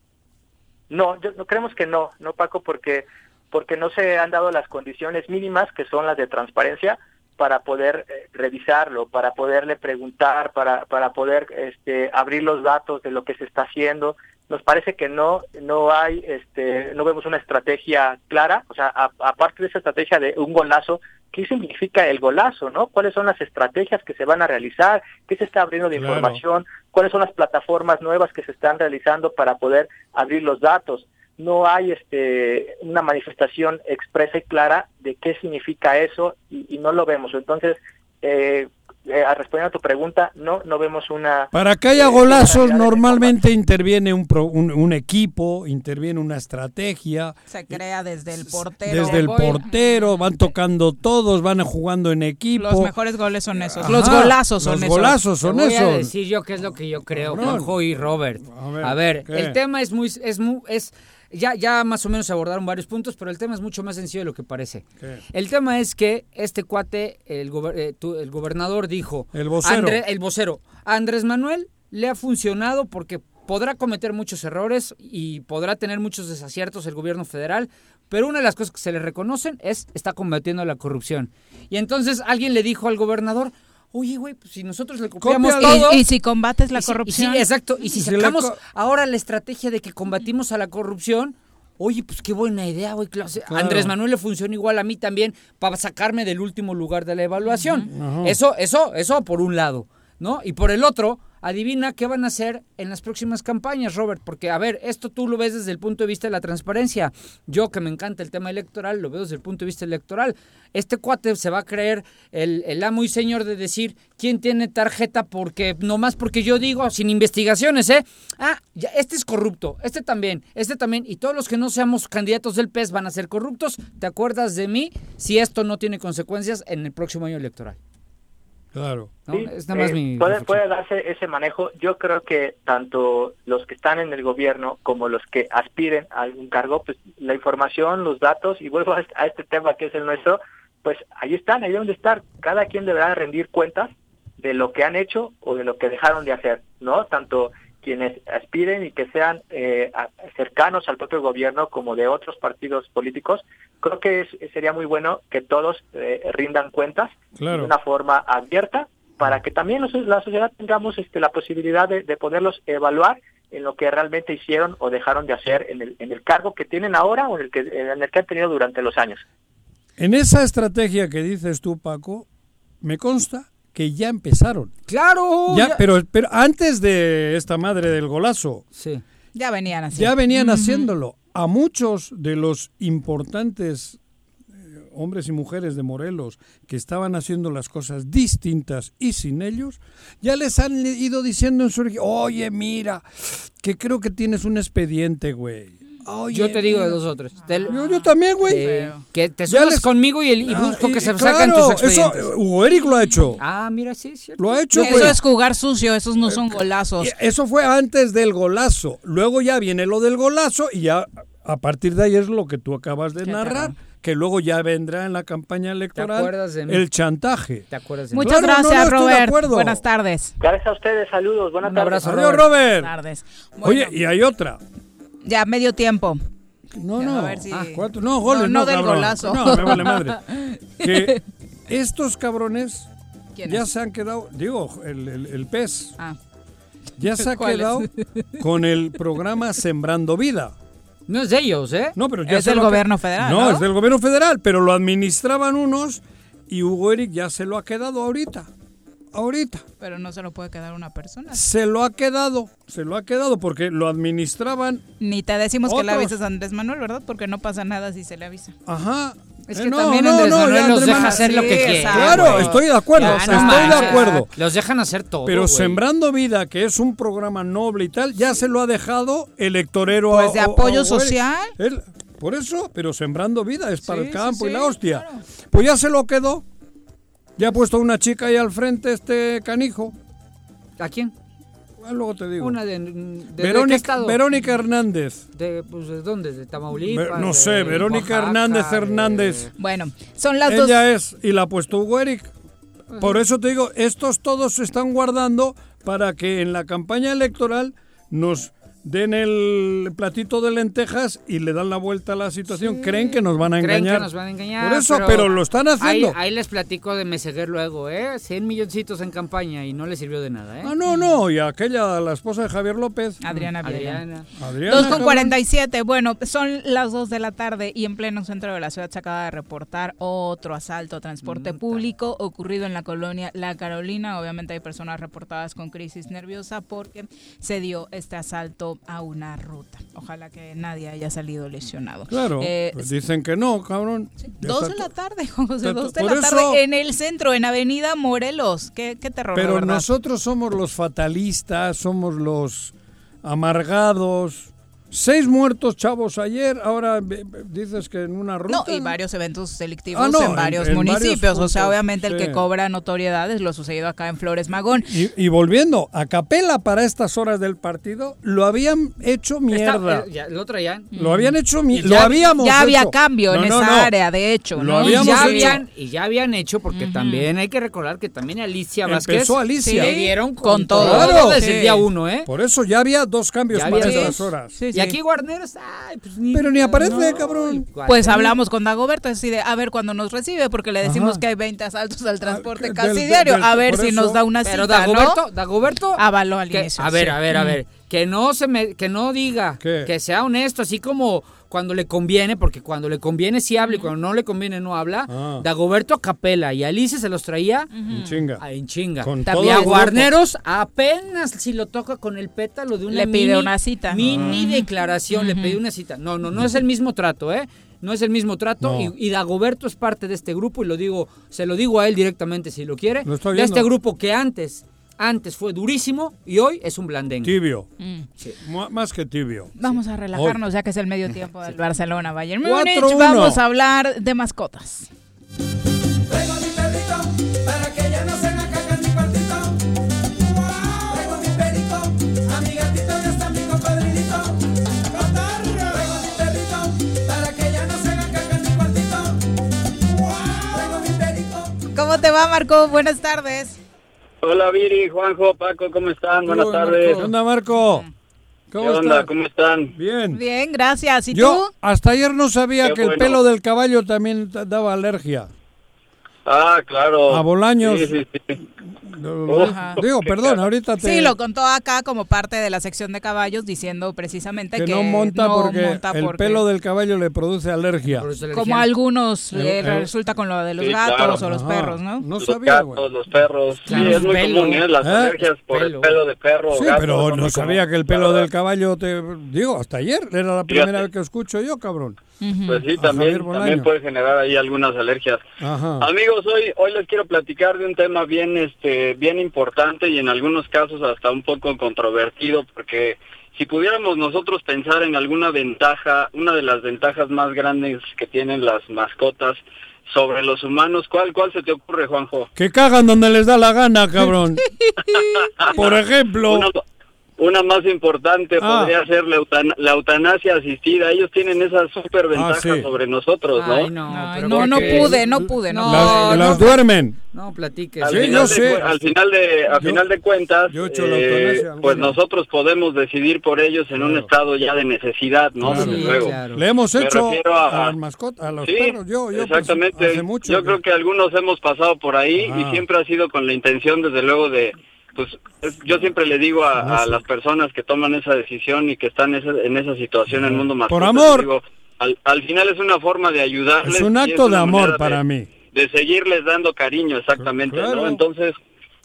No, yo, no creemos que no, no Paco, porque porque no se han dado las condiciones mínimas que son las de transparencia para poder eh, revisarlo, para poderle preguntar, para para poder este abrir los datos de lo que se está haciendo. Nos parece que no no hay este no vemos una estrategia clara, o sea, aparte de esa estrategia de un golazo, ¿qué significa el golazo, no? ¿Cuáles son las estrategias que se van a realizar? ¿Qué se está abriendo de Claro. información? ¿Cuáles son las plataformas nuevas que se están realizando para poder abrir los datos? No hay este una manifestación expresa y clara de qué significa eso y, y no lo vemos. Entonces, eh, eh, a responder a tu pregunta, no no vemos una Para que haya eh, golazos normalmente interviene un, pro- un, un equipo, interviene una estrategia. Se crea desde el portero. Desde el portero, van tocando todos, van jugando en equipo. Los mejores goles son esos. Ajá, los golazos son los esos. golazos son Te voy a esos. decir yo qué es lo que yo creo. Juanjo y Robert. ver, A ver, el tema es muy, es muy, es, ya, ya más o menos se abordaron varios puntos, pero el tema es mucho más sencillo de lo que parece. ¿Qué? El tema es que este cuate, el, gober- eh, tu- el gobernador dijo, El vocero. André- el vocero, a Andrés Manuel le ha funcionado porque podrá cometer muchos errores y podrá tener muchos desaciertos el gobierno federal, pero una de las cosas que se le reconocen es está combatiendo la corrupción. Y entonces alguien le dijo al gobernador, oye, güey, pues si nosotros le copiamos todo... Y- y si combates la y si- y corrupción. sí, exacto. Y si Y sacamos ahora la estrategia de que combatimos a la corrupción, oye, pues qué buena idea, güey. claro. Andrés Manuel le funciona igual a mí también para sacarme del último lugar de la evaluación. Eso, eso, eso por un lado, ¿no? Y por el otro, adivina qué van a hacer en las próximas campañas, Robert, porque a ver, esto tú lo ves desde el punto de vista de la transparencia. Yo que me encanta el tema electoral, lo veo desde el punto de vista electoral. Este cuate se va a creer el, el amo y señor de decir quién tiene tarjeta porque nomás porque yo digo sin investigaciones, ¿eh? Ah, ya, este es corrupto, este también, este también y todos los que no seamos candidatos del PES van a ser corruptos. ¿Te acuerdas de mí si esto no tiene consecuencias en el próximo año electoral? Claro. ¿no? Sí, es nada más eh, mi puede, puede darse ese manejo. Yo creo que tanto los que están en el gobierno como los que aspiren a algún cargo, pues la información, los datos, y vuelvo a este, a este tema que es el nuestro, pues ahí están, ahí deben de estar. Cada quien deberá rendir cuentas de lo que han hecho o de lo que dejaron de hacer, ¿no? Tanto quienes aspiren y que sean eh, cercanos al propio gobierno como de otros partidos políticos, creo que es- sería muy bueno que todos eh, rindan cuentas Claro. de una forma abierta para que también los- la sociedad tengamos este, la posibilidad de, de poderlos evaluar en lo que realmente hicieron o dejaron de hacer en el, en el cargo que tienen ahora o en el que, en el que han tenido durante los años. En esa estrategia que dices tú, Paco, me consta que ya empezaron. Claro. Ya, pero, pero antes de esta madre del golazo, Sí. Ya venían así. ya venían haciéndolo. A muchos de los importantes eh, hombres y mujeres de Morelos que estaban haciendo las cosas distintas y sin ellos, ya les han ido diciendo en su oye, mira, que creo que tienes un expediente, güey. Oye, Yo te digo de mira". dos o tres. Te- Yo, yo también, güey. eh, que te subas les- conmigo y, el, y Ah, busco y- que se y sacan claro, tus expedientes. Eso, eh, Hugo Eric lo ha hecho. Ah, mira, sí, es cierto. Lo ha hecho, Eso güey. es jugar sucio, esos no son golazos. Y Eso fue antes del golazo. Luego ya viene lo del golazo y ya a partir de ahí es lo que tú acabas de Qué narrar, que luego ya vendrá en la campaña electoral acuerdas de mí? el chantaje. ¿Te acuerdas de mí? Muchas Claro, no, no, gracias, estoy de Robert. Buenas tardes. Gracias a ustedes, saludos, buenas Un tardes. abrazo, Adiós, Robert. Robert. Buenas tardes. Oye, Bueno, y hay otra. Ya medio tiempo. No, Ya, no. a ver si- Ah, ¿cuánto? No, goles, No, no no, del cabrón. golazo. No, me vale madre. Que estos cabrones ¿Quién ya se han quedado, digo, el, el- el pez, Ah. ya se ha quedado con el programa Sembrando Vida. No es de ellos, ¿eh? No, pero ya Es del ha- gobierno federal, No, ¿no? es del gobierno federal, pero lo administraban unos y Hugo Eric ya se lo ha quedado ahorita. Ahorita. Pero no se lo puede quedar una persona. Se lo ha quedado, se lo ha quedado porque lo administraban. Ni te decimos que le avises a Andrés Manuel, ¿verdad? Porque no pasa nada si se le avisa. Ajá. Es Eh, que no, también no, Andrés no, Manuel ya los Andrés deja Manuel- hacer lo que Sí, quiere. exacto. Claro, estoy de acuerdo, Ya, no estoy de acuerdo. Los dejan hacer todo. Pero. Sembrando Vida, que es un programa noble y tal, ya se lo ha dejado electorero Pues de a- apoyo a social. Él- por eso, pero Sembrando Vida es para Sí, el campo sí, y la hostia. Pues ya se lo quedó. Ya ha puesto una chica ahí al frente, este canijo. ¿A quién? Ah, luego te digo. Una de, de- ¿de qué Verónica, estado? Verónica Hernández. De, pues, ¿de dónde? ¿De Tamaulipas? No de sé, Verónica Oaxaca, Hernández de- Hernández. Bueno, son las dos. Ella es, y la ha puesto Hugo Eric. Por eso te digo, estos todos se están guardando para que en la campaña electoral nos den el platito de lentejas y le dan la vuelta a la situación. Creen que nos van a Creen engañar. que nos van a engañar. Por eso, pero, lo están haciendo. Ahí, ahí les platico de Meseguer luego, ¿eh? 100 milloncitos en campaña y no les sirvió de nada, ¿eh? Ah, no, no, y aquella, la esposa de Javier López. Adriana. Adriana. Adriana, 2 con cabrón. 47. Bueno, son las 2 de la tarde y en pleno centro de la ciudad se acaba de reportar otro asalto a transporte público ocurrido en la colonia La Carolina. Obviamente hay personas reportadas con crisis nerviosa porque se dio este asalto a una ruta. Ojalá que nadie haya salido lesionado. Claro, Eh, pues dicen que no, cabrón. Dos está de la tarde, José, dos de la eso- tarde en el centro, en Avenida Morelos. Qué, qué terror, Pero nosotros somos los fatalistas, somos los amargados. Seis muertos, chavos, ayer. Ahora ve- dices que en una ruta. No, y varios eventos delictivos Ah, no, en en- varios en varios municipios. o sea, puntos, obviamente el sí. que cobra notoriedad es lo sucedido acá en Flores Magón. Y, y volviendo, a capela para estas horas del partido, lo habían hecho Está- mierda. eh, ya, lo traían. Lo habían hecho mierda. ya- Lo habíamos ya había hecho. cambio en No, no, esa no. área, de hecho. Lo ¿no? Y habíamos ya, hecho. habían, y ya habían hecho, porque también hay que recordar que también Alicia Vázquez Empezó Alicia. le dieron con, Con todo. todo, Claro. desde Sí. el día uno, ¿eh? Por eso ya había dos cambios Ya para había estas horas. Sí, Y aquí Guarneros, ay, pues ni, Pero ni aparece, no, cabrón. Pues hablamos con Dagoberto, así de, a ver cuándo nos recibe, porque le decimos Ajá. que hay 20 asaltos al transporte del- casi del- diario. del- a ver si eso- nos da una Pero cita, Dagoberto, ¿no? Dagoberto Avaló al que- inicio. a ver, sí. a ver, a ver, que no se me, que no diga, ¿Qué? que sea honesto, así como cuando le conviene, porque cuando le conviene sí habla y cuando no le conviene no habla. Ah. Dagoberto a capela y Alicia se los traía En chinga. a- en chinga. Con y todo a. Guarneros apenas si lo toca con el pétalo de una Le pide mini- una cita. Mini Ah. declaración, le pedí una cita. No, no, no es el mismo trato, ¿eh? No es el mismo trato No. y, y Dagoberto es parte de este grupo y lo digo, se lo digo a él directamente si lo quiere. Lo estoy de este grupo que antes, antes fue durísimo y hoy es un blandengue. Tibio. Mm. Más que tibio. Vamos a relajarnos ya que es el medio tiempo del Barcelona Bayern Múnich. Vamos a hablar de mascotas. ¿Cómo te va, Marco? Buenas tardes. Hola Viri, Juanjo, Paco, ¿cómo están? Buenas tardes. ¿Qué onda, Marco? ¿Qué ¿Cómo onda? estás? ¿Cómo están? Bien. Bien, gracias. ¿Y Yo tú? hasta ayer no sabía Qué que el pelo del caballo también daba alergia. Ah, claro. A Bolaños. Sí, sí, sí. Ajá. Digo, perdón, ahorita te... Sí, lo contó acá como parte de la sección de caballos diciendo precisamente que, que, no monta no porque monta el porque- pelo del caballo le produce alergia. como a algunos le Eh, eh, resulta con lo de los Sí, gatos claro. o los Ajá. perros, ¿no? No los sabía, güey. gatos, los perros. Claro, sí, es muy pelo. común, ¿eh? Las ¿Eh? alergias por Pelo. el pelo de perro. Sí, gato, pero no sabía que el pelo del caballo te... Digo, hasta ayer era la primera Fíjate. vez que escucho yo, cabrón. Pues sí, también, también puede generar ahí algunas alergias. Ajá. Amigos, hoy hoy les quiero platicar de un tema bien este bien importante y en algunos casos hasta un poco controvertido porque si pudiéramos nosotros pensar en alguna ventaja, una de las ventajas más grandes que tienen las mascotas sobre los humanos, ¿cuál cuál se te ocurre, Juanjo? Que cagan donde les da la gana, cabrón. Por ejemplo... Una, una más importante Ah. podría ser la, eutan- la eutanasia asistida. Ellos tienen esa super ventaja Ah, sí. sobre nosotros, ¿no? Ay, no, Ay, no, pude, no pude, no. las, no, las duermen. No, platique. Al, Sí, final yo de, sé. al final de a Yo- final de cuentas, he eh, pues nosotros podemos decidir por ellos en un estado ya de necesidad, ¿no? Claro. Sí, luego. claro. Le hemos hecho a, a- las mascotas, a los Sí, perros. Yo, yo pues, exactamente. hace mucho. Yo creo que algunos hemos pasado por ahí y siempre ha sido con la intención, desde luego, de, pues, es- yo siempre le digo a, a las personas que toman esa decisión y que están en esa, en esa situación en el mundo más Por amor. digo, al, al final es una forma de ayudarles. Es un acto de amor para de- mí. de seguirles dando cariño, exactamente, Claro. ¿no? Entonces,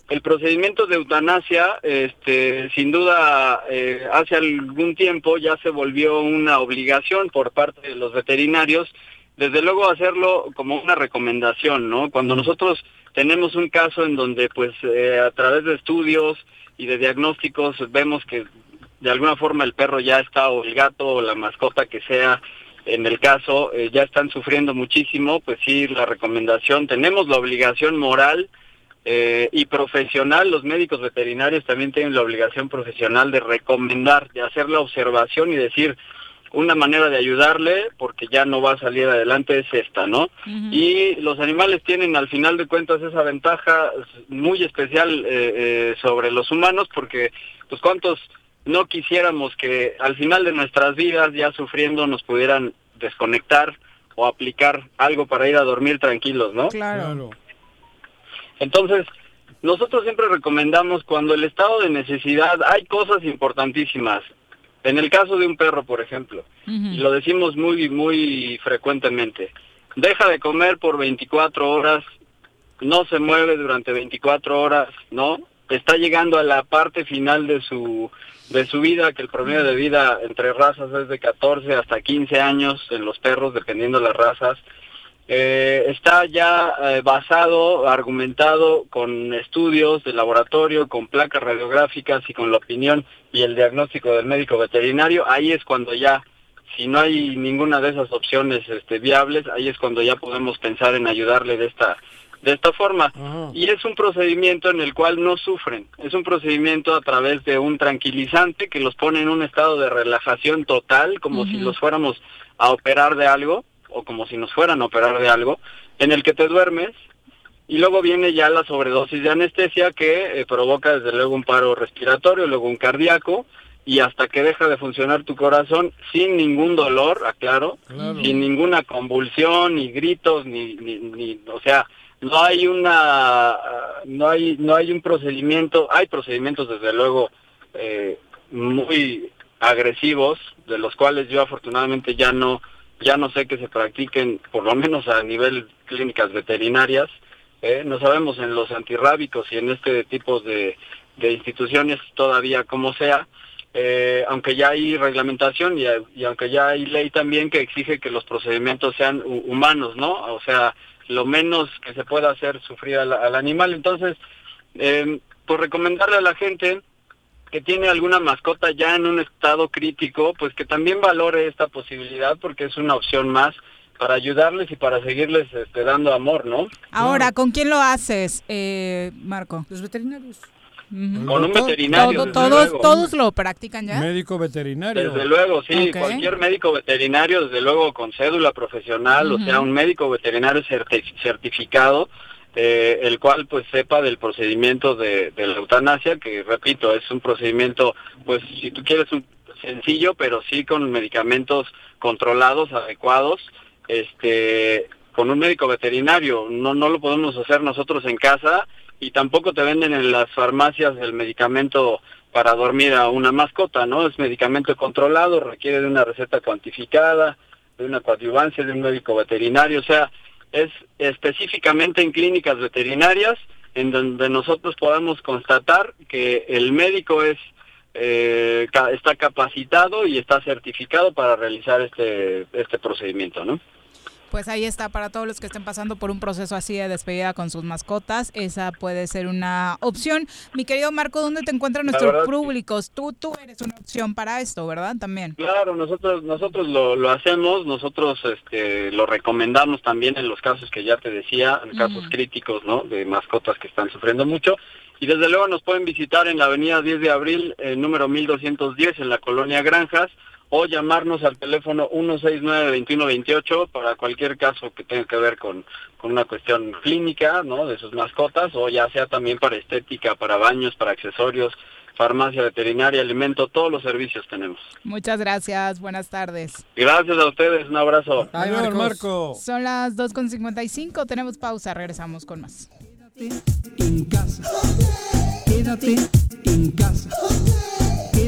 el procedimiento de eutanasia, este, sin duda, eh, hace algún tiempo ya se volvió una obligación por parte de los veterinarios, desde luego hacerlo como una recomendación, ¿no? Cuando nosotros tenemos un caso en donde, pues, eh, a través de estudios y de diagnósticos vemos que de alguna forma el perro ya está o el gato o la mascota que sea en el caso eh, ya están sufriendo muchísimo, pues sí, la recomendación, tenemos la obligación moral eh, y profesional, los médicos veterinarios también tienen la obligación profesional de recomendar, de hacer la observación y decir una manera de ayudarle porque ya no va a salir adelante es esta, ¿no? Y los animales tienen al final de cuentas esa ventaja muy especial eh, eh, sobre los humanos porque pues cuántos no quisiéramos que al final de nuestras vidas ya sufriendo nos pudieran desconectar o aplicar algo para ir a dormir tranquilos, ¿no? Claro. Entonces, nosotros siempre recomendamos cuando el estado de necesidad, hay cosas importantísimas. En el caso de un perro, por ejemplo, y lo decimos muy, muy frecuentemente, deja de comer por 24 horas, no se mueve durante 24 horas, ¿no? Está llegando a la parte final de su de su vida, que el promedio de vida entre razas es de 14 hasta 15 años en los perros, dependiendo de las razas. Eh, está ya eh, basado, argumentado con estudios de laboratorio, con placas radiográficas y con la opinión y el diagnóstico del médico veterinario. Ahí es cuando ya, si no hay ninguna de esas opciones este, viables, ahí es cuando ya podemos pensar en ayudarle de esta de esta forma. Y es un procedimiento en el cual no sufren. Es un procedimiento a través de un tranquilizante que los pone en un estado de relajación total, como si los fuéramos a operar de algo o como si nos fueran a operar de algo, en el que te duermes y luego viene ya la sobredosis de anestesia que eh, provoca desde luego un paro respiratorio, luego un cardíaco y hasta que deja de funcionar tu corazón sin ningún dolor, aclaro, Claro. sin ninguna convulsión ni gritos ni, ni, ni o sea, no hay una ah, no hay no hay un procedimiento, hay procedimientos desde luego eh, muy agresivos de los cuales yo afortunadamente ya no ya no sé que se practiquen por lo menos a nivel clínicas veterinarias ¿eh? no sabemos en los antirrábicos y en este tipo de, de instituciones todavía como sea eh, aunque ya hay reglamentación y, aunque ya hay ley también que exige que los procedimientos sean hu- humanos no o sea lo menos que se pueda hacer sufrir al, al animal entonces eh, pues recomendarle a la gente que tiene alguna mascota ya en un estado crítico, pues que también valore esta posibilidad porque es una opción más para ayudarles y para seguirles este, dando amor, ¿no? Ahora, ¿con quién lo haces, eh, Marco? Los veterinarios. Con un veterinario, Todo- desde todos, luego. todos lo practican ya. Médico veterinario. Desde luego, sí, cualquier médico veterinario, desde luego con cédula profesional, o sea, un médico veterinario certi- certificado, eh, el cual pues sepa del procedimiento de, de la eutanasia, que repito, es un procedimiento, pues si tú quieres, un sencillo, pero sí con medicamentos controlados, adecuados, este, con un médico veterinario, no, no lo podemos hacer nosotros en casa y tampoco te venden en las farmacias el medicamento para dormir a una mascota, ¿no? Es medicamento controlado, requiere de una receta cuantificada, de una coadyuvancia de un médico veterinario, o sea, es específicamente en clínicas veterinarias en donde nosotros podamos constatar que el médico es eh, está capacitado y está certificado para realizar este este procedimiento, ¿no? Pues ahí está, para todos los que estén pasando por un proceso así de despedida con sus mascotas, esa puede ser una opción. Mi querido Marco, ¿dónde te encuentran nuestros públicos? Tú, tú eres una opción para esto, ¿verdad? También. Claro, nosotros nosotros lo, lo hacemos, nosotros este, lo recomendamos también en los casos que ya te decía, en casos críticos, ¿no? De mascotas que están sufriendo mucho. Y desde luego nos pueden visitar en la avenida 10 de abril, eh, número 1210, en la colonia Granjas, o llamarnos al teléfono 169-2128 para cualquier caso que tenga que ver con, con una cuestión clínica, ¿no? De sus mascotas, o ya sea también para estética, para baños, para accesorios, farmacia veterinaria, alimento, todos los servicios tenemos. Muchas gracias, buenas tardes. Gracias a ustedes, un abrazo. Adiós, Marco. Son las 2.55, tenemos pausa, regresamos con más. en casa. Quédate en casa.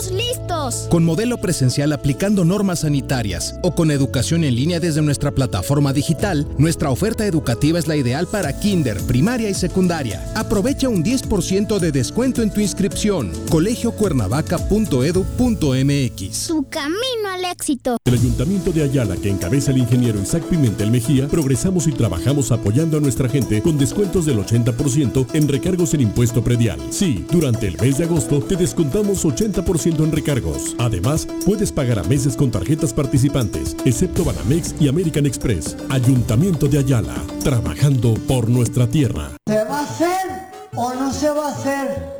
estamos listos. Con modelo presencial aplicando normas sanitarias o con educación en línea desde nuestra plataforma digital, nuestra oferta educativa es la ideal para kinder, primaria y secundaria. Aprovecha un 10% de descuento en tu inscripción. colegiocuernavaca.edu.mx. Tu camino al éxito. El Ayuntamiento de Ayala, que encabeza el ingeniero Isaac Pimentel Mejía, progresamos y trabajamos apoyando a nuestra gente con descuentos del 80% en recargos en impuesto predial. Sí, durante el mes de agosto te descontamos 80% en recargos. Además, puedes pagar a meses con tarjetas participantes, excepto Banamex y American Express. Ayuntamiento de Ayala, trabajando por nuestra tierra. ¿Se va a hacer o no se va a hacer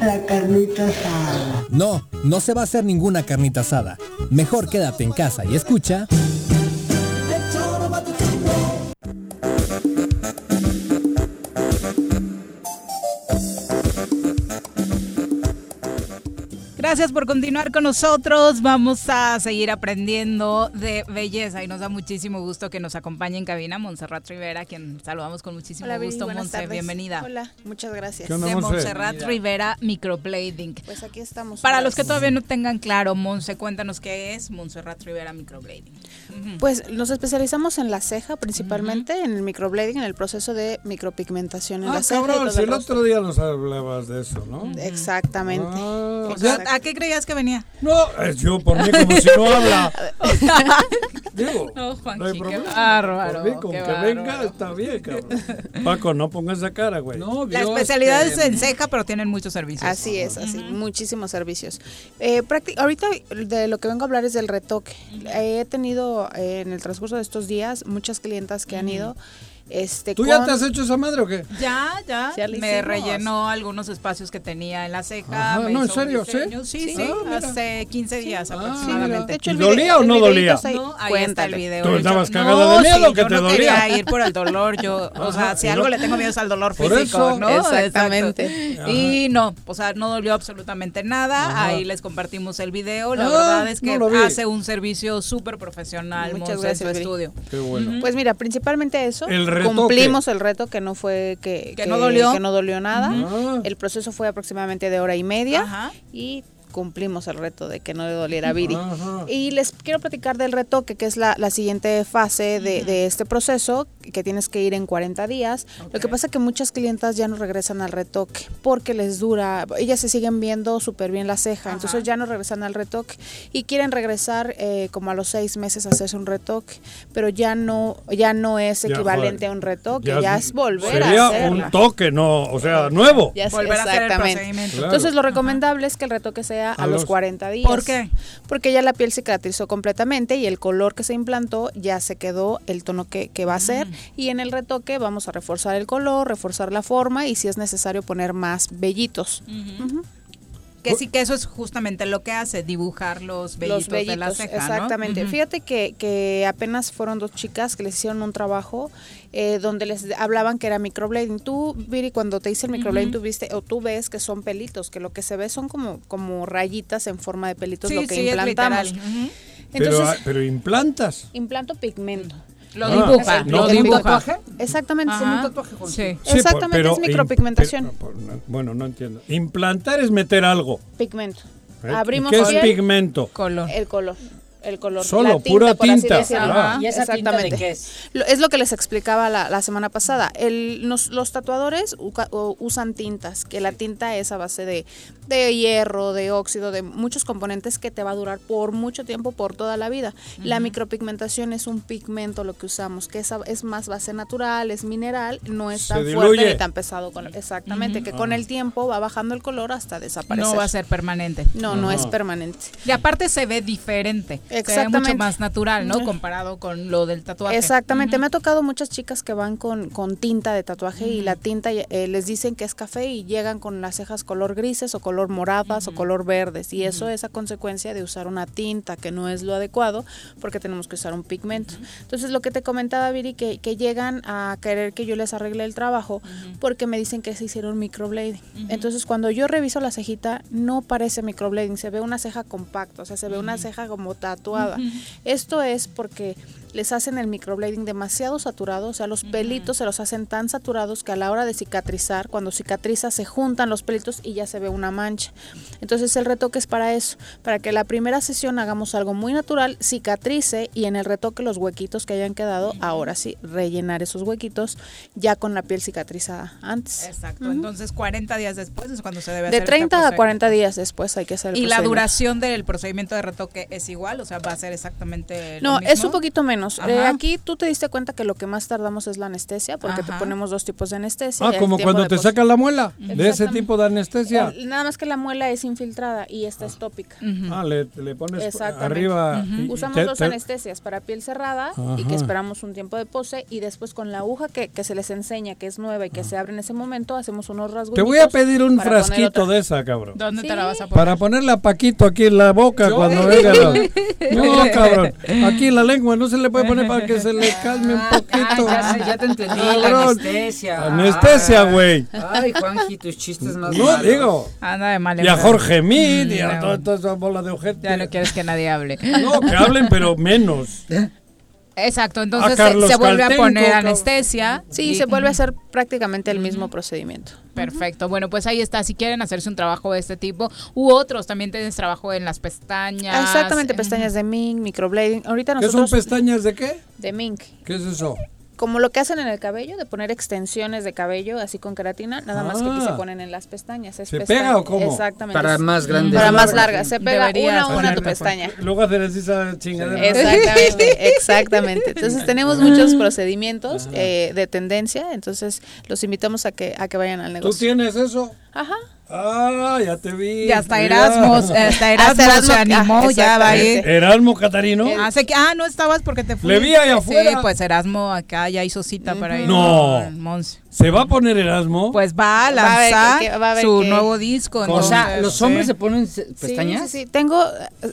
la carnita asada? No, no se va a hacer ninguna carnita asada. Mejor quédate en casa y escucha. Gracias por continuar con nosotros. Vamos a seguir aprendiendo de belleza y nos da muchísimo gusto que nos acompañe en cabina Montserrat Rivera, quien saludamos con muchísimo Hola, gusto. Monse, tardes. bienvenida. Hola, muchas gracias. de Montserrat Rivera Microblading. Pues aquí estamos. Para los que todavía no tengan claro, Monse, cuéntanos qué es Montserrat Rivera Microblading. Pues nos especializamos en la ceja principalmente, en el microblading, en el proceso de micropigmentación en Ah, la ceja. y cabrón, todo si el otro día nos hablabas de eso, ¿no? Exactamente. Ah, O sea, ¿A qué creías que venía? No, es yo por mí como si no habla. Digo, No, Juanqui, no hay qué problema. bárbaro, Por mí, con qué que venga bárbaro. está bien, cabrón. Paco, no pongas esa cara, güey. La especialidad es en ceja, pero tienen muchos servicios. Así es, así, muchísimos servicios. Eh, ahorita de lo que vengo a hablar es del retoque. He tenido eh, en el transcurso de estos días muchas clientas que han ido. Este, ¿Tú ya con- te has hecho esa madre o qué? Ya, ya. Me hicimos. rellenó algunos espacios que tenía en la ceja. Ajá, no, ¿en serio? ¿Sí? diseño. Sí, sí, Sí. Ah, hace 15 días mira. aproximadamente. Hecho, ¿Y dolía o no dolía? ahí. No, ahí está el Cuéntale. video. ¿Tú Yo- estabas no, cagada de miedo sí, que yo te no dolía? quería ir por el dolor, yo, o sea, si algo no- le tengo miedo es al dolor Por físico, eso. ¿no? Exactamente. Y no, o sea, no dolió absolutamente nada. Ajá. Ahí les compartimos el video. La Ah, verdad es que no hace un servicio súper profesional, Muchas Monse, en su gracias, estudio. Qué bueno. Pues mira, principalmente eso. El Cumplimos el reto que no fue que, Que no dolió. que no dolió nada. Ah. El proceso fue aproximadamente de hora y media Ajá. y cumplimos el reto de que no le doliera a Viri. Y les quiero platicar del retoque, que es la, la siguiente fase de, de este proceso, que tienes que ir en 40 días. Lo que pasa es que muchas clientas ya no regresan al retoque porque les dura, ellas se siguen viendo súper bien la ceja, entonces ya no regresan al retoque y quieren regresar eh, como a los seis meses a hacerse un retoque, pero ya no, ya no es equivalente a un retoque, ya, es volver a Sería hacerla. un toque, no, o sea, nuevo. Ya Volver a hacer el procedimiento. Claro. Entonces lo recomendable es que el retoque sea a, A los los- 40 días. ¿Por qué? Porque ya la piel cicatrizó completamente y el color que se implantó ya se quedó el tono que, que va a ser. Y en el retoque vamos a reforzar el color, reforzar la forma y si es necesario poner más vellitos. Que sí que eso es justamente lo que hace, dibujar los vellitos, Los vellitos, de la ceja, ¿no? exactamente. Fíjate que, que apenas fueron dos chicas que les hicieron un trabajo eh, donde les hablaban que era microblading. Tú, Viri, cuando te hice el microblading, Ujú. tú viste o tú ves que son pelitos, que lo que se ve son como, como rayitas en forma de pelitos Sí, lo que sí, es implantamos. literal. Pero, Entonces, ah, pero implantas. implanto pigmento. Lo Ah, dibuja, no, lo ¿un dibuja. tatuaje? Exactamente, es un tatuaje. Juan. Sí. Sí, Exactamente, pero es micropigmentación. pero- bueno, no entiendo. Implantar es meter algo. Pigmento. ¿eh? Abrimos ¿Qué es piel, pigmento? Color. El color. El color. Solo, la tinta, pura por así tinta. decirlo. Ah. ¿Y esa tinta de Exactamente. qué es? Lo- es lo que les explicaba la, la semana pasada. El, nos- los tatuadores uca- o- usan tintas, que la tinta es a base de, de hierro, de óxido, de muchos componentes que te va a durar por mucho tiempo, por toda la vida. La micropigmentación es un pigmento lo que usamos, que es, más base natural, es mineral, no es tan fuerte ni tan pesado. Con, exactamente, que con el tiempo va bajando el color hasta desaparecer. No va a ser permanente. No, no es permanente. Y aparte se ve diferente. Se ve Exactamente. mucho más natural, ¿no? Comparado con lo del tatuaje. Exactamente, me ha tocado muchas chicas que van con, con tinta de tatuaje y la tinta eh, les dicen que es café y llegan con las cejas color grises o color moradas o color verdes y eso es a consecuencia de usar una tinta que no es lo adecuado porque tenemos que usar un pigmento. Entonces lo que te comentaba Viri, que, que llegan a querer que yo les arregle el trabajo porque me dicen que se hicieron microblading. Entonces cuando yo reviso la cejita no parece microblading, se ve una ceja compacta, o sea, se ve una ceja como tatuada. Esto es porque les hacen el microblading demasiado saturado, o sea, los pelitos se los hacen tan saturados que a la hora de cicatrizar, cuando cicatriza se juntan los pelitos y ya se ve una mancha. Entonces el retoque es para eso, para que la primera sesión hagamos algo muy natural, cicatrice y en el retoque los huequitos que hayan quedado, ahora sí, rellenar esos huequitos ya con la piel cicatrizada antes. Exacto. Entonces 40 días después es cuando se debe De hacer este 30 a procedimiento. 40 días después hay que hacer el ¿Y la duración del procedimiento de retoque es igual? O sea, va a ser exactamente lo No, mismo? es un poquito menos. Eh, aquí tú te diste cuenta que lo que más tardamos es la anestesia, porque te ponemos dos tipos de anestesia. Ah, como cuando te sacan la muela. De ese tipo de anestesia. El- nada más que la muela es infiltrada y esta es tópica. Ah, le, le pones arriba. y Usamos te- dos te- anestesias para piel cerrada y que esperamos un tiempo de pose y después con la aguja que, que se les enseña que es nueva y que se abre en ese momento hacemos unos rasgos. Te voy a pedir un frasquito de esa, cabrón. ¿Dónde te la vas a poner? Para ponerle a Paquito aquí en la boca ¿Yo? cuando venga la... No, cabrón. Aquí en la lengua no se le puede poner para que se le calme un poquito. Ah, ya, sé, ya te entendí, la anestesia. Anestesia, güey. Ay, Juanji, tus chistes más No, malos. digo. Anda de mal Y a Jorge. Mid y Mm, a no. toda, esa bola de ojete. Ya no quieres que nadie hable. No, que hablen, pero menos. Exacto, entonces A se, vuelve a poner anestesia. Sí, y- se vuelve a hacer prácticamente el mismo procedimiento. Perfecto. Bueno, pues ahí está. Si quieren hacerse un trabajo de este tipo u otros, también tienes trabajo en las pestañas. Exactamente, pestañas de mink, microblading. Ahorita ¿Qué nosotros son pestañas de qué? de mink. ¿Qué es eso? Como lo que hacen en el cabello, de poner extensiones de cabello así con queratina, nada más que aquí se Ah. ponen en las pestañas. Es ¿Se pestaña- pega o cómo? Exactamente. Para más grandes. Para más Largas. Se pega Deberías una a una tu pestaña. Luego hacer así esa chingadera. Exactamente, exactamente. Entonces tenemos muchos procedimientos eh, de tendencia, entonces los invitamos a que a que vayan al ¿Tú negocio. tienes eso? Ajá. Ah, ya te vi. Y hasta Ya. Erasmus, hasta Erasmus Erasmo, se animó, ah, ya va a ir. exactamente. Erasmo Catarino. Hace que, ah, no estabas porque te fui. Le vi ahí afuera. Sí, pues Erasmo acá ya hizo cita para ir. No. Monse. ¿Se va a poner Erasmo? Pues va a Va a ver lanzar que- va a ver su que- nuevo disco. O sea, ¿los sí. hombres se ponen se- Sí, pestañas? Sí, sí, tengo,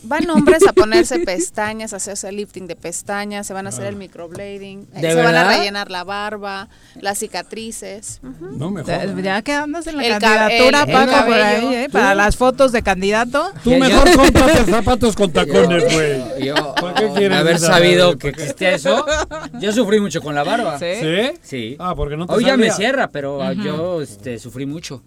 van hombres a ponerse pestañas, a hacerse lifting de pestañas, se van a hacer el microblading, eh, ¿De se van a rellenar la barba, las cicatrices. No me Ya- jodas. Ya que andas en la El candidatura, el- por ahí. ¿eh? Para las fotos de candidato. Tú mejor cómprate zapatos con tacones, güey. Yo, ¿Para qué quieres haber sabido que existía eso, yo sufrí mucho con la barba. Sí. ¿Sí? Sí. Ah, porque no te Hoy ya me sierra, pero ah, yo este, sufrí mucho.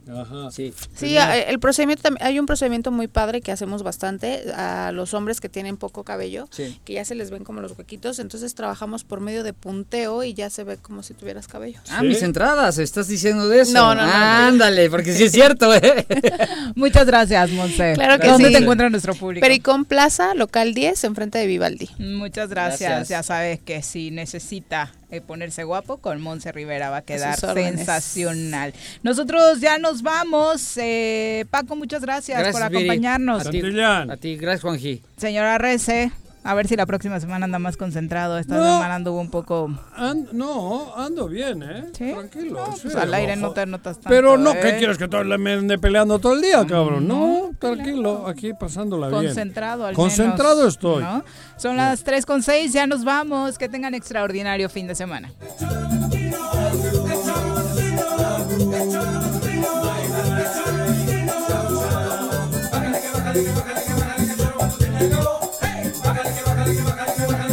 Sí. Sí, a- el procedimiento hay un procedimiento muy padre que hacemos bastante a los hombres que tienen poco cabello, Sí. que ya se les ven como los huequitos, entonces trabajamos por medio de punteo y ya se ve como si tuvieras cabello. Ah, mis entradas, ¿estás diciendo de eso? No, no, no. Ándale, porque sí es cierto, ¿eh? Muchas gracias, Monse. Claro que ¿Dónde sí. te encuentra nuestro público? Pericón Plaza, local 10, enfrente de Vivaldi. Muchas gracias. Gracias. Ya sabes que si necesita eh, ponerse guapo, con Monse Rivera va a quedar sensacional. Nosotros ya nos vamos. Eh, Paco, muchas gracias, por acompañarnos. A ti, a ti, gracias, Juanji. Señora Rece, a ver si la próxima semana anda más concentrado. Esta No. semana anduvo un poco... An- no, ando bien, ¿eh? Tranquilo. pues sí, al aire ojo. no te notas tanto. Pero no, ¿eh? ¿qué quieres que todo me ande peleando todo el día, cabrón? No, tranquilo, aquí pasándola bien. Concentrado al Concentrado menos, estoy. ¿no? Son las 3 con 6, ya nos vamos. Que tengan extraordinario fin de semana. Bájale que bájale que bájale. Hey,